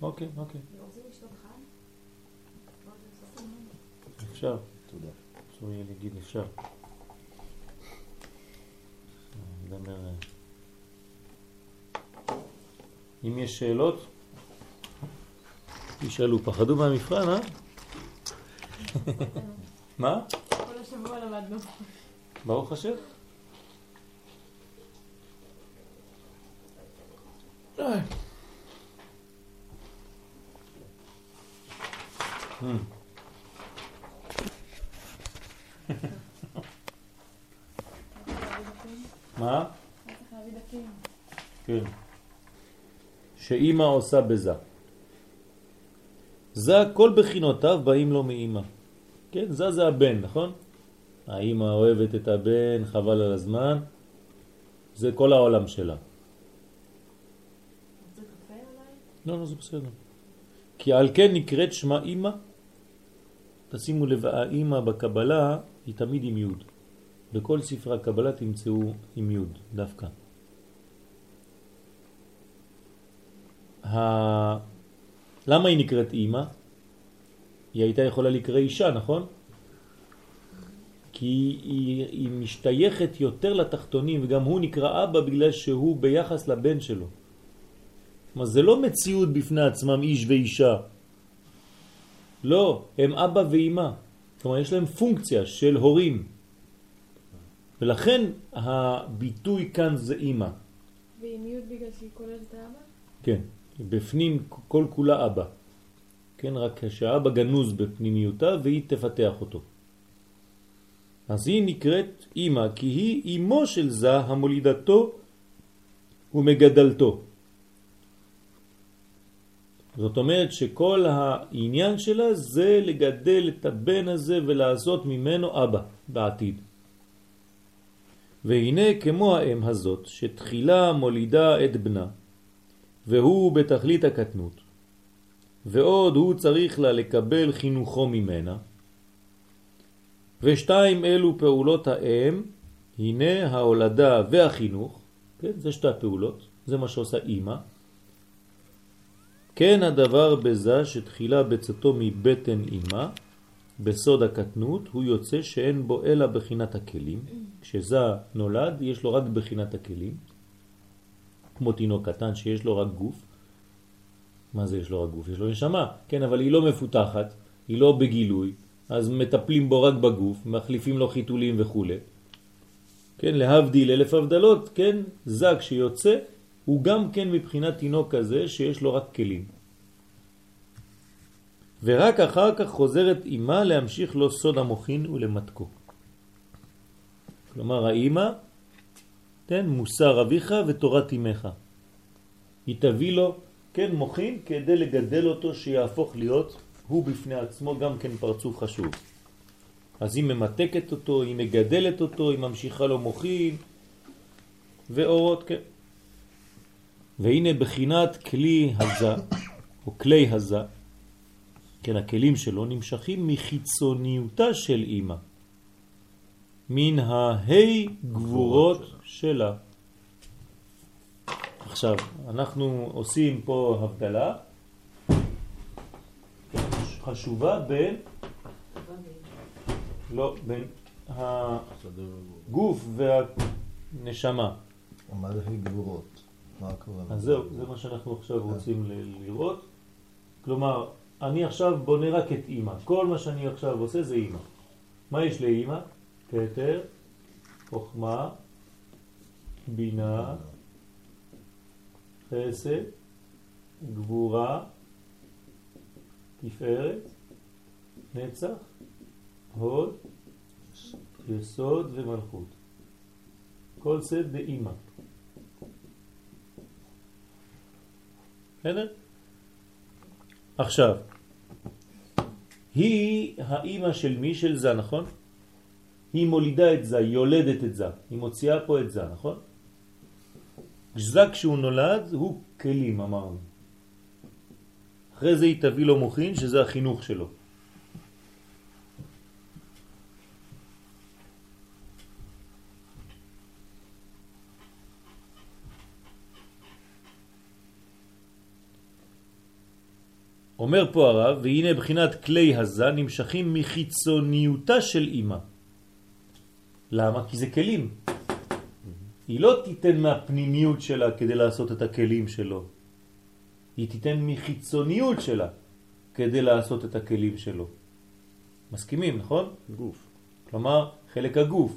אוקיי, אוקיי. אפשר. תודה. אסור יהיה להגיד אפשר. אה. אם יש שאלות, תשאלו. פחדו מהמבחן, אה? מה? כל השבוע למדנו. ברוך השם. איי. Hmm. מה? כן. שאימא עושה בזה. זה כל בחינותיו באים לו מאימא. כן, זה זה הבן, נכון? האימא אוהבת את הבן, חבל על הזמן. זה כל העולם שלה. זה קפה אולי? לא, לא, זה בסדר. כי על כן נקראת שמה אימא. תשימו לב, האימא בקבלה היא תמיד עם יוד. בכל ספרי הקבלה תמצאו עם יוד, דווקא. ה... למה היא נקראת אימא? היא הייתה יכולה לקרוא אישה, נכון? כי היא, היא משתייכת יותר לתחתונים, וגם הוא נקרא אבא בגלל שהוא ביחס לבן שלו. כלומר, זה לא מציאות בפני עצמם איש ואישה. לא, הם אבא ואימא. כלומר, יש להם פונקציה של הורים. ולכן הביטוי כאן זה אימא. ועם י' בגלל שהיא כוללת את האבא? כן, בפנים כל כולה אבא. כן, רק שהאבא גנוז בפנימיותה והיא תפתח אותו. אז היא נקראת אימא, כי היא אימו של זה המולידתו ומגדלתו. זאת אומרת שכל העניין שלה זה לגדל את הבן הזה ולעשות ממנו אבא בעתיד. והנה כמו האם הזאת שתחילה מולידה את בנה והוא בתכלית הקטנות ועוד הוא צריך לה לקבל חינוכו ממנה ושתיים אלו פעולות האם הנה ההולדה והחינוך כן, זה שתי הפעולות זה מה שעושה אימא כן הדבר בזה שתחילה בצאתו מבטן אימא בסוד הקטנות הוא יוצא שאין בו אלא בחינת הכלים. כשזה נולד יש לו רק בחינת הכלים, כמו תינוק קטן שיש לו רק גוף. מה זה יש לו רק גוף? יש לו נשמה, כן, אבל היא לא מפותחת, היא לא בגילוי, אז מטפלים בו רק בגוף, מחליפים לו חיתולים וכו'. כן, להבדיל אלף הבדלות, כן, זג שיוצא הוא גם כן מבחינת תינוק כזה שיש לו רק כלים. ורק אחר כך חוזרת אימה להמשיך לו סוד המוכין ולמתקו. כלומר האימא, כן, מוסר אביך ותורת אמך. היא תביא לו, כן, מוכין כדי לגדל אותו שיהפוך להיות הוא בפני עצמו גם כן פרצוף חשוב. אז היא ממתקת אותו, היא מגדלת אותו, היא ממשיכה לו מוכין ואורות, כן. והנה בחינת כלי הזה, או כלי הזה, כן, הכלים שלו נמשכים מחיצוניותה של אימא, מן ההי גבורות שלה. עכשיו, אנחנו עושים פה הבדלה חשובה בין, לא, בין הגוף והנשמה. מה זה גבורות? מה הכוונה? אז זהו, זה מה שאנחנו עכשיו רוצים ל- לראות. כלומר, אני עכשיו בונה רק את אימא. כל מה שאני עכשיו עושה זה אימא. מה יש לאימא? כתר, חוכמה, בינה, חסד, גבורה, תפארת, נצח, הוד, יסוד ומלכות. כל סד באימא. בסדר? עכשיו, היא האימא של מי? של זה, נכון? היא מולידה את זה, היא יולדת את זה, היא מוציאה פה את זה, נכון? זה כשהוא נולד הוא כלים, אמרנו. אחרי זה היא תביא לו מוכין, שזה החינוך שלו. אומר פה הרב, והנה בחינת כלי הזה נמשכים מחיצוניותה של אימא. למה? כי זה כלים. היא לא תיתן מהפנימיות שלה כדי לעשות את הכלים שלו. היא תיתן מחיצוניות שלה כדי לעשות את הכלים שלו. מסכימים, נכון? גוף. כלומר, חלק הגוף,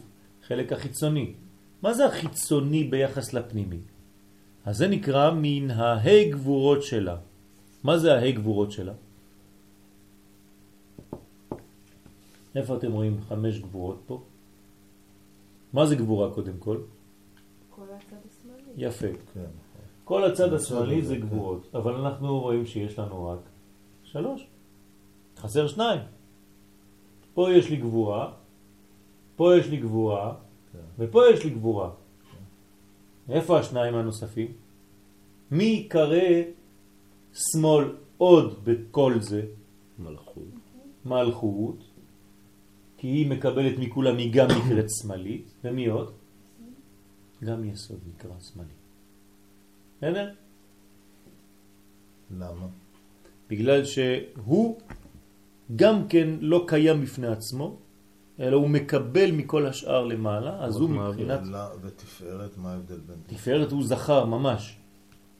חלק החיצוני. מה זה החיצוני ביחס לפנימי? אז זה נקרא מן ההי גבורות שלה. מה זה ההי גבורות שלה? איפה אתם רואים חמש גבורות פה? מה זה גבורה קודם כל? כל הצד השמאלי. יפה. כן. כל הצד הצד השמאלי הזה, זה כן. גבורות, אבל אנחנו רואים שיש לנו רק שלוש. חסר שניים. פה יש לי גבורה, פה יש לי גבורה, כן. ופה יש לי גבורה. איפה השניים הנוספים? מי קרא שמאל עוד בכל זה? מלכות. מלכות, כי היא מקבלת מכולם, היא גם נקראת שמאלית, ומי עוד? גם יסוד נקרא שמאלי. בסדר? למה? בגלל שהוא גם כן לא קיים בפני עצמו, אלא הוא מקבל מכל השאר למעלה, אז הוא. מבחינת... ותפארת, מה ההבדל בין? תפארת הוא זכר ממש.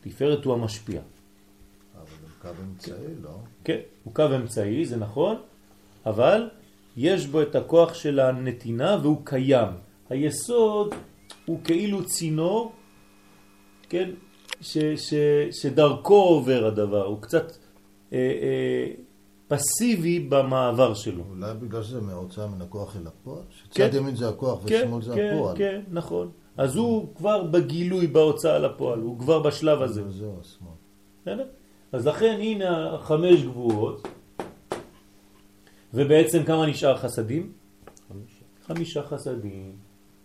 תפארת הוא המשפיע. קו אמצעי, לא? כן, הוא קו אמצעי, זה נכון, אבל יש בו את הכוח של הנתינה והוא קיים. היסוד הוא כאילו צינור, כן, ש, ש, שדרכו עובר הדבר, הוא קצת אה, אה, פסיבי במעבר שלו. אולי בגלל שזה מההוצאה מן הכוח אל הפועל? כן. שצד ימין זה הכוח כן, ושמאל זה כן, הפועל. כן, נכון. אז הוא כבר בגילוי בהוצאה לפועל, הוא כבר בשלב הזה. זהו, השמאל. אז לכן הנה חמש גבורות, ובעצם כמה נשאר חסדים? חמישה. חמישה חסדים.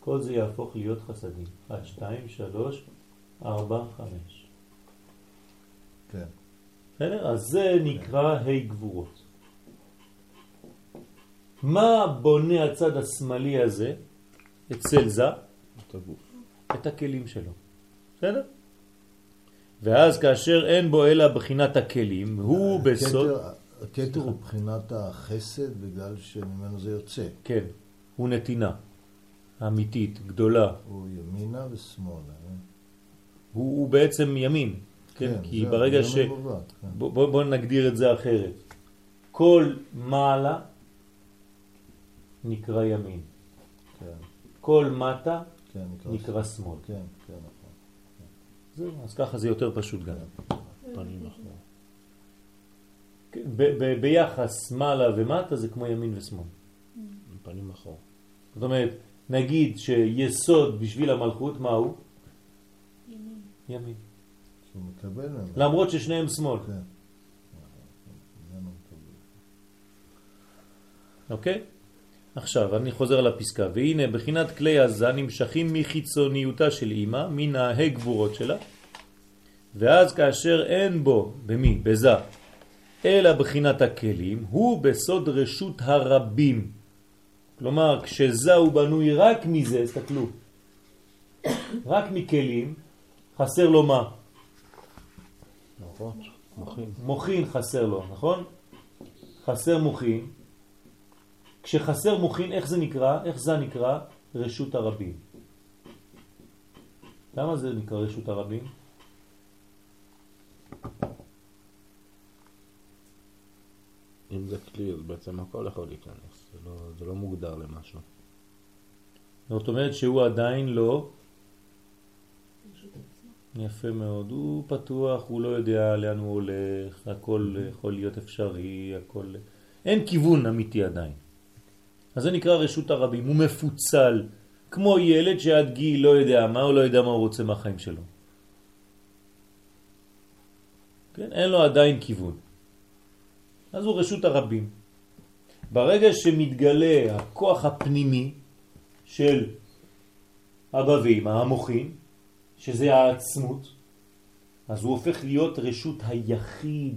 כל זה יהפוך להיות חסדים. 1, 2, 3, 4, 5. כן. בסדר? אז זה נקרא ה' גבורות. מה בונה הצד השמאלי הזה אצל זה? את הגוף. את הכלים שלו. בסדר? ואז כאשר אין בו אלא בחינת הכלים, הוא בסוד... הכתר- הוא בחינת החסד בגלל שממנו זה יוצא. כן, הוא נתינה. אמיתית, גדולה. הוא ימינה ושמאלה. אה? הוא, הוא בעצם ימין. כן, כי זהו, ברגע ש... כן. בוא, בוא, נגדיר את זה אחרת. כל מעלה נקרא ימין. כן, כל מטה כן, נקרא שמאל. כן, כן. זהו, אז ככה זה יותר פשוט גם. פנים אחורה. כן, ביחס מעלה ומטה זה כמו ימין ושמאל. פנים אחורה. זאת אומרת, נגיד שיסוד בשביל המלכות, מה הוא? ימין. ימין. למרות ששניהם שמאל, כן. מקבל. אוקיי? עכשיו, אני חוזר לפסקה. והנה, בחינת כלי הזה נמשכים מחיצוניותה של אימא, מן ההי גבורות שלה, ואז כאשר אין בו, במי? בזה, אלא בחינת הכלים, הוא בסוד רשות הרבים. כלומר, כשזה הוא בנוי רק מזה, תסתכלו, רק מכלים, חסר לו מה? נכון, מוחין. מוכין חסר לו, נכון? חסר מוכין. כשחסר מוכין, איך זה נקרא? איך זה נקרא? רשות הרבים. למה זה נקרא רשות הרבים? אם זה כלי, אז בעצם הכל יכול להיכנס. זה לא, זה לא מוגדר למשהו. זאת אומרת שהוא עדיין לא... יפה מאוד, הוא פתוח, הוא לא יודע לאן הוא הולך, הכל יכול להיות אפשרי, הכל... אין כיוון אמיתי עדיין. אז זה נקרא רשות הרבים, הוא מפוצל, כמו ילד שעד גיל לא יודע מה, הוא לא יודע מה הוא רוצה מהחיים שלו. כן? אין לו עדיין כיוון. אז הוא רשות הרבים. ברגע שמתגלה הכוח הפנימי של אבא ואמא, המוחין, שזה העצמות, אז הוא הופך להיות רשות היחיד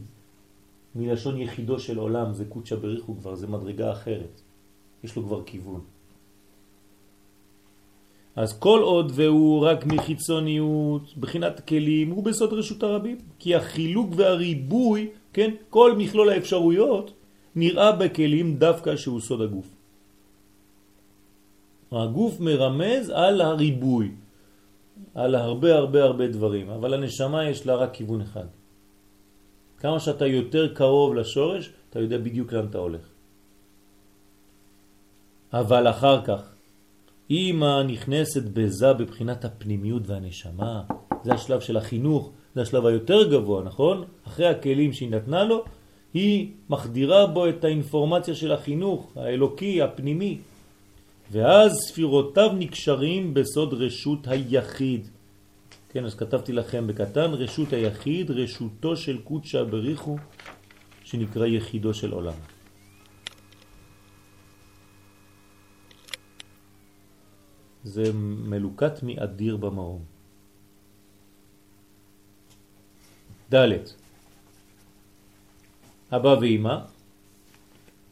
מלשון יחידו של עולם, זה קודשא בריחו כבר, זה מדרגה אחרת. יש לו כבר כיוון. אז כל עוד והוא רק מחיצוניות, בחינת כלים, הוא בסוד רשות הרבים. כי החילוק והריבוי, כן, כל מכלול האפשרויות, נראה בכלים דווקא שהוא סוד הגוף. הגוף מרמז על הריבוי, על הרבה הרבה הרבה דברים, אבל הנשמה יש לה רק כיוון אחד. כמה שאתה יותר קרוב לשורש, אתה יודע בדיוק לאן אתה הולך. אבל אחר כך, אמא נכנסת בזה בבחינת הפנימיות והנשמה, זה השלב של החינוך, זה השלב היותר גבוה, נכון? אחרי הכלים שהיא נתנה לו, היא מחדירה בו את האינפורמציה של החינוך האלוקי, הפנימי. ואז ספירותיו נקשרים בסוד רשות היחיד. כן, אז כתבתי לכם בקטן, רשות היחיד, רשותו של קודשא בריחו, שנקרא יחידו של עולם. זה מלוקת מאדיר במרום. ד' אבא ואמא,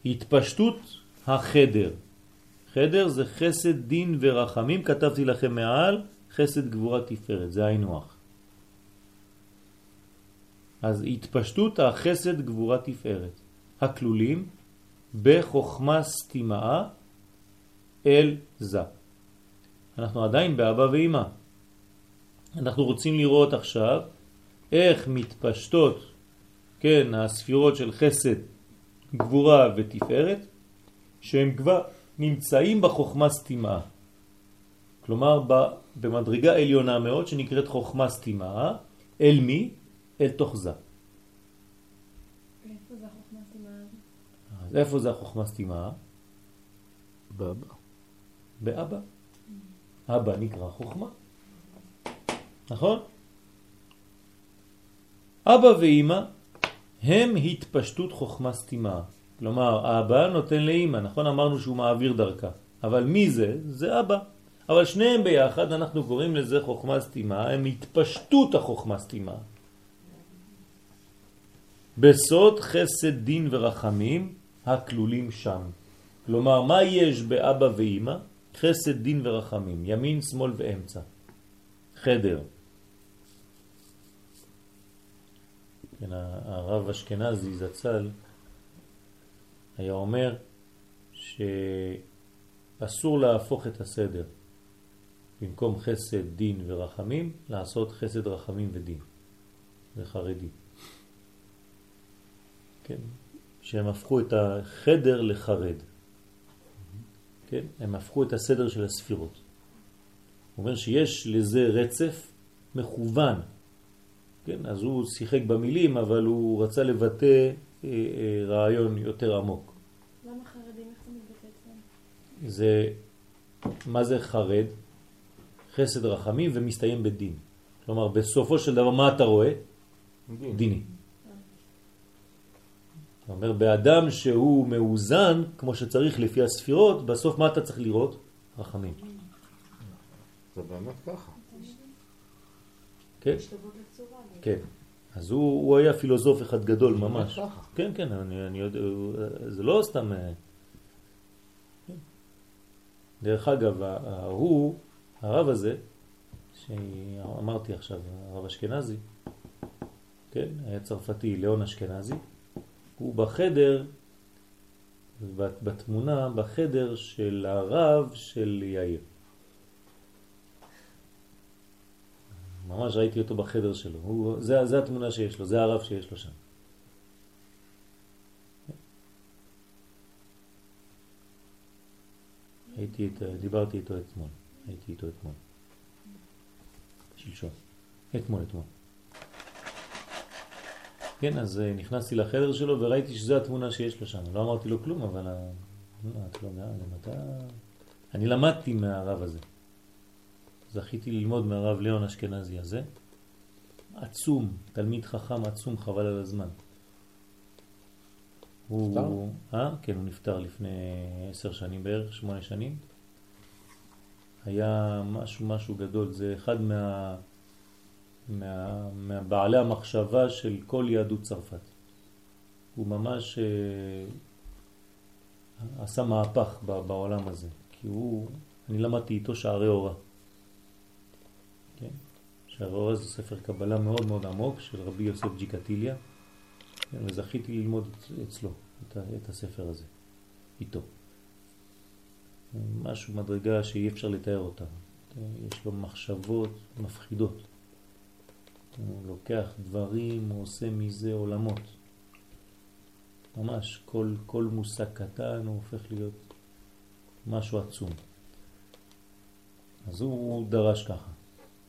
התפשטות החדר. חדר זה חסד, דין ורחמים, כתבתי לכם מעל, חסד גבורה תפארת, זה היינו אז התפשטות החסד גבורה תפארת, הכלולים בחוכמה סתימה אל זה. אנחנו עדיין באבא ואמא. אנחנו רוצים לראות עכשיו איך מתפשטות, כן, הספירות של חסד, גבורה ותפארת, שהם כבר נמצאים בחוכמה סתימה. כלומר, במדרגה עליונה מאוד שנקראת חוכמה סתימה, אל מי? אל תוך זה. איפה זה החוכמה סתימה? אז איפה זה החוכמה סתימה? באבא. באבא. אבא נקרא חוכמה. נכון? אבא ואימא הם התפשטות חוכמה סתימה. כלומר, אבא נותן לאימא, נכון? אמרנו שהוא מעביר דרכה. אבל מי זה? זה אבא. אבל שניהם ביחד, אנחנו קוראים לזה חוכמה סתימה, הם התפשטות החוכמה סתימה. בסוד חסד דין ורחמים הכלולים שם. כלומר, מה יש באבא ואימא? חסד דין ורחמים, ימין, שמאל ואמצע. חדר. כן, הרב אשכנזי זצ"ל היה אומר שאסור להפוך את הסדר. במקום חסד, דין ורחמים, לעשות חסד, רחמים ודין. זה חרדי. כן, שהם הפכו את החדר לחרד. כן, הם הפכו את הסדר של הספירות. הוא אומר שיש לזה רצף מכוון. כן, אז הוא שיחק במילים, אבל הוא רצה לבטא אה, אה, רעיון יותר עמוק. למה חרדים? איך זה מתבטא אצלם? זה, מה זה חרד? חסד רחמים ומסתיים בדין. כלומר, בסופו של דבר, מה אתה רואה? דין. דיני. זאת אומרת, באדם שהוא מאוזן, כמו שצריך לפי הספירות, בסוף מה אתה צריך לראות? רחמים. זה באמת ככה. כן. כן. אז הוא, הוא היה פילוסוף אחד גדול ממש. כן, כן, אני, אני יודע, זה לא סתם... אה, כן. דרך אגב, הוא, הרב הזה, שאמרתי עכשיו, הרב אשכנזי, כן, היה צרפתי, ליאון אשכנזי, הוא בחדר, בת- בתמונה, בחדר של הרב של יאיר. ממש ראיתי אותו בחדר שלו, הוא, זה, זה התמונה שיש לו, זה הרב שיש לו שם. הייתי, דיברתי איתו אתמול, הייתי איתו אתמול. שלשום. אתמול, אתמול. כן, אז אה, נכנסתי לחדר שלו וראיתי שזו התמונה שיש לו שם. לא אמרתי לו כלום, אבל... ה- לא, את לא יודע, גם אתה... אני למדתי מהרב הזה. זכיתי ללמוד מהרב ליאון אשכנזי הזה. עצום, תלמיד חכם עצום, חבל על הזמן. הוא... אה? כן, הוא נפטר לפני עשר שנים בערך, שמונה שנים. היה משהו משהו גדול, זה אחד מה... מה... מהבעלי המחשבה של כל יהדות צרפת. הוא ממש אה, עשה מהפך ב- בעולם הזה, כי הוא, אני למדתי איתו שערי אורה. כן? שערי אורה זה ספר קבלה מאוד מאוד עמוק של רבי יוסף ג'יקטיליה, כן? וזכיתי ללמוד אצ- אצלו את, את הספר הזה, איתו. משהו מדרגה שאי אפשר לתאר אותה. יש לו מחשבות מפחידות. הוא לוקח דברים, הוא עושה מזה עולמות. ממש, כל, כל מושג קטן הוא הופך להיות משהו עצום. אז הוא, הוא דרש ככה,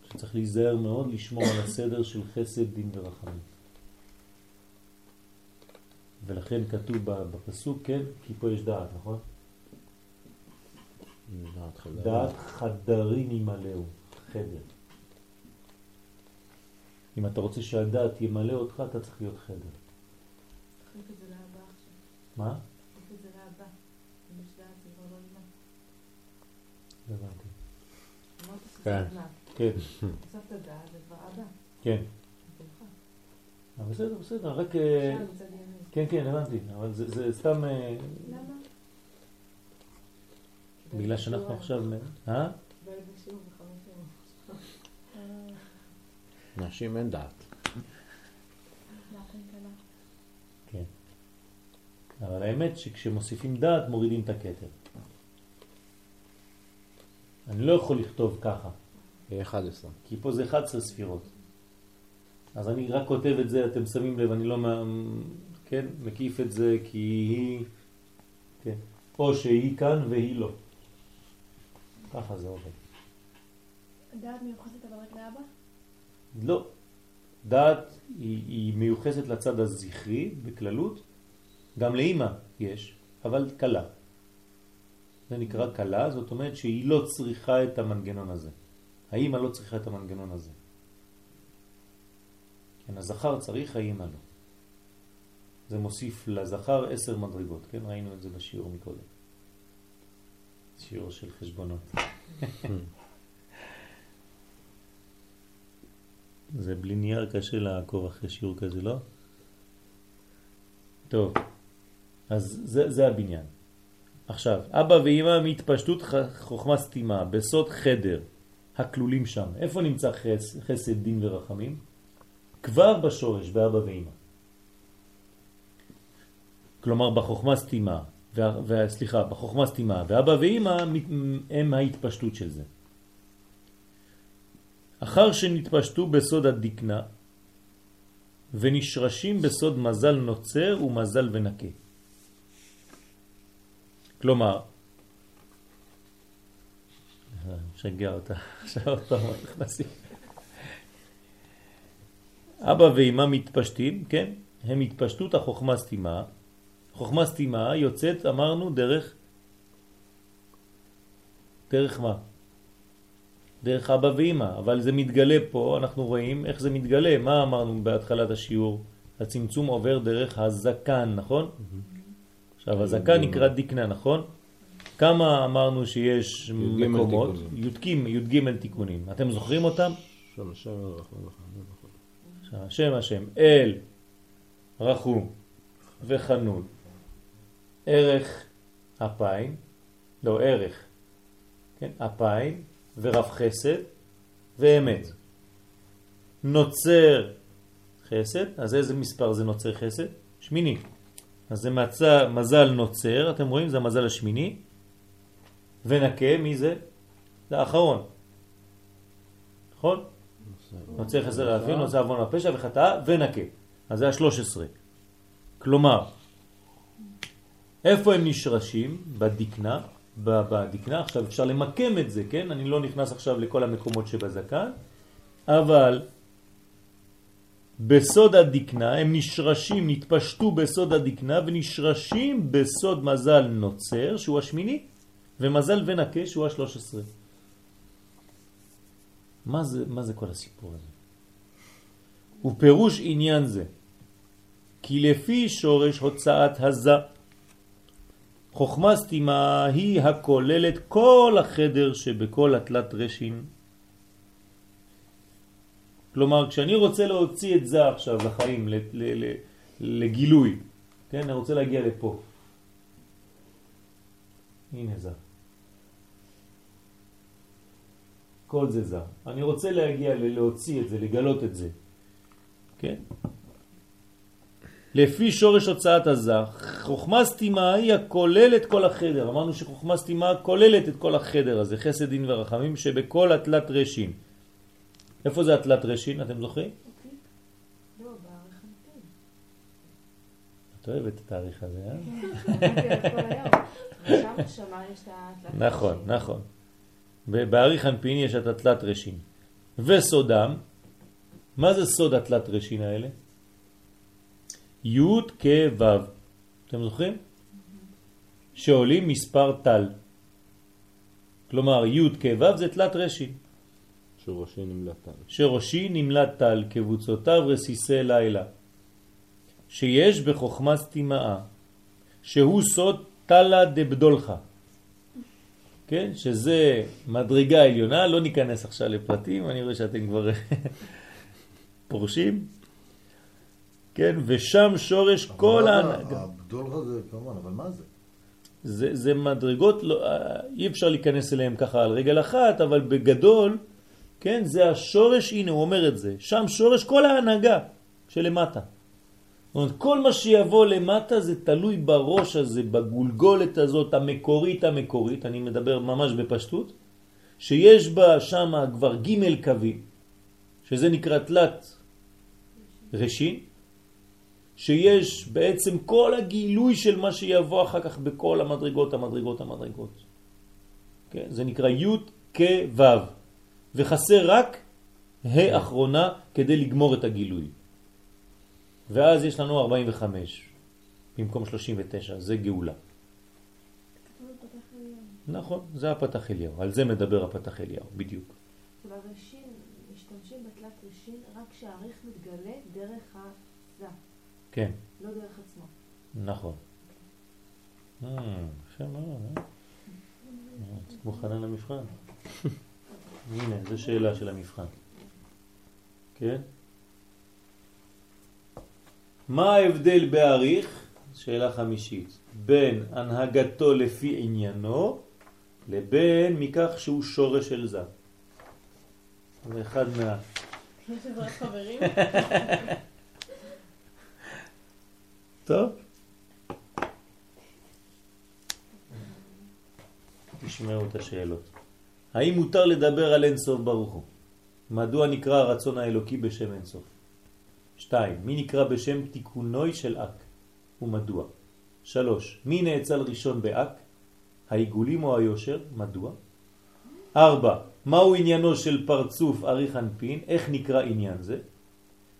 שצריך להיזהר מאוד לשמור על הסדר של חסד, דין ורחמים. ולכן כתוב בפסוק, כן, כי פה יש דעת, נכון? דעת חדרים ימלאו, חדר. אם אתה רוצה שהדעת ימלא אותך, אתה צריך להיות חדר. מה? לא כן. כן. כן. אבל בסדר, בסדר, רק... אה. כן, כן, הבנתי, אבל זה, זה סתם... אה, למה? בגלל שאנחנו עכשיו... אה? קיבל בשיעור בחמש יום. נשים אין דעת. כן. אבל האמת שכשמוסיפים דעת מורידים את הכתר. אני לא יכול לכתוב ככה, 11. כי פה זה 11 ספירות. אז אני רק כותב את זה, אתם שמים לב, אני לא מה- כן, מקיף את זה כי היא, כן, או שהיא כאן והיא לא. ככה זה עובד. דעת מיוחסת אבל רק לאבא? לא. דעת היא, היא מיוחסת לצד הזכרי בכללות, גם לאימא יש, אבל קלה. זה נקרא קלה, זאת אומרת שהיא לא צריכה את המנגנון הזה. האימא לא צריכה את המנגנון הזה. כן, הזכר צריך, האימא לא. זה מוסיף לזכר עשר מדרגות, כן? ראינו את זה בשיעור מקודם. שיעור של חשבונות. זה בלי נייר קשה לעקוב אחרי שיעור כזה, לא? טוב, אז זה, זה הבניין. עכשיו, אבא ואמא מהתפשטות חוכמה סתימה, בסוד חדר, הכלולים שם. איפה נמצא חס, חסד, דין ורחמים? כבר בשורש, באבא ואמא. כלומר, בחוכמה סתימה, סליחה, בחוכמה סתימה, ואבא ואמא הם ההתפשטות של זה. אחר שנתפשטו בסוד הדקנה ונשרשים בסוד מזל נוצר ומזל ונקה. כלומר, משגע אותה, עכשיו פעם נכנסים. אבא ואמא מתפשטים, כן? הם התפשטות החוכמה סתימה. חוכמה סתימה יוצאת, אמרנו, דרך, דרך מה? דרך אבא ואמא, אבל זה מתגלה פה, אנחנו רואים איך זה מתגלה, מה אמרנו בהתחלת השיעור? הצמצום עובר דרך הזקן, נכון? עכשיו הזקן נקרא דקנה, נכון? כמה אמרנו שיש י"ג מקומות? י"ג י"ג תיקונים. אתם זוכרים אותם? וחנון וכו'. עכשיו, השם השם, אל, רחום וחנון, ערך אפיים, לא ערך, כן, אפיים ורב חסד ואמת. נוצר חסד, אז איזה מספר זה נוצר חסד? שמיני. אז זה מצא, מזל נוצר, אתם רואים? זה המזל השמיני. ונקה, מי זה? זה האחרון. נכון? נוצר חסר האפים, נוצר עוון הפשע וחטאה ונקה. אז זה השלוש עשרה. כלומר, איפה הם נשרשים? בדקנה. בדקנה, עכשיו אפשר למקם את זה, כן? אני לא נכנס עכשיו לכל המקומות שבזקן, אבל בסוד הדקנה הם נשרשים, נתפשטו בסוד הדקנה ונשרשים בסוד מזל נוצר, שהוא השמיני, ומזל ונקה, שהוא השלוש עשרה. מה זה, מה זה כל הסיפור הזה? ופירוש עניין זה, כי לפי שורש הוצאת הזה, חוכמה סתימה היא הכוללת כל החדר שבכל התלת רשין. כלומר, כשאני רוצה להוציא את זה עכשיו לחיים, לגילוי, כן, אני רוצה להגיע לפה. הנה זה. כל זה זה. אני רוצה להגיע, להוציא את זה, לגלות את זה. כן? לפי שורש הוצאת הזר, חוכמה סתימה היא הכוללת כל החדר. אמרנו שחוכמה סתימה כוללת את כל החדר הזה, חסד דין ורחמים, שבכל התלת רשין. איפה זה התלת רשין, אתם זוכרים? אוקיי. לא. את אוהבת את התאריך הזה, אה? כן, התלת נכון, נכון. בעריך הנפין יש את התלת רשין. וסודם, מה זה סוד התלת רשין האלה? י' כ' ו'. אתם זוכרים? שעולים מספר טל. כלומר י' כ' זה תלת רשין. שראשי נמלט טל. שראשי נמלט טל, קבוצותיו רסיסי לילה. שיש בחוכמה סתימאה, שהוא סוד טלה דבדולך. כן? שזה מדרגה עליונה, לא ניכנס עכשיו לפרטים, אני רואה שאתם כבר פורשים. כן, ושם שורש כל ההנהגה. הבדולחה זה כמובן, אבל מה זה? זה, זה מדרגות, לא, אי אפשר להיכנס אליהם ככה על רגל אחת, אבל בגדול, כן, זה השורש, הנה הוא אומר את זה, שם שורש כל ההנהגה שלמטה. זאת אומרת, כל מה שיבוא למטה זה תלוי בראש הזה, בגולגולת הזאת המקורית המקורית, אני מדבר ממש בפשטות, שיש בה שם כבר ג' קווים, שזה נקרא תלת ראשין, שיש בעצם כל הגילוי של מה שיבוא אחר כך בכל המדרגות, המדרגות, המדרגות. כן? זה נקרא י' כ' וחסר רק ה' אחרונה כדי לגמור את הגילוי. ואז יש לנו 45 במקום 39, זה גאולה. נכון, זה הפתח אליהו, על זה מדבר הפתח אליהו, בדיוק. בראשין, משתמשים בתלת ראשין רק כשהעריך מתגלה דרך הזה, כן, לא דרך עצמו. נכון. אה, יפה מאוד, אה? את מוכנה למבחן? הנה, זו שאלה של המבחן. כן? מה ההבדל בעריך, שאלה חמישית, בין הנהגתו לפי עניינו לבין מכך שהוא שורש של זה? זה אחד מה... טוב. תשמעו את השאלות. האם מותר לדבר על אינסוף ברוך הוא? מדוע נקרא הרצון האלוקי בשם אינסוף? שתיים, מי נקרא בשם תיקונוי של אק ומדוע? שלוש, מי נאצל ראשון באק? העיגולים או היושר? מדוע? ארבע, מהו עניינו של פרצוף אריך אנפין? איך נקרא עניין זה?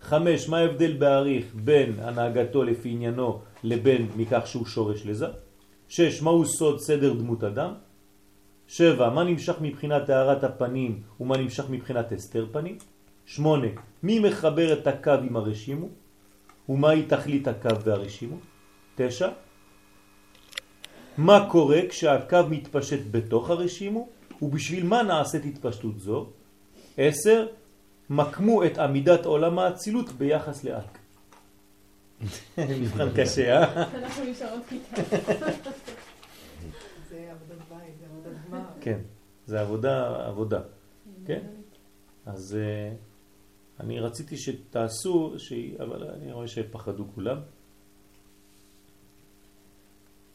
חמש, מה ההבדל בעריך בין הנהגתו לפי עניינו לבין מכך שהוא שורש לזה? שש, מהו סוד סדר דמות אדם? שבע, מה נמשך מבחינת הערת הפנים ומה נמשך מבחינת הסתר פנים? שמונה, מי מחבר את הקו עם הרשימו? ומהי תכלית הקו והרשימו? תשע, מה קורה כשהקו מתפשט בתוך הרשימו? ובשביל מה נעשית התפשטות זו? עשר, מקמו את עמידת עולם האצילות ביחס לאלק. מבחן קשה, אה? אנחנו נשארות כיתה. זה עבודת בית, זה עבודת גמר. כן, זה עבודה, עבודה. כן. אז אה, אני רציתי שתעשו. אבל אני רואה שפחדו כולם.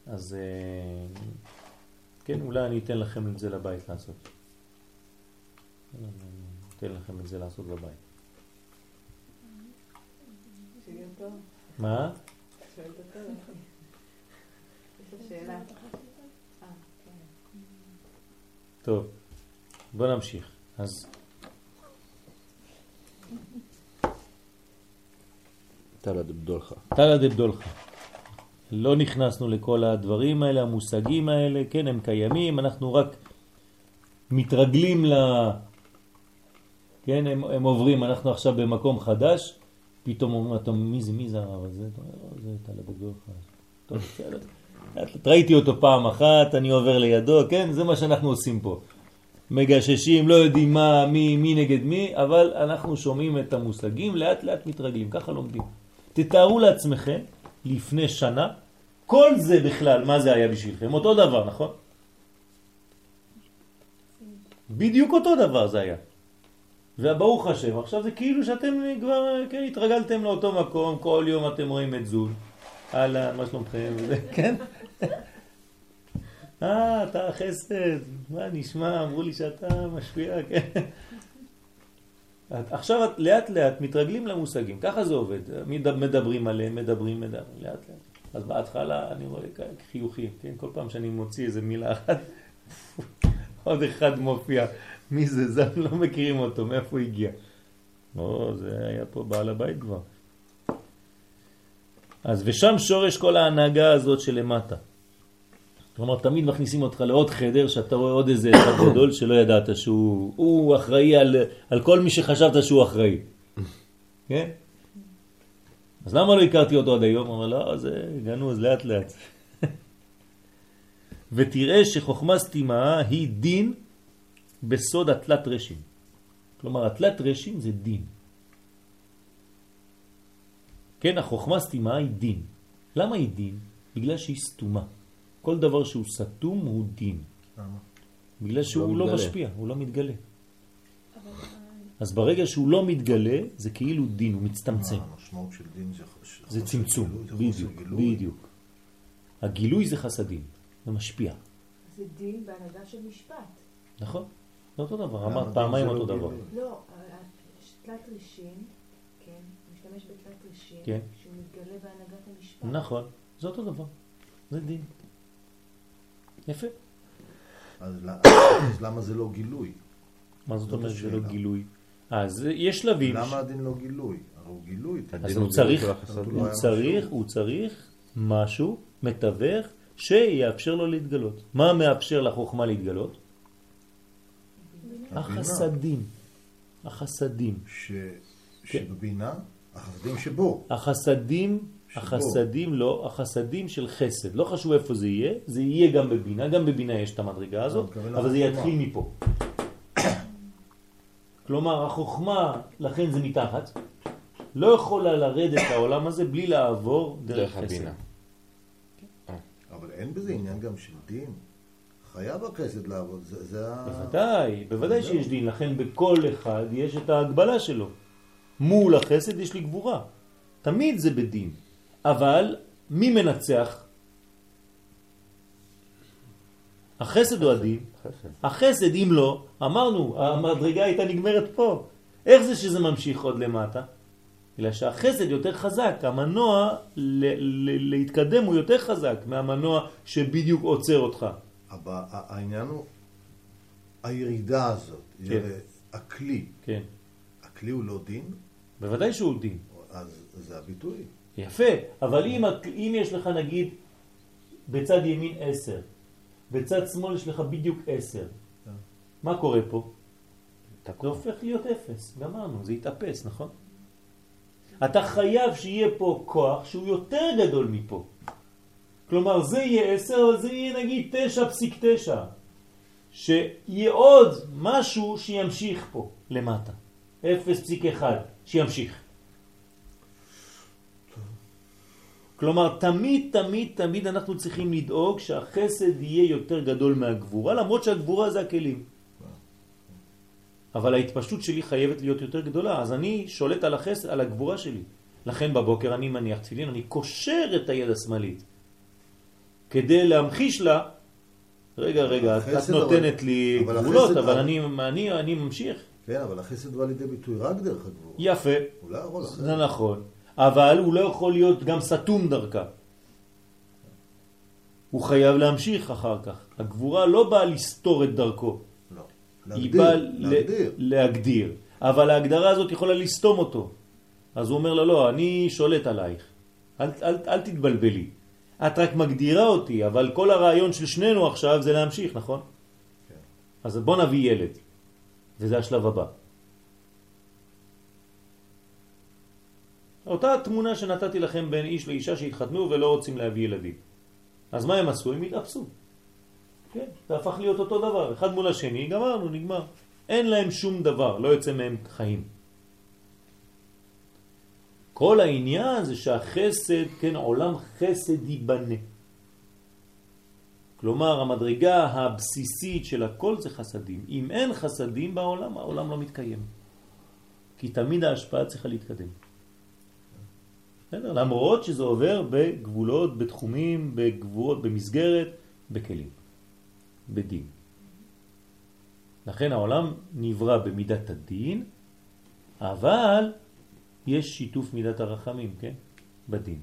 אז אה, כן, אולי אני אתן לכם את זה לבית לעשות. אתן לכם את זה לעשות בבית. מה? אה, כן. טוב, בוא נמשיך. אז תלא דבדולך. תלא דבדולך. לא נכנסנו לכל הדברים האלה, המושגים האלה, כן, הם קיימים, אנחנו רק מתרגלים ל... כן, הם, הם עוברים, אנחנו עכשיו במקום חדש, פתאום אומרים, אתה, מי זה, מי זה הרב הזה? אתה אומר, "לא, זה תלא דבדולך. טוב, בסדר. ראיתי אותו פעם אחת, אני עובר לידו, כן, זה מה שאנחנו עושים פה. מגששים, לא יודעים מה, מי, מי נגד מי, אבל אנחנו שומעים את המושגים, לאט לאט מתרגלים, ככה לומדים. תתארו לעצמכם, לפני שנה, כל זה בכלל, מה זה היה בשבילכם? אותו דבר, נכון? בדיוק אותו דבר זה היה. וברוך השם, עכשיו זה כאילו שאתם כבר כן, התרגלתם לאותו מקום, כל יום אתם רואים את זול. אהלן, מה שלומכם? כן? אה, אתה חסד, מה נשמע? אמרו לי שאתה משפיע, כן? עכשיו את- לאט לאט מתרגלים למושגים, ככה זה עובד, מד- מדברים עליהם, מדברים, מדברים, לאט לאט. אז בהתחלה אני רואה חיוכים, כן? כל פעם שאני מוציא איזה מילה אחת, עוד אחד מופיע. מי זה? זה לא מכירים אותו, מאיפה הוא הגיע? או, זה היה פה בעל הבית כבר. אז ושם שורש כל ההנהגה הזאת שלמטה. כלומר, תמיד מכניסים אותך לעוד חדר, שאתה רואה עוד איזה אחד גדול שלא ידעת שהוא הוא אחראי על, על כל מי שחשבת שהוא אחראי. כן? אז למה לא הכרתי אותו עד היום? אומר, לא, זה גנוז, לאט לאט. ותראה שחוכמה סתימה היא דין בסוד התלת רשים. כלומר, התלת רשים זה דין. כן, החוכמה סתימה היא דין. למה היא דין? בגלל שהיא סתומה. כל דבר שהוא סתום הוא דין. למה? בגלל שהוא לא, מתגלה. משפיע, הוא לא מתגלה. אבל אז ברגע שהוא לא מתגלה, זה כאילו דין, הוא מצטמצם. מה, המשמעות של דין זה זה צמצום, בדיוק. בדיוק. הגילוי זה חסדים, זה משפיע. זה דין בהנהגה של משפט. נכון? זה אותו דבר, למה אמרת פעמיים לא אותו דבר. לא, תלת רישים, כן, משתמש בתלת רישים, כן. שהוא מתגלה בהנהגת המשפט. נכון, זה אותו דבר. זה דין. יפה. אז אז למה זה לא גילוי? מה זאת אומרת זה לא. גילוי? אז יש שלבים. למה הדין לא גילוי? הרי הוא גילוי. אז הוא צריך, לא הוא היה צריך. הוא צריך משהו, מתווך, שיאפשר לו להתגלות. מה מאפשר לחוכמה להתגלות? החסדים. החסדים. ש- כן. שבבינה, החסדים שבו. החסדים, שבו. החסדים לא, החסדים של חסד. לא חשוב איפה זה יהיה, זה יהיה גם בבינה, גם בבינה יש את המדרגה הזאת, אתה מתכוון אבל זה. יתחיל מפה. כלומר, החוכמה, לכן זה מתחת, לא יכולה לרדת לעולם הזה בלי לעבור דרך דרך חסד. הבינה. אבל אין בזה עניין גם של דין. חייב החסד לעבוד, זה זה ה... בוודאי, בוודאי. שיש דין, לכן בכל אחד יש את ההגבלה שלו. מול החסד יש לי גבורה. תמיד זה בדין. אבל מי מנצח? החסד או הדין? חסד. החסד, אם לא, אמרנו, המדרגה הייתה נגמרת פה. איך זה שזה ממשיך עוד למטה? בגלל שהחסד יותר חזק, המנוע ל- ל- להתקדם הוא יותר חזק מהמנוע שבדיוק עוצר אותך. אבל העניין הוא הירידה הזאת. כן. הכלי, כן, הכלי הוא לא דין, בוודאי שהוא דין. אז זה הביטוי. יפה, אבל אם, אם יש לך נגיד בצד ימין 10, בצד שמאל יש לך בדיוק 10, מה קורה פה? זה הופך להיות אפס, גמרנו, זה יתאפס, נכון? אתה חייב שיהיה פה כוח שהוא יותר גדול מפה. כלומר, זה יהיה 10, אבל זה יהיה נגיד 9.9. שיהיה עוד משהו שימשיך פה למטה. 0.1, שימשיך. כלומר, תמיד, תמיד, תמיד אנחנו צריכים לדאוג שהחסד יהיה יותר גדול מהגבורה, למרות שהגבורה זה הכלים. אבל ההתפשטות שלי חייבת להיות יותר גדולה, אז אני שולט על החסד, על הגבורה שלי. לכן בבוקר אני מניח תפילין, אני קושר את היד השמאלית, כדי להמחיש לה, רגע, רגע, את נותנת אבל- לי גבולות, אבל אני, אני, אני ממשיך. כן, אבל החסד בא לידי ביטוי רק דרך הגבורה. יפה, הוא לא יכול אחרת. זה נכון, אבל הוא לא יכול להיות גם סתום דרכה. הוא חייב להמשיך אחר כך. הגבורה לא באה לסתור את דרכו, לא. היא באה להגדיר. להגדיר. אבל ההגדרה הזאת יכולה לסתום אותו. אז הוא אומר לו, לא, אני שולט עלייך. אל, אל, אל תתבלבלי. את רק מגדירה אותי, אבל כל הרעיון של שנינו עכשיו זה להמשיך, נכון? כן. אז בוא נביא ילד. וזה השלב הבא. אותה תמונה שנתתי לכם בין איש לאישה שהתחתנו ולא רוצים להביא ילדים. אז מה הם עשו? הם התאפסו. כן, זה הפך להיות אותו דבר, אחד מול השני, גמרנו, נגמר. אין להם שום דבר, לא יוצא מהם חיים. כל העניין זה שהחסד, כן, עולם חסד ייבנה. כלומר, המדרגה הבסיסית של הכל זה חסדים. אם אין חסדים בעולם, העולם לא מתקיים. כי תמיד ההשפעה צריכה להתקדם. בסדר? למרות שזה עובר בגבולות, בתחומים, בגבולות, במסגרת, בכלים, בדין. לכן העולם נברא במידת הדין, אבל יש שיתוף מידת הרחמים, כן? בדין.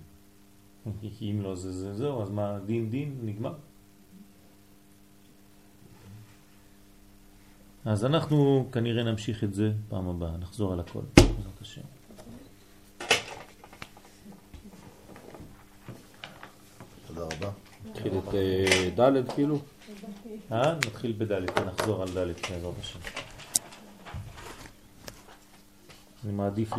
כי אם לא זה זה זהו, אז מה, דין דין, נגמר. אז אנחנו כנראה נמשיך את זה פעם הבאה, נחזור על הכל, בעזרת השם. תודה רבה. נתחיל את אה, ד' כאילו? אה? נתחיל בדלת, נחזור על דלת בעזרת השם. אני מעדיף